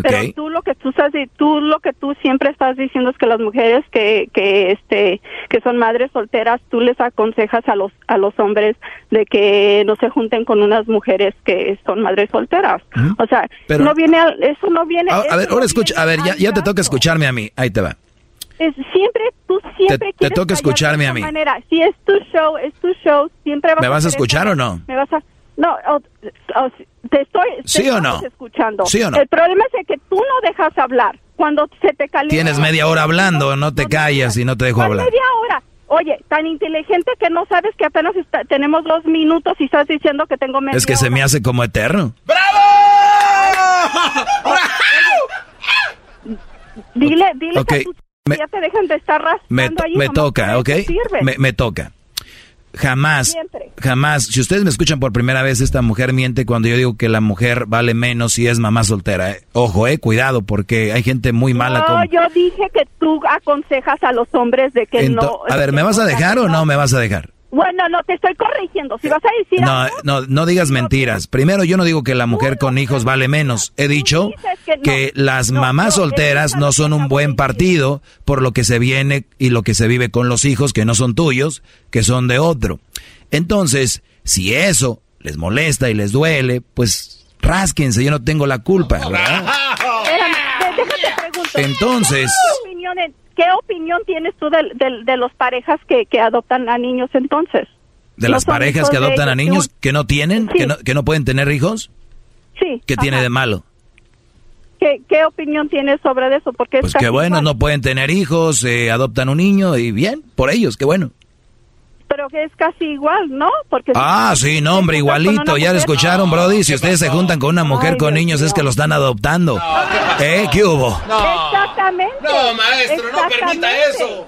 pero tú lo que tú estás tú lo que tú siempre estás diciendo es que las mujeres que que este que son madres solteras tú les aconsejas a los a los hombres de que no se junten con unas mujeres que son madres solteras o sea Pero- no viene al- eso no viene A, a ver, no ahora escucha, a ver, ya, ya te toca escucharme a mí, ahí te va. Es- siempre, tú siempre Te- te quieres toca callarte escucharme de a mí. manera. Si es tu show, es tu show, siempre vas ¿Me vas a escuchar o no? Me vas a... No, o- o- te estoy... te ¿Sí o no? escuchando. ¿Sí o no? El problema es que tú no dejas hablar. Cuando se te calienta... Tienes media hora hablando, no te callas y no te dejo ¿Cuál hablar. media hora? Oye, tan inteligente que no sabes que apenas está- tenemos dos minutos y estás diciendo que tengo media Es que se me hace como eterno. Dile, dile Ok, que tú me- ya te dejan de estar raspando ahí, me toca, ¿ok? eso sirve. Me, me toca. Jamás, Siempre. jamás, si ustedes me escuchan por primera vez, esta mujer miente cuando yo digo que la mujer vale menos si es mamá soltera. eh. Ojo, eh, cuidado, porque hay gente muy mala No, con... yo dije que tú aconsejas a los hombres de que Ento- no. a ver, ¿me vas a dejar o no me vas a dejar? Bueno, no, te estoy corrigiendo. Si vas a decir No, algo, no, no digas mentiras. Primero, yo no digo que la mujer con hijos vale menos. He dicho que las mamás solteras no son un buen partido por lo que se viene y lo que se vive con los hijos que no son tuyos, que son de otro. Entonces, si eso les molesta y les duele, pues rásquense, yo no tengo la culpa, ¿verdad? pregunto. Entonces- ¿Qué opinión, ¿Qué opinión tienes tú de, de- de los parejas que, que adoptan a niños entonces? De las parejas que adoptan a niños tú- que no tienen, que no, que no pueden tener hijos, Sí. ¿qué tiene de malo? ¿Qué, ¿Qué opinión tienes sobre eso? Porque es Pues qué bueno, no pueden tener hijos, eh, adoptan un niño y bien, por ellos, qué bueno. Pero que es casi igual, ¿no? Porque Ah, sí, no, hombre, igualito, ya lo escucharon, Brody. Si ustedes se juntan con una mujer con niños es que lo están adoptando. ¿Eh? ¿Qué hubo? Exactamente. No, maestro, no permita eso.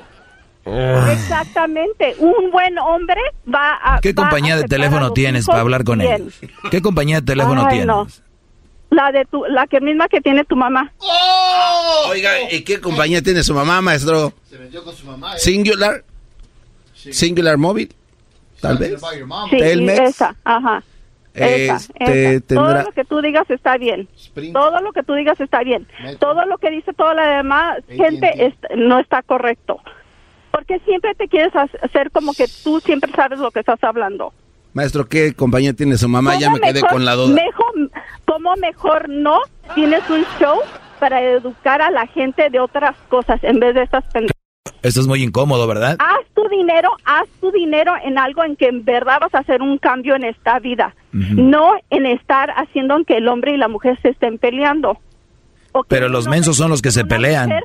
Exactamente. Un buen hombre va a. ¿Qué va a compañía de teléfono tienes para hablar con bien. ellos? ¿Qué compañía de teléfono Ay, tienes? no. La de tu, la que misma que tiene tu mamá. Oiga, ¿y qué compañía tiene su mamá, maestro? Singular. Singular Móvil. Tal vez. Sí, Telmex. esa, ajá. Esa, Este, esa. tendrá- Todo lo que tú digas está bien. Todo lo que tú digas está bien. Todo lo que dice toda la demás gente es- no está correcto. Porque siempre te quieres ha- hacer como que tú siempre sabes lo que estás hablando. Maestro, ¿qué compañía tiene su mamá? Ya ¿Cómo me quedé mejor- con la duda. Mejor, ¿Cómo mejor no tienes un show para educar a la gente de otras cosas en vez de estas pendejadas? Esto es muy incómodo, ¿verdad? Haz tu dinero, haz tu dinero en algo en que en verdad vas a hacer un cambio en esta vida. No en estar haciendo que el hombre y la mujer se estén peleando. O que Pero los mensos son los que se pelean. mujer-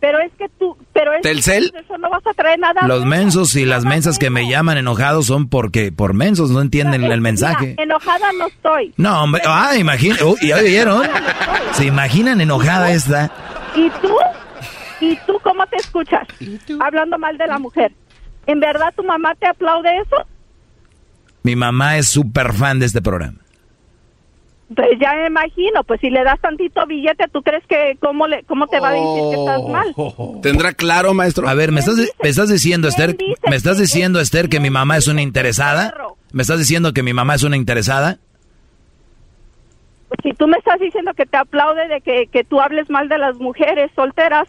pero es que tú, pero es ¿Telcel? eso no vas a traer nada. Los mensos y las mensas que me llaman enojados son porque por mensos no entienden el mensaje. Mira, enojada no estoy. No, hombre, ah, imagina, uy, ¿ya oyeron? ¿Se imaginan enojada esta? ¿Y tú? ¿Y tú cómo te escuchas? Hablando mal de la mujer. ¿En verdad tu mamá te aplaude eso? Mi mamá es súper fan de este programa. Pues ya me imagino, pues si le das tantito billete, ¿tú crees que cómo, le, cómo te va a decir que estás mal? ¿Tendrá claro, maestro? A ver, ¿me estás, me estás diciendo, Esther, me estás diciendo, Esther, que mi mamá es una interesada? ¿Me estás diciendo que mi mamá es una interesada? Pues si tú me estás diciendo que te aplaude de que, que tú hables mal de las mujeres solteras,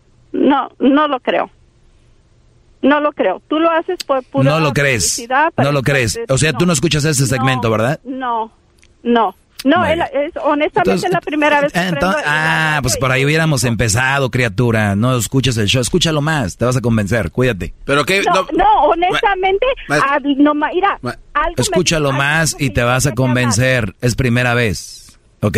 no, no lo creo. No lo creo. Tú lo haces por pura No lo crees. No lo crees. O sea, tú no escuchas ese segmento, ¿verdad? No, no. No, es, honestamente Entonces, es la primera vez que Ento- prendo- ah, pues por ahí hubiéramos empezado, criatura. No escuchas el show. Escúchalo más. Te vas a convencer. Cuídate. Pero qué... No, no, honestamente, Ma- no, ma- mira, algo me- Escúchalo más y te vas a convencer. Es primera vez. ¿Ok?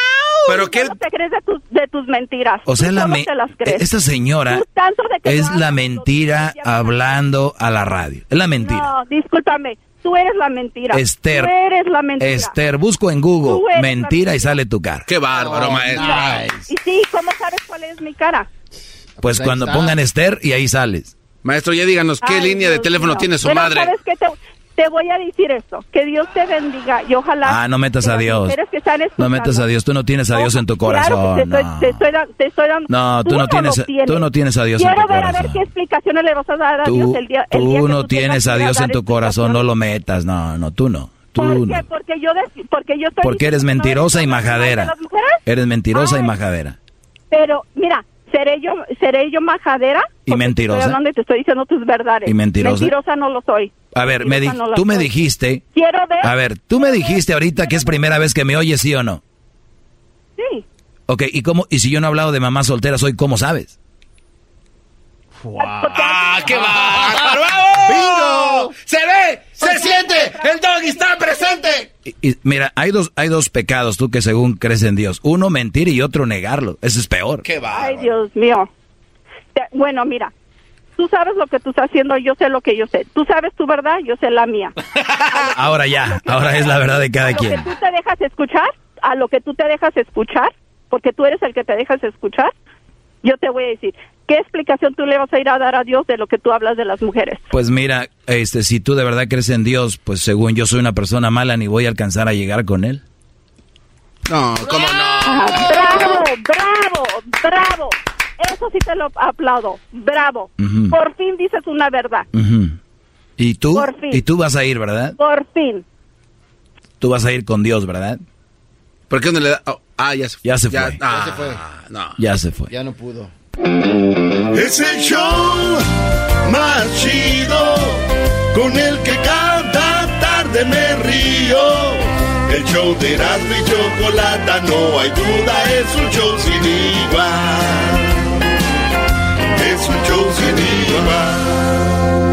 Pero qué... ¿Cómo te crees de tus, de tus mentiras? O sea, la me- te las crees. esta señora Tú tanto de que es la mentira hablando a la radio. Es la mentira. No, discúlpame. Tú eres la mentira. Esther. Tú eres la mentira. Esther, busco en Google mentira y sale tu cara. Qué bárbaro, Oh, maestro. Y sí, ¿cómo sabes cuál es mi cara? Pues ahí cuando está. pongan Esther y ahí sales. Maestro, ya díganos, ¿qué Ay, línea de teléfono tiene su Pero, madre? ¿sabes qué? Te, te voy a decir esto. Que Dios te bendiga y ojalá... Ah, no metas a Dios. que No metas a Dios. Tú no tienes a Dios en tu Claro corazón. que te estoy, no. te estoy te estoy dando... No, tú no tienes- tienes. tú no tienes a Dios en Quiero tu ver a ver corazón. qué explicaciones le vas a dar a Dios Tú, el día, el día tú que no tú tienes a Dios en tu corazón. No lo metas. No, no, tú no. Tú ¿Por qué? Porque yo, dec- porque yo estoy Porque eres mentirosa y de majadera. Eres mentirosa y Ay. majadera. Pero, mira, ¿seré yo, seré yo majadera? ¿Y Estoy mentirosa? hablando y te estoy diciendo tus verdades. ¿Y mentirosa? Mentirosa no lo soy. A ver, me no tú me soy. dijiste... Quiero ver... A ver, tú me dijiste ahorita que es primera vez que me oyes, ¿sí o no? Sí. Ok, ¿y cómo? ¿Y si yo no he hablado de mamás solteras hoy, cómo sabes? ¡Ah, qué bárbaro! ¡Bravo! ¡Se ve! ¡Se siente! ¡El doggy está presente! Y, y mira, hay dos, hay dos pecados, tú que según crees en Dios. Uno, mentir y otro, negarlo. Ese es peor. ¡Qué Ay, Dios mío. Te- bueno, mira, tú sabes lo que tú estás haciendo, yo sé lo que yo sé. Tú sabes tu verdad, yo sé la mía. Ahora ya, ahora es la verdad de cada a lo que quien. tú te dejas escuchar, a lo que tú te dejas escuchar, porque tú eres el que te dejas escuchar, yo te voy a decir, ¿qué explicación tú le vas a ir a dar a Dios de lo que tú hablas de las mujeres? Pues mira, este, si tú de verdad crees en Dios, pues según yo soy una persona mala, ni voy a alcanzar a llegar con él. No, ¿cómo no? Ah, bravo, bravo, bravo. Eso sí te lo aplaudo. Bravo. Por fin dices una verdad. ¿Y tú? Por fin. ¿Y tú vas a ir, verdad? Por fin. Tú vas a ir con Dios, ¿verdad? ¿Por qué no le da...? oh, ah, ya se fue. Ya se fue. ah, se fue. No. Ya se fue. Ya no pudo. Es el show más chido con el que cada tarde me río. El show de Erasmo y Chocolata, no hay duda, es un show sin igual es un show sin igual.